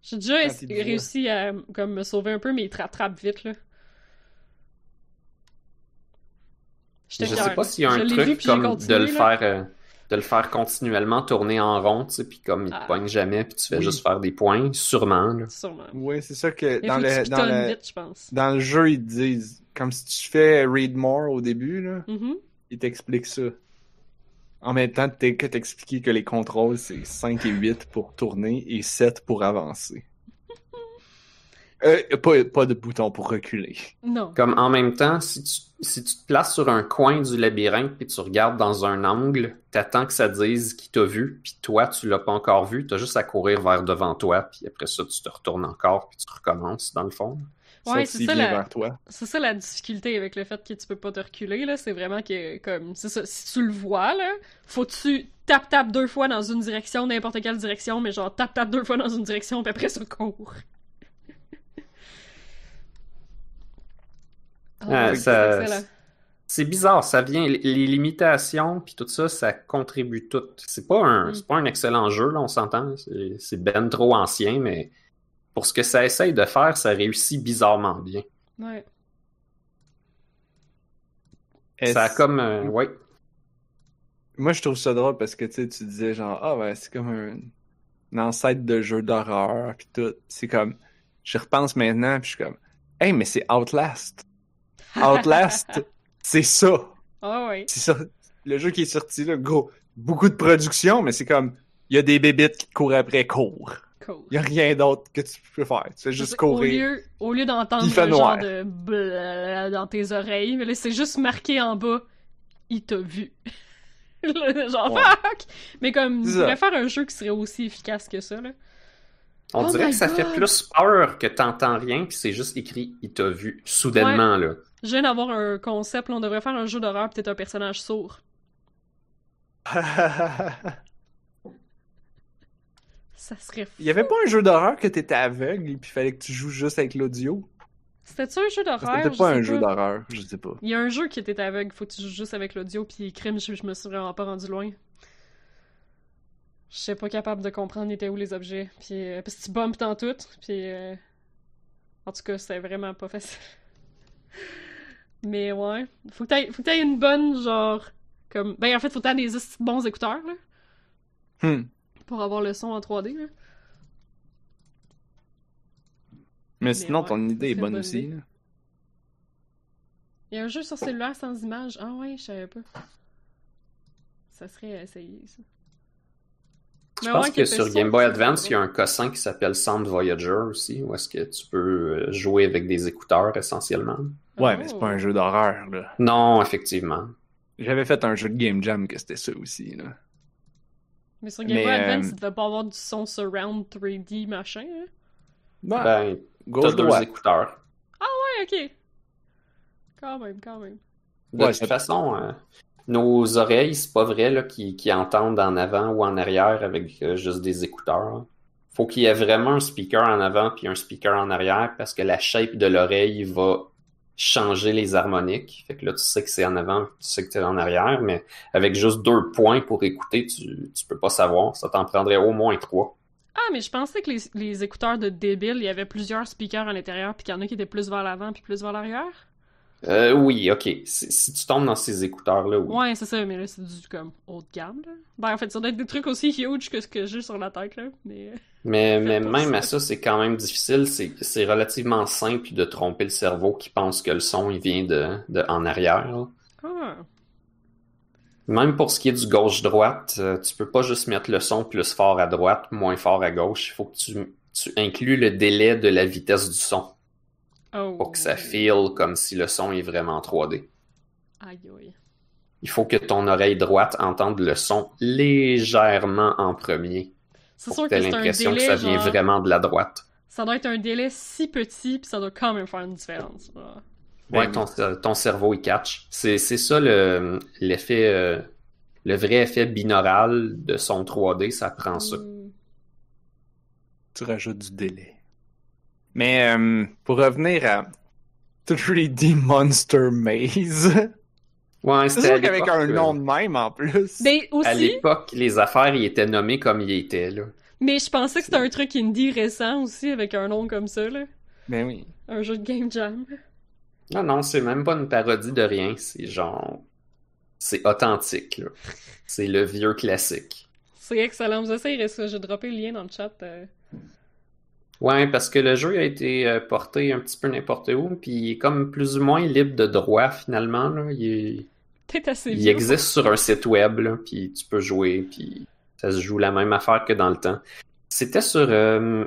J'ai déjà voit. réussi à comme, me sauver un peu, mais il te rattrape vite, là. Je fière, sais pas s'il y a un vu, truc comme de le faire euh, de le faire continuellement tourner en rond, tu sais, puis comme il te Ah. pogne jamais, puis tu fais Oui. juste faire des points, sûrement. là. Sûrement. Ouais, c'est ça que dans que le, tu dans pitonnes le, vite, je pense. dans le jeu, ils te disent, comme si tu fais read more au début, là, Mhm. ils t'expliquent ça. En même temps, t'es que t'expliquer que les contrôles, c'est 5 et 8 pour tourner et 7 pour avancer. Euh, pas, pas de bouton pour reculer. Non. Comme en même temps, si tu, si tu te places sur un coin du labyrinthe puis tu regardes dans un angle, t'attends que ça dise qui t'a vu, puis toi, tu l'as pas encore vu, t'as juste à courir vers devant toi, puis après ça, tu te retournes encore, puis tu recommences, dans le fond. Ouais, c'est ça, la- vers toi. C'est ça la difficulté avec le fait que tu peux pas te reculer, là. C'est vraiment que, comme, c'est ça, si tu le vois, là, faut que tu tapes, tapes deux fois dans une direction, n'importe quelle direction, mais genre tape, tape deux fois dans une direction, puis après ça Ah, ça- excellent. C'est bizarre, ça vient, les limitations puis tout ça, ça contribue tout. C'est pas un, Mm. c'est pas un excellent jeu, là, on s'entend. C'est ben trop ancien, mais pour ce que ça essaye de faire, ça réussit bizarrement bien. Ouais. Ça a comme, euh, ouais. Moi, je trouve ça drôle parce que tu sais, tu disais genre, ah ouais, c'est comme un, un ancêtre de jeu d'horreur, puis tout. C'est comme, je repense maintenant, puis je suis comme, hey, mais c'est Outlast. Outlast, c'est ça. Ah ouais. C'est ça. Le jeu qui est sorti, là, gros, beaucoup de production, mais c'est comme, il y a des bébites qui te courent après, cours. Cool. Il y a rien d'autre que tu peux faire. Tu fais juste Au courir. lieu, au lieu d'entendre le genre noir. de blablabla dans tes oreilles, mais là, c'est juste marqué en bas, il t'a vu. Genre, Ouais. fuck! Mais comme, il pourrait faire un jeu qui serait aussi efficace que ça, là. On Oh dirait que ça fait plus peur que t'entends rien, puis c'est juste écrit « il t'a vu » soudainement, là. Je viens d'avoir un concept, là, on devrait faire un jeu d'horreur, peut-être un personnage sourd. Ça serait fou. Il y avait pas un jeu d'horreur que t'étais aveugle et puis fallait que tu joues juste avec l'audio? C'était-tu un jeu d'horreur? C'était pas un jeu d'horreur, je sais pas. Il y a un jeu qui était aveugle, faut que tu joues juste avec l'audio, puis crime, je, je me suis vraiment pas rendu loin. Je suis pas capable de comprendre était où les objets, puis euh, parce que tu bumpes dans tout, puis euh, en tout cas, c'était vraiment pas facile. Mais ouais, faut que t'aies, faut que t'aies une bonne genre comme ben en fait, faut que t'aies des bons écouteurs là Hmm. pour avoir le son en 3D là. Mais sinon, ouais, ton idée est bonne aussi. idée. là. Il y a un jeu sur cellulaire sans image. Ah ouais, je savais pas. Ça serait à essayer ça. Je Mais pense ouais, que sur Game Boy Advance, il y a un cossin qui s'appelle Sound Voyager aussi, où est-ce que tu peux euh, jouer avec des écouteurs essentiellement. Ouais, mais c'est pas un Oh. jeu d'horreur, là. Non, effectivement. J'avais fait un jeu de Game Jam que c'était ça aussi, là. Mais sur Game Boy Advance, euh, il devait pas avoir du son surround 3D machin. Hein? Ouais, Ben, t'as deux écouteurs. Ouais, ok. Quand même, quand même. De Ouais, toute façon, euh, nos oreilles, c'est pas vrai là, qui, qui entendent en avant ou en arrière avec euh, juste des écouteurs. là. Faut qu'il y ait vraiment un speaker en avant puis un speaker en arrière parce que la shape de l'oreille va changer les harmoniques. Fait que là, tu sais que c'est en avant, tu sais que c'est en arrière, mais avec juste deux points pour écouter, tu, tu peux pas savoir. Ça t'en prendrait au moins trois. Ah, mais je pensais que les, les écouteurs de débile, il y avait plusieurs speakers à l'intérieur, puis qu'il y en a qui étaient plus vers l'avant puis plus vers l'arrière? Euh, oui, ok. Si, si tu tombes dans ces écouteurs-là, oui. Ouais, c'est ça, mais là, c'est du comme haut de gamme, là. Ben, en fait, ça doit être des trucs aussi huge que ce que j'ai sur la tête, là. Mais. Mais, même à ça, c'est quand même difficile. C'est, relativement simple de tromper le cerveau qui pense que le son, il vient de, de en arrière. Ah. Même pour ce qui est du gauche-droite, euh, tu peux pas juste mettre le son plus fort à droite, moins fort à gauche. Il faut que tu, tu inclues le délai de la vitesse du son Oh. pour que ça feel comme si le son est vraiment 3D. Aïe, aïe. Il faut que ton oreille droite entende le son légèrement en premier C'est sûr que c'est un l'impression que délai, ça vient genre... vraiment de la droite. Ça doit être un délai si petit, puis ça doit quand même faire une différence. Ben Ouais, oui. ton, ton cerveau, il catch. C'est, c'est ça le, l'effet, euh, le vrai effet binaural de son 3D, ça prend ça. Hmm. Tu rajoutes du délai. Mais euh, pour revenir à 3D Monster Maze, Ouais, c'est à sûr qu'avec un euh, nom de même en plus. Mais À aussi, l'époque, les affaires, ils étaient nommés comme ils étaient, là. mais je pensais que c'était un truc indie récent aussi, avec un nom comme ça, là. Ben oui. Un jeu de game jam. Non, non, c'est même pas une parodie de rien. C'est genre. C'est authentique, là. C'est le vieux classique. C'est excellent. Vous essayerez ça. J'ai droppé le lien dans le chat. euh. Ouais, parce que le jeu a été euh, porté un petit peu n'importe où, puis il est comme plus ou moins libre de droit, finalement, là. Il, est- Peut-être assez il vieux. existe sur un site web, là, puis tu peux jouer, puis ça se joue la même affaire que dans le temps. C'était sur... euh,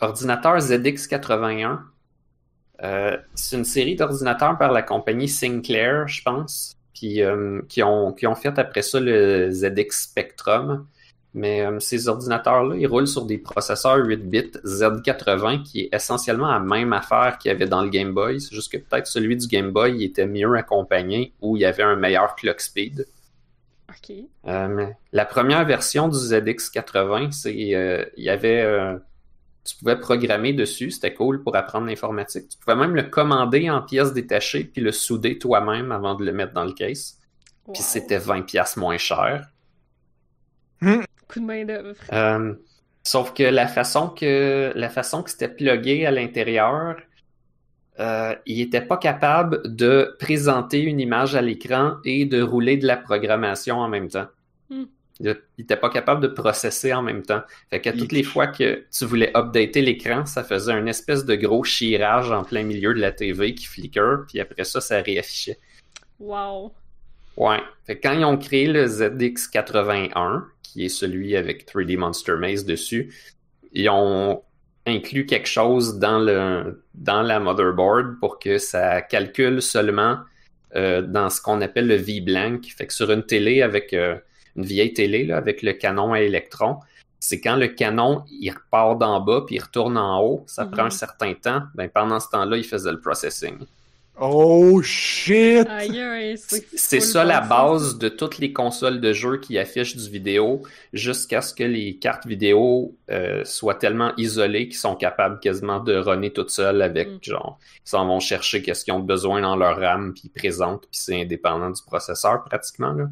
ordinateur ZX81. Euh, c'est une série d'ordinateurs par la compagnie Sinclair, je pense, puis euh, qui, ont, qui ont fait après ça le ZX Spectrum. Mais euh, ces ordinateurs-là, ils roulent sur des processeurs 8 bits Z80 qui est essentiellement la même affaire qu'il y avait dans le Game Boy. C'est juste que peut-être celui du Game Boy il était mieux accompagné ou il y avait un meilleur clock speed. Ok. Euh, la première version du ZX80, c'est euh, il y avait euh, tu pouvais programmer dessus, c'était cool pour apprendre l'informatique. Tu pouvais même le commander en pièces détachées puis le souder toi-même avant de le mettre dans le case. Wow. Puis c'était 20 pièces moins cher. Coup de main d'œuvre. Euh, sauf que la façon que la façon que c'était plugué à l'intérieur, euh, il était pas capable de présenter une image à l'écran et de rouler de la programmation en même temps. Hmm. Il était pas capable de processer en même temps. Fait que toutes les fois que tu voulais updater l'écran, ça faisait un espèce de gros chirage en plein milieu de la TV qui flicker, puis après ça, ça réaffichait. Wow. Ouais. Fait que quand ils ont créé le ZX81, qui est celui avec 3D Monster Maze dessus, ils ont inclus quelque chose dans le dans la motherboard pour que ça calcule seulement euh, dans ce qu'on appelle le V-blank. Fait que sur une télé avec euh, une vieille télé là, avec le canon à électrons, c'est quand le canon il repart d'en bas puis il retourne en haut, ça Mhm. prend un certain temps. Ben pendant ce temps-là, il faisait le processing. Oh shit! C'est ça la base de toutes les consoles de jeux qui affichent du vidéo jusqu'à ce que les cartes vidéo euh, soient tellement isolées qu'ils sont capables quasiment de runner toutes seules avec Mm. genre ils s'en vont chercher qu'est-ce qu'ils ont besoin dans leur RAM puis ils présentent puis c'est indépendant du processeur pratiquement là.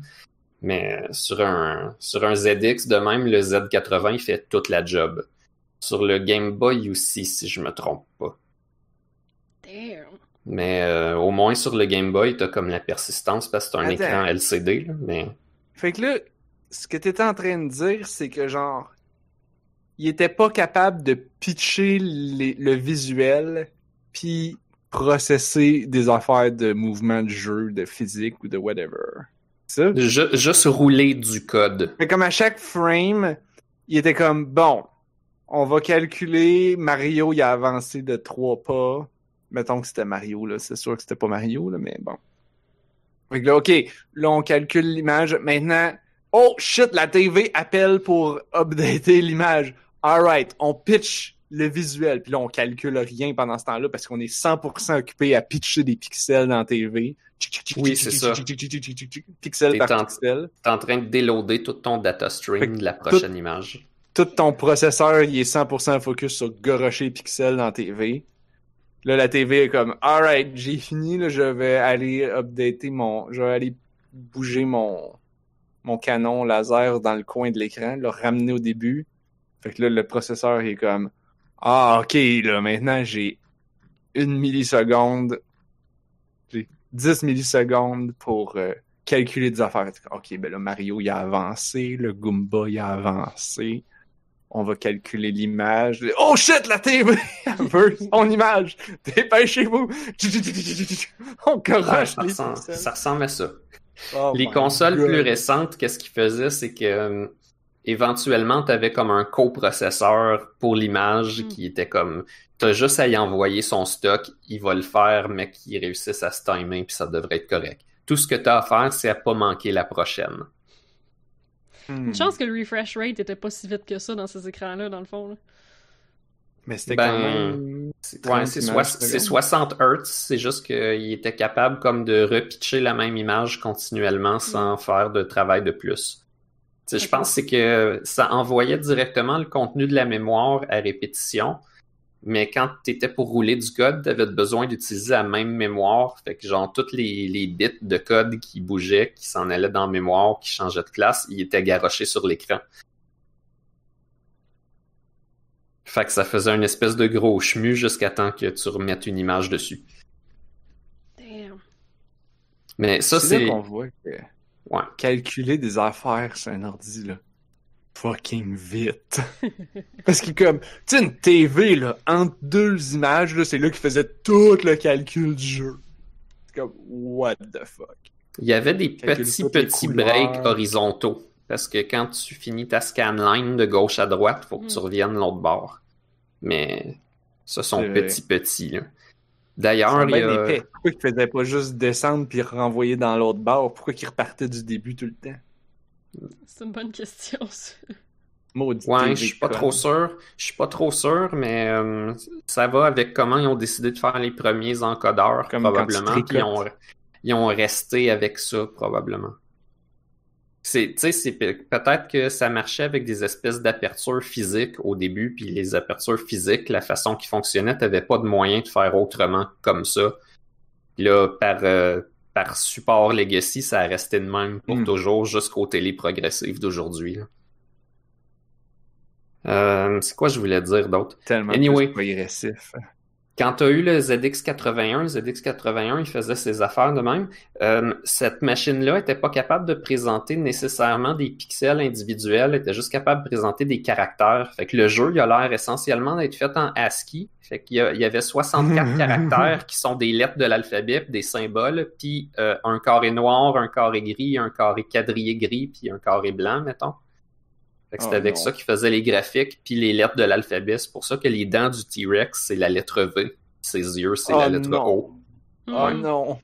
Mais euh, sur un sur un ZX de même le Z80 il fait toute la job. Sur le Game Boy aussi si je me trompe pas. Damn. Mais euh, au moins sur le Game Boy, t'as comme la persistance parce que t'as un Attends. écran LCD, là, mais Fait que là, ce que t'étais en train de dire, c'est que genre, il était pas capable de pitcher les- le visuel puis processer des affaires de mouvement de jeu, de physique ou de whatever. Ça? ju- juste rouler du code. Mais comme à chaque frame, il était comme bon, on va calculer Mario il a avancé de trois pas. Mettons que c'était Mario là, c'est sûr que c'était pas Mario là, mais bon. Fait que là, ok, là on calcule l'image. Maintenant, oh shit, la TV appelle pour updater l'image. Alright, on pitch le visuel, puis là on calcule rien pendant ce temps-là parce qu'on est 100% occupé à pitcher des pixels dans la TV. Oui, c'est ça. Pixel par en- pixel. T'es en train de déloader tout ton data stream de la prochaine image. tout ton processeur, il est 100% focus sur gorocher les pixels dans la TV. Là, la TV est comme, alright, j'ai fini, là, je vais aller updater mon, je vais aller bouger mon, mon canon laser dans le coin de l'écran, le ramener au début. Fait que là, le processeur est comme, ah, ok, là, maintenant, j'ai une milliseconde, j'ai 10 millisecondes pour euh, calculer des affaires. Ok, ben là, Mario, il a avancé, le Goomba, il a avancé. On va calculer l'image. Oh shit, la TV! Elle veut son image! Dépêchez-vous! On Ouais, corroche ça, ressemble, pixels. ça ressemble à ça. Oh les consoles God. plus récentes, qu'est-ce qu'ils faisaient, c'est que euh, éventuellement, t'avais comme un coprocesseur pour l'image Mm. qui était comme t'as juste à y envoyer son stock, il va le faire, mais qu'il réussisse à se timer, puis ça devrait être correct. Tout ce que t'as à faire, c'est à pas manquer la prochaine. Hmm. Une chance que le refresh rate était pas si vite que ça dans ces écrans-là, dans le fond. là. Mais c'était Ben, quand même... C'est 30 ouais, c'est images soix- secondes. c'est 60 Hz, c'est juste qu'il était capable comme de repitcher la même image continuellement sans faire de travail de plus. Je pense que c'est que ça envoyait directement le contenu de la mémoire à répétition, mais quand tu étais pour rouler du code, tu avais besoin d'utiliser la même mémoire. Fait que genre toutes les, les bits de code qui bougeaient, qui s'en allaient dans la mémoire, qui changeaient de classe, ils étaient garochés sur l'écran. Fait que ça faisait une espèce de gros chemu jusqu'à temps que tu remettes une image dessus. Damn. Mais ça, c'est c'est. qu'on voit que Ouais. calculer des affaires sur un ordi, là, fucking vite. Parce que comme, tu sais, une TV, là, entre deux images, là, c'est là qu'il faisait tout le calcul du jeu. C'est comme, what the fuck? Il y avait des petits, petits breaks horizontaux. Parce que quand tu finis ta scanline de gauche à droite, faut que tu Mm. reviennes l'autre bord. Mais ce sont petits petits. là. D'ailleurs, il y a-. Pourquoi ils faisaient pas juste descendre puis renvoyer dans l'autre bord? Pourquoi ils repartaient du début tout le temps? C'est une bonne question, ça. Ouais, je suis pas trop sûr. Je suis pas trop sûr, mais euh, ça va avec comment ils ont décidé de faire les premiers encodeurs, Comme probablement. ils ont, ils ont resté avec ça, probablement. C'est, tu sais, c'est pe- peut-être que ça marchait avec des espèces d'apertures physiques au début, puis les apertures physiques, la façon qui fonctionnait, t'avais pas de moyen de faire autrement comme ça. Puis là, par, euh, par support legacy, ça a resté de même pour Hmm. toujours jusqu'aux télé progressives d'aujourd'hui. Euh, c'est quoi je voulais dire d'autre? Tellement Anyway. progressif. Quand tu as eu le ZX81, le ZX81, il faisait ses affaires de même. Euh, cette machine-là n'était pas capable de présenter nécessairement des pixels individuels, elle était juste capable de présenter des caractères. Fait que le jeu, il a l'air essentiellement d'être fait en ASCII. Fait qu'il y, a- il y avait 64 caractères qui sont des lettres de l'alphabet, des symboles, puis euh, un carré noir, un carré gris, un carré quadrillé gris, puis un carré blanc, mettons. Fait que c'était Oh avec non. ça qu'il faisait les graphiques, puis les lettres de l'alphabet. C'est pour ça que les dents du T-Rex, c'est la lettre V. Ses yeux, c'est oh la lettre non. O. Oh non.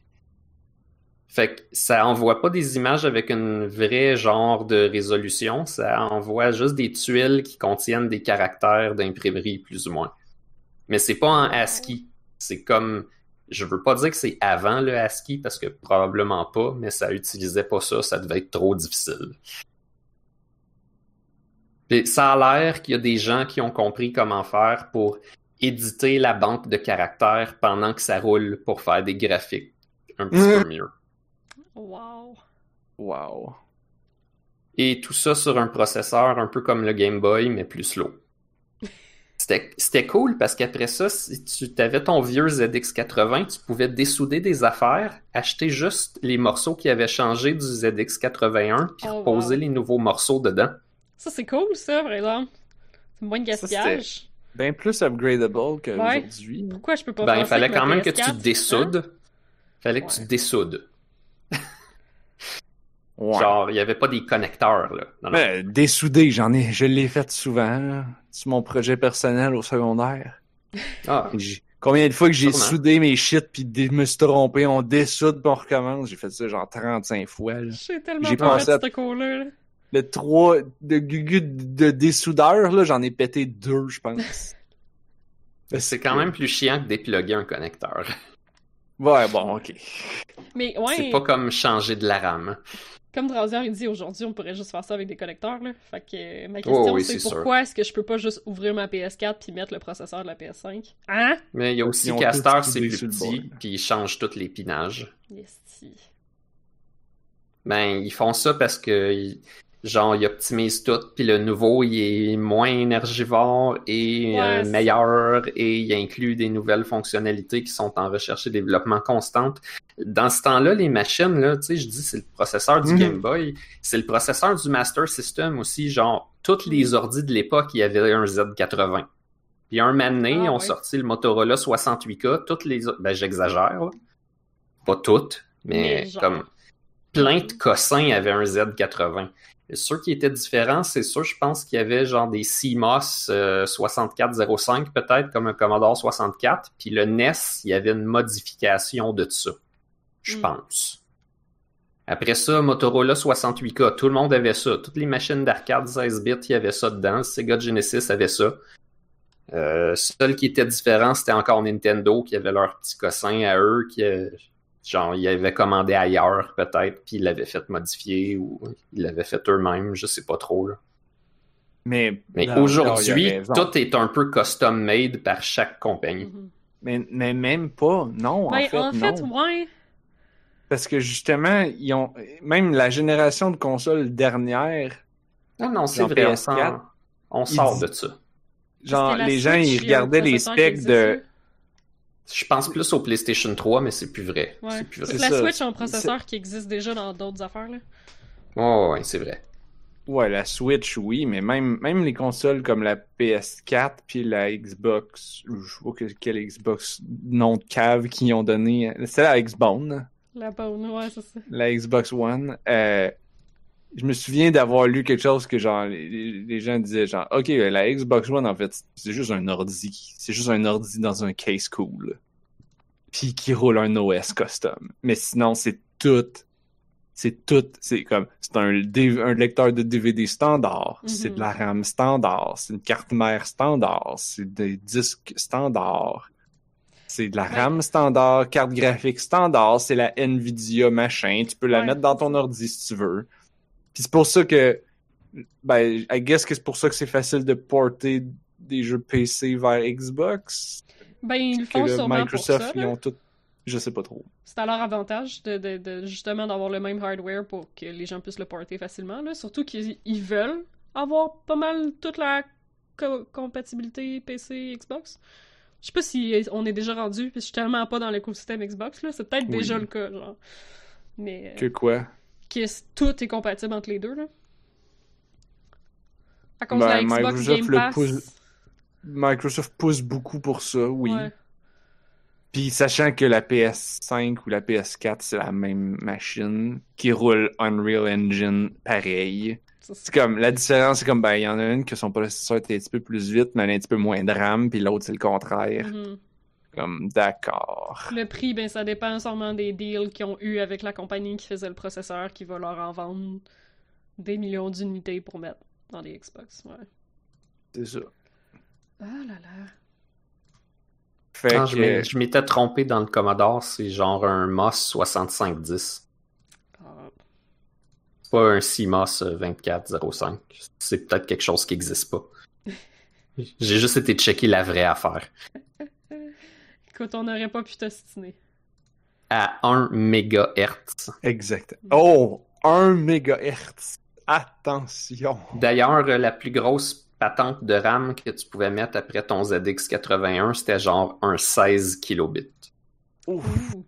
Fait que ça envoie pas des images avec une vraie genre de résolution, ça envoie juste des tuiles qui contiennent des caractères d'imprimerie, plus ou moins. Mais c'est pas en ASCII. C'est comme, je veux pas dire que c'est avant le ASCII, parce que probablement pas, mais ça utilisait pas ça, ça devait être trop difficile. Puis ça a l'air qu'il y a des gens qui ont compris comment faire pour éditer la banque de caractères pendant que ça roule pour faire des graphiques un petit peu mieux. Wow. Wow. Et tout ça sur un processeur un peu comme le Game Boy, mais plus slow. C'était c'était cool parce qu'après ça, si tu avais ton vieux ZX80, tu pouvais dessouder des affaires, acheter juste les morceaux qui avaient changé du ZX81, puis Oh, reposer wow. les nouveaux morceaux dedans. Ça, c'est cool, ça, par exemple. C'est moins de Ça, gaspillage. Bien plus upgradable qu'aujourd'hui. Pourquoi je peux pas Ben, il fallait quand même que PS4, tu dessoudes. Fallait que Ouais. tu dessoudes. Ouais. Genre, il n'y avait pas des connecteurs, là. Non, non. Ben, dessoudé, j'en ai, je l'ai fait souvent. C'est mon projet personnel au secondaire. Ah, Combien de fois que j'ai Sûrement. soudé mes shit puis dé- me suis trompé, on dessoude puis on recommence. J'ai fait ça genre 35 fois, là. J'ai tellement J'ai pas pensé fait à- ce cours-là. Le 3 de gugu de dessoudeur, là, j'en ai pété deux, je pense. c'est quand même plus chiant que dépluguer un connecteur. Ouais, bon, ok. Mais ouais, C'est pas comme changer de la RAM. comme Drasier il dit aujourd'hui, on pourrait juste faire ça avec des connecteurs. Là. Fait que euh, ma question, Oh oui, c'est pourquoi est-ce que je peux pas juste ouvrir ma PS4 puis mettre le processeur de la PS5? Hein? Mais il y a aussi tous c'est plus petit, puis ils changent tous les pinages. Yesti. Ben, ils font ça parce que, ils- genre, ils optimisent tout, puis le nouveau, il est moins énergivore et Ouais, euh, meilleur, et il inclut des nouvelles fonctionnalités qui sont en recherche et développement constante. Dans ce temps-là, les machines, là, tu sais, je dis, c'est le processeur du Mhm. Game Boy, c'est le processeur du Master System aussi, genre, toutes les Mhm. ordis de l'époque, il y avait un Z80. Puis un moment donné, Ah, ils ont ouais. sorti le Motorola 68K, toutes les autres, ben j'exagère, pas toutes, mais, Mais genre. comme plein de cossins avaient un Z80. Ceux qui étaient différents, c'est sûr, je pense qu'il y avait genre des CMOS euh, 6405 peut-être, comme un Commodore 64, puis le NES, il y avait une modification de ça, je Mm. pense. Après ça, Motorola 68K, tout le monde avait ça. Toutes les machines d'arcade 16 bits, il y avait ça dedans. Sega Genesis avait ça. Euh, seul qui était différent, c'était encore Nintendo qui avait leur petit cossin à eux, qui euh, genre ils avaient commandé ailleurs peut-être, puis ils l'avaient fait modifier ou ils l'avaient fait eux-mêmes, je sais pas trop. Là. Mais, Mais aujourd'hui, tout est un peu custom made par chaque compagnie. Mhm. Mais, mais même pas, non, Ben, en fait, en fait, non. ouais. Parce que justement, ils ont même la génération de consoles dernière, Non, non, c'est vrai, on, PS4, s'en- on sort dit- de ça. genre les gens ils regardaient les specs de. Je pense plus au PlayStation 3, mais c'est plus vrai. Ouais. C'est plus Parce vrai. que la ça. Switch a un processeur qui existe déjà dans d'autres affaires. Là. Oh, ouais, c'est vrai. Ouais, la Switch, oui, mais même, même les consoles comme la PS4 puis la Xbox, je sais pas que- quelle Xbox nom de cave qu'ils ont donné, c'est la Xbone, La bonne, ouais, c'est ça. la Xbox One, euh, je me souviens d'avoir lu quelque chose que genre les, les gens disaient genre OK, la Xbox One en fait, c'est juste un ordi, c'est juste un ordi dans un case cool. Puis qui roule un OS custom. Mais sinon, c'est tout c'est tout, c'est comme, c'est un, un, lecteur de DVD standard, Mhm. c'est de la RAM standard, c'est une carte mère standard, c'est des disques standard, c'est de la Ouais. RAM standard, carte graphique standard, c'est la Nvidia machin, tu peux la Ouais. mettre dans ton ordi si tu veux. Puis c'est pour ça que, ben, I guess que c'est pour ça que c'est facile de porter des jeux PC vers Xbox. Ben, ils le font le sûrement Microsoft, pour ça. ils ont tout, je sais pas trop. C'est à leur avantage de, de, de justement d'avoir le même hardware pour que les gens puissent le porter facilement. Là. Surtout qu'ils ils veulent avoir pas mal toute la co- compatibilité PC Xbox. Je sais pas si on est déjà rendu, que je suis tellement pas dans l'écosystème Xbox, là. C'est peut-être Oui. déjà le cas, genre. Mais euh, Que quoi? Que tout est compatible entre les deux, là. À cause Ben, de la Xbox Microsoft Game le Pass. pousse- Microsoft pousse beaucoup pour ça, oui. Ouais. Puis sachant que la PS5 ou la PS4, c'est la même machine qui roule Unreal Engine pareil. C'est comme, la différence, c'est comme, ben, il y en a une que son processeur est un petit peu plus vite, mais elle a un petit peu moins de RAM, puis l'autre, c'est le contraire. Mhm. Comme, d'accord. Le prix, ben, ça dépend sûrement des deals qu'ils ont eu avec la compagnie qui faisait le processeur qui va leur en vendre des millions d'unités pour mettre dans les Xbox. Ouais. C'est ça. Ah là là. Fait que, je m'étais trompé dans le Commodore, c'est genre un MOS 6510. Ah. C'est pas un CMOS euh, 2405. C'est peut-être quelque chose qui n'existe pas. J'ai juste été checker la vraie affaire. Écoute, on n'aurait pas pu t'ostiner. À 1 MHz. exact. Oh, 1 MHz. Attention. D'ailleurs, la plus grosse patente de RAM que tu pouvais mettre après ton ZX81, c'était genre un 16 kilobits. Ouf. Ouh.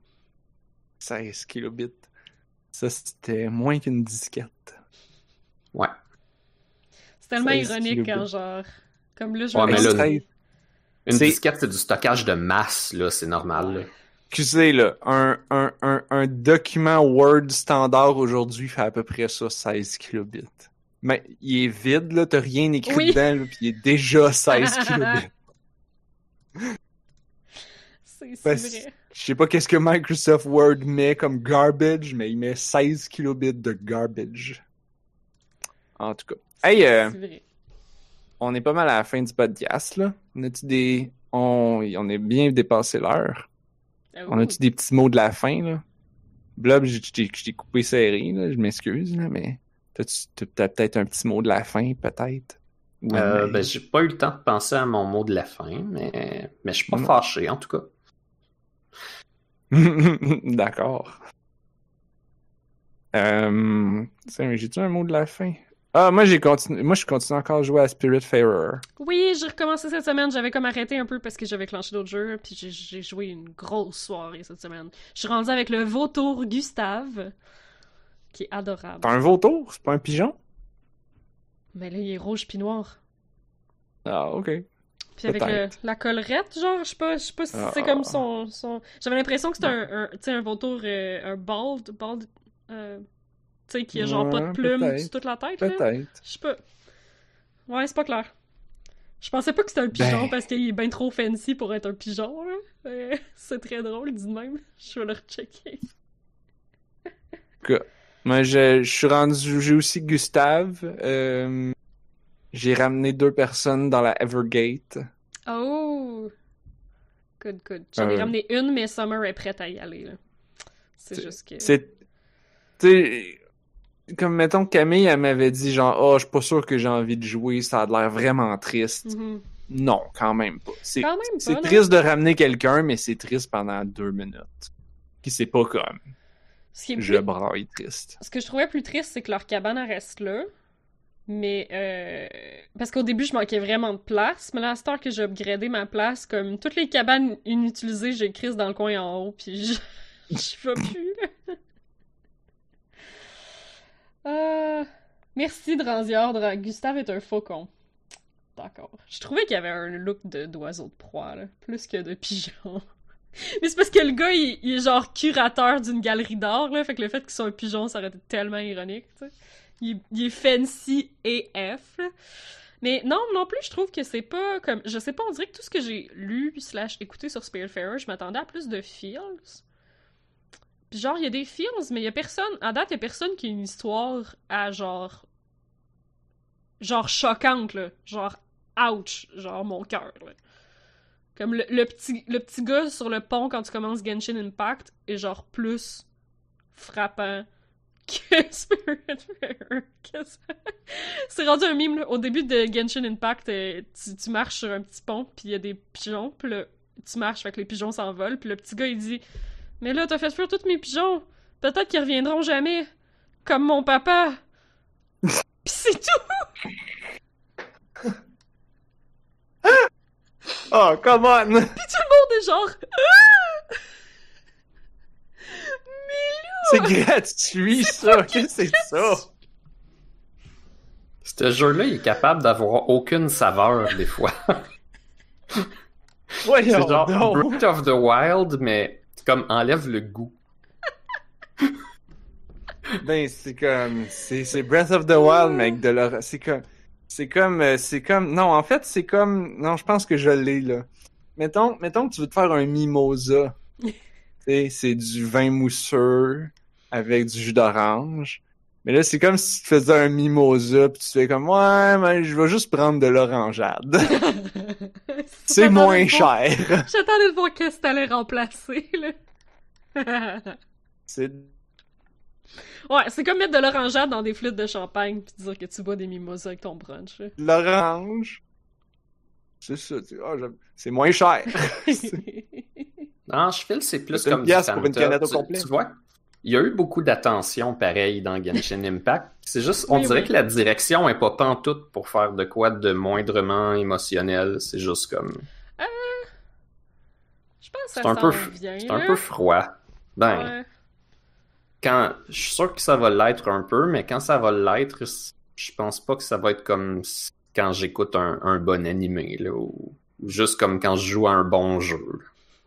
16 kilobits. Ça, c'était moins qu'une disquette. Ouais. C'est tellement 16 ironique quand genre. Comme là, je Ouais, vais mais là, Une C'est- disquette, c'est du stockage de masse, là, c'est normal. là. Excusez, là, un, un, un, un document Word standard aujourd'hui fait à peu près ça, 16 kilobits. Mais il est vide, là, t'as rien écrit Oui. dedans, là, puis il est déjà 16 kilobits. C'est c'est Parce- vrai. Je sais pas qu'est-ce que Microsoft Word met comme garbage, mais il met 16 kilobits de garbage. En tout cas. Hey, euh, C'est vrai. On est pas mal à la fin du podcast, là. On a-tu des... On, on est bien dépassé l'heure. Ah, On a-tu des petits mots de la fin, là? Blob, je t'ai coupé serré, là, je m'excuse, là, mais t'as peut-être un petit mot de la fin, peut-être? Euh, ben, j'ai pas eu le temps de penser à mon mot de la fin, mais, mais je suis pas Non. fâché, en tout cas. D'accord. Euh... J'ai-tu un mot de la fin? Ah, moi, j'ai continué... Moi, je continue encore à jouer à Spiritfarer. Oui, j'ai recommencé cette semaine. J'avais comme arrêté un peu parce que j'avais clenché d'autres jeux. Puis j'ai- joué une grosse soirée cette semaine. Je suis rendue avec le vautour Gustave, qui est adorable. T'as un vautour? C'est pas un pigeon? Mais là, il est rouge puis noir. Ah, ok. Puis avec le, la collerette, genre, je sais pas, je sais pas si c'est Ah. comme son, son... J'avais l'impression que c'était un vautour, euh, un bald, bald, euh, tu sais, qui a genre pas de plumes sur toute la tête, là. Peut-être. Je sais pas. Ouais, c'est pas clair. Je pensais pas que c'était un pigeon Ben. parce qu'il est bien trop fancy pour être un pigeon. Euh, c'est très drôle, dit même. Je vais le rechecker. Moi, je, je suis rendu... J'ai aussi Gustave. Euh... J'ai ramené deux personnes dans la Evergate. Oh! Good, good. J'en ai Euh. ramené une, mais Summer est prête à y aller, là. C'est juste que... C'est. Tu sais, comme mettons Camille, elle m'avait dit genre, oh, je suis pas sûr que j'ai envie de jouer, ça a l'air vraiment triste. Mhm. Non, quand même pas. C'est triste de ramener quelqu'un, mais c'est triste pendant deux minutes. Puis c'est pas comme Ce qui est je plus braille triste. Ce que je trouvais plus triste, c'est que leur cabane reste là. Mais euh, parce qu'au début, je manquais vraiment de place. Mais là, à cette heure que j'ai upgradé ma place, comme toutes les cabanes inutilisées, j'ai crise dans le coin en haut, puis je, je vais plus. là. Euh, merci Dranziordre. Gustave est un faucon. D'accord. Je trouvais qu'il y avait un look de- d'oiseau de proie, là, plus que de pigeon. Mais c'est parce que le gars, il, est genre curateur d'une galerie d'art, là. Fait que le fait qu'il soit un pigeon, ça aurait été tellement ironique, il, est fancy AF. là. Mais non, non plus, je trouve que c'est pas comme. Je sais pas, on dirait que tout ce que j'ai lu slash écouté sur Spiritfarer, je m'attendais à plus de feels. Genre, il y a des feels, mais il y a personne. À date, il y a personne qui a une histoire à genre. Genre choquante, là. Genre, ouch, genre mon cœur, là. Comme le, petit, le gars sur le pont quand tu commences Genshin Impact est genre plus frappant que que- C'est rendu un mime, là. Au début de Genshin Impact, euh, tu, tu marches sur un petit pont, puis il y a des pigeons, puis tu marches, fait que les pigeons s'envolent, puis le petit gars, il dit « Mais là, t'as fait fuir tous mes pigeons. Peut-être qu'ils reviendront jamais. Comme mon papa. » Pis c'est tout! Oh, come on! Tout le monde est genre Ah! C'est gratuit, ça! Qu'est-ce que c'est ça? Ce jeu-là, il est capable d'avoir aucune saveur, des fois. Voyons C'est genre. Breath of the Wild, mais comme enlève le goût. Ben, c'est comme, c'est, c'est Breath of the Wild, mec, de leur, c'est comme, c'est comme, euh, c'est comme, non, en fait, c'est comme, non, je pense que je l'ai, là. Mettons, mettons que tu veux te faire un mimosa. c'est du vin mousseux avec du jus d'orange. Mais là, c'est comme si tu faisais un mimosa pis tu fais comme, ouais, mais je vais juste prendre de l'orangeade. c'est moins cher. J'attendais de voir qu'est-ce que t'allais remplacer, là. c'est, ouais, c'est comme mettre de l'orangeade dans des flûtes de champagne puis dire que tu bois des mimosas avec ton brunch. l'orange? C'est ça, tu ah, j'aime- c'est moins cher. Non, je file, c'est plus C'est une comme du pièce pour une canette au Tu- complet. Tu vois, il y a eu beaucoup d'attention pareil dans Genshin Impact. C'est juste, on Oui, dirait oui. que la direction est pas pantoute pour faire de quoi de moindrement émotionnel. C'est juste comme, Je pense que ça un peu, c'est un peu froid. Ben, Ouais. quand, je suis sûr que ça va l'être un peu, mais quand ça va l'être, je pense pas que ça va être comme quand j'écoute un, un bon animé, là, ou, ou juste comme quand je joue à un bon jeu.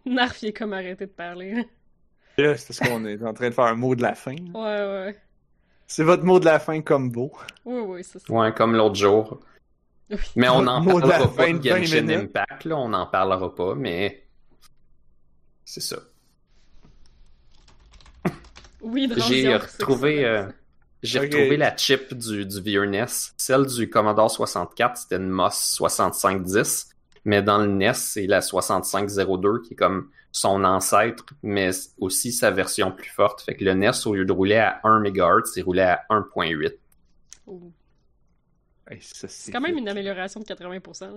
Narf, il est comme arrêté de parler. Là, c'est parce qu'on est en train de faire un mot de la fin. Ouais, ouais. C'est votre mot de la fin combo. Oui, oui, c'est ça. Ouais, comme l'autre jour. Oui. Mais on n'en Mot de la parlera pas fin de de 20 Genshin. Impact, là, on n'en parlera pas, mais c'est ça. Oui, J'ai retrouvé, euh, j'ai retrouvé la chip du, du vieux NES. Celle du Commodore 64, c'était une MOS 6510, mais dans le NES, c'est la 6502 qui est comme son ancêtre, mais aussi sa version plus forte. Fait que le NES, au lieu de rouler à 1 MHz, il roulait à 1.8. Ouh. Hey, ça, C'est quand même une amélioration de 80%. là.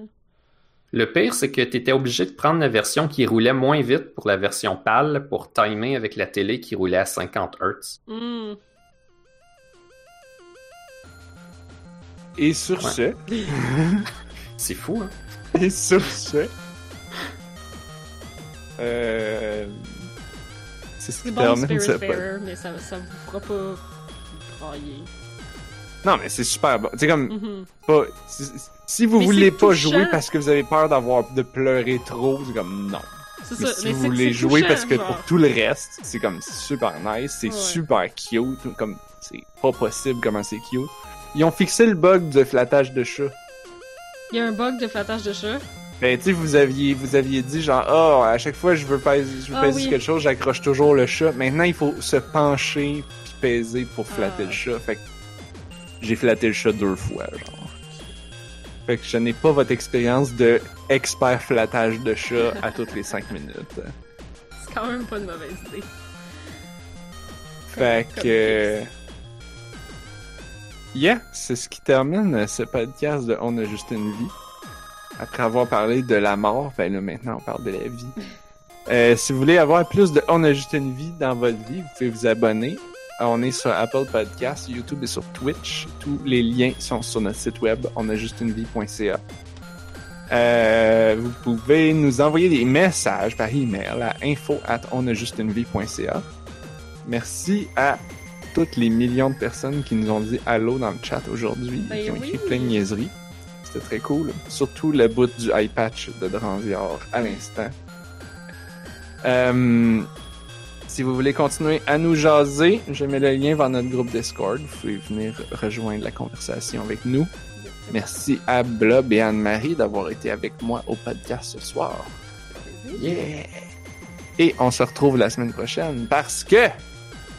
Le pire, c'est que tu étais obligé de prendre la version qui roulait moins vite pour la version PAL pour timer avec la télé qui roulait à 50 Hz. Hmm. Et sur Ouais. ce, C'est fou, hein? et sur ce, euh, c'est bon, Spirit mais ça, ça vous fera pas brailler. Non, mais c'est super bon. C'est comme, Mhm. pas, si, vous Mais voulez pas touchant. jouer parce que vous avez peur d'avoir, de pleurer trop, c'est comme non. Mais si mais vous voulez jouer touchant, parce que genre. pour tout le reste, c'est comme super nice, c'est Ouais. super cute, comme c'est pas possible comment c'est cute. Ils ont fixé le bug de flattage de chat. Il y a un bug de flattage de chat. Ben tu sais vous aviez vous aviez dit genre ah à chaque fois je veux pèser je veux Ah oui. quelque chose, j'accroche toujours le chat. Maintenant, il faut se pencher puis peser pour flatter Ah. le chat. Fait que j'ai flatté le chat deux fois genre. Fait que je n'ai pas votre expérience de expert flattage de chat à toutes les cinq minutes. C'est quand même pas une mauvaise idée. Fait que. Yeah, c'est ce qui termine ce podcast de On a juste une vie. Après avoir parlé de la mort, ben là maintenant on parle de la vie. Euh, si vous voulez avoir plus de On a juste une vie dans votre vie, vous pouvez vous abonner. On est sur Apple Podcasts, YouTube et sur Twitch. Tous les liens sont sur notre site web onajustunevie.ca. Euh, vous pouvez nous envoyer des messages par email à info at onajustunevie.ca. Merci à toutes les millions de personnes qui nous ont dit allô dans le chat aujourd'hui, Ben qui ont écrit oui. plein de niaiseries. C'était très cool. Surtout le bout du eye patch de Dranzior à l'instant. Euh, Si vous voulez continuer à nous jaser, je mets le lien vers notre groupe Discord. Vous pouvez venir rejoindre la conversation avec nous. Merci à Blob et Anne-Marie d'avoir été avec moi au podcast ce soir. Yeah! Et on se retrouve la semaine prochaine parce que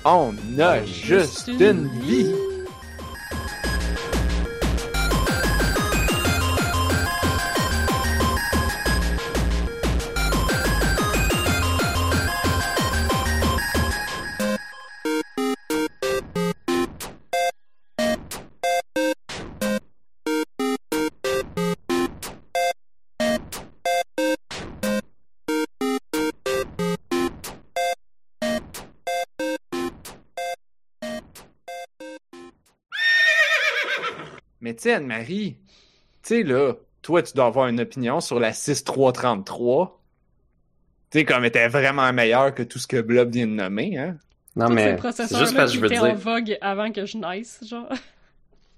on a juste une vie. Sais, Anne-Marie, tu sais, là, toi, tu dois avoir une opinion sur la 6333. Tu sais, comme elle était vraiment meilleure que tout ce que Blob vient de nommer, hein? Non, Tous mais c'est juste parce que je veux en dire. vogue avant que je naisse, genre.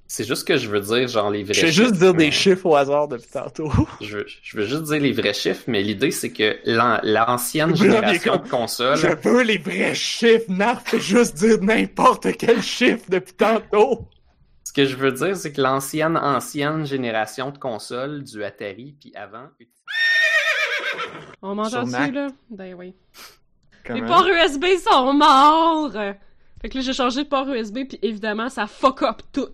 C'est juste que je veux dire, genre, les vrais Je vais chiffres. juste dire des chiffres au hasard depuis tantôt. Je veux, je veux juste dire les vrais chiffres, mais l'idée, c'est que l'an- l'ancienne génération comme- de consoles. Je veux les vrais chiffres. Narf juste dire n'importe quel chiffre depuis tantôt. Ce que je veux dire, c'est que l'ancienne, ancienne génération de consoles du Atari, puis avant, On m'entend dessus, là? Ben oui. Les ports USB sont morts! Fait que là, j'ai changé de port USB, puis évidemment, ça fuck up tout.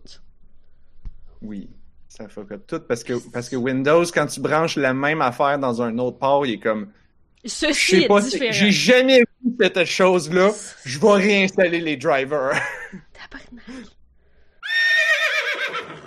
Oui, ça fuck up tout parce que, parce que Windows, quand tu branches la même affaire dans un autre port, il est comme. Ceci est différent. j'ai jamais vu cette chose-là. Je vais réinstaller les drivers. Tabarnak.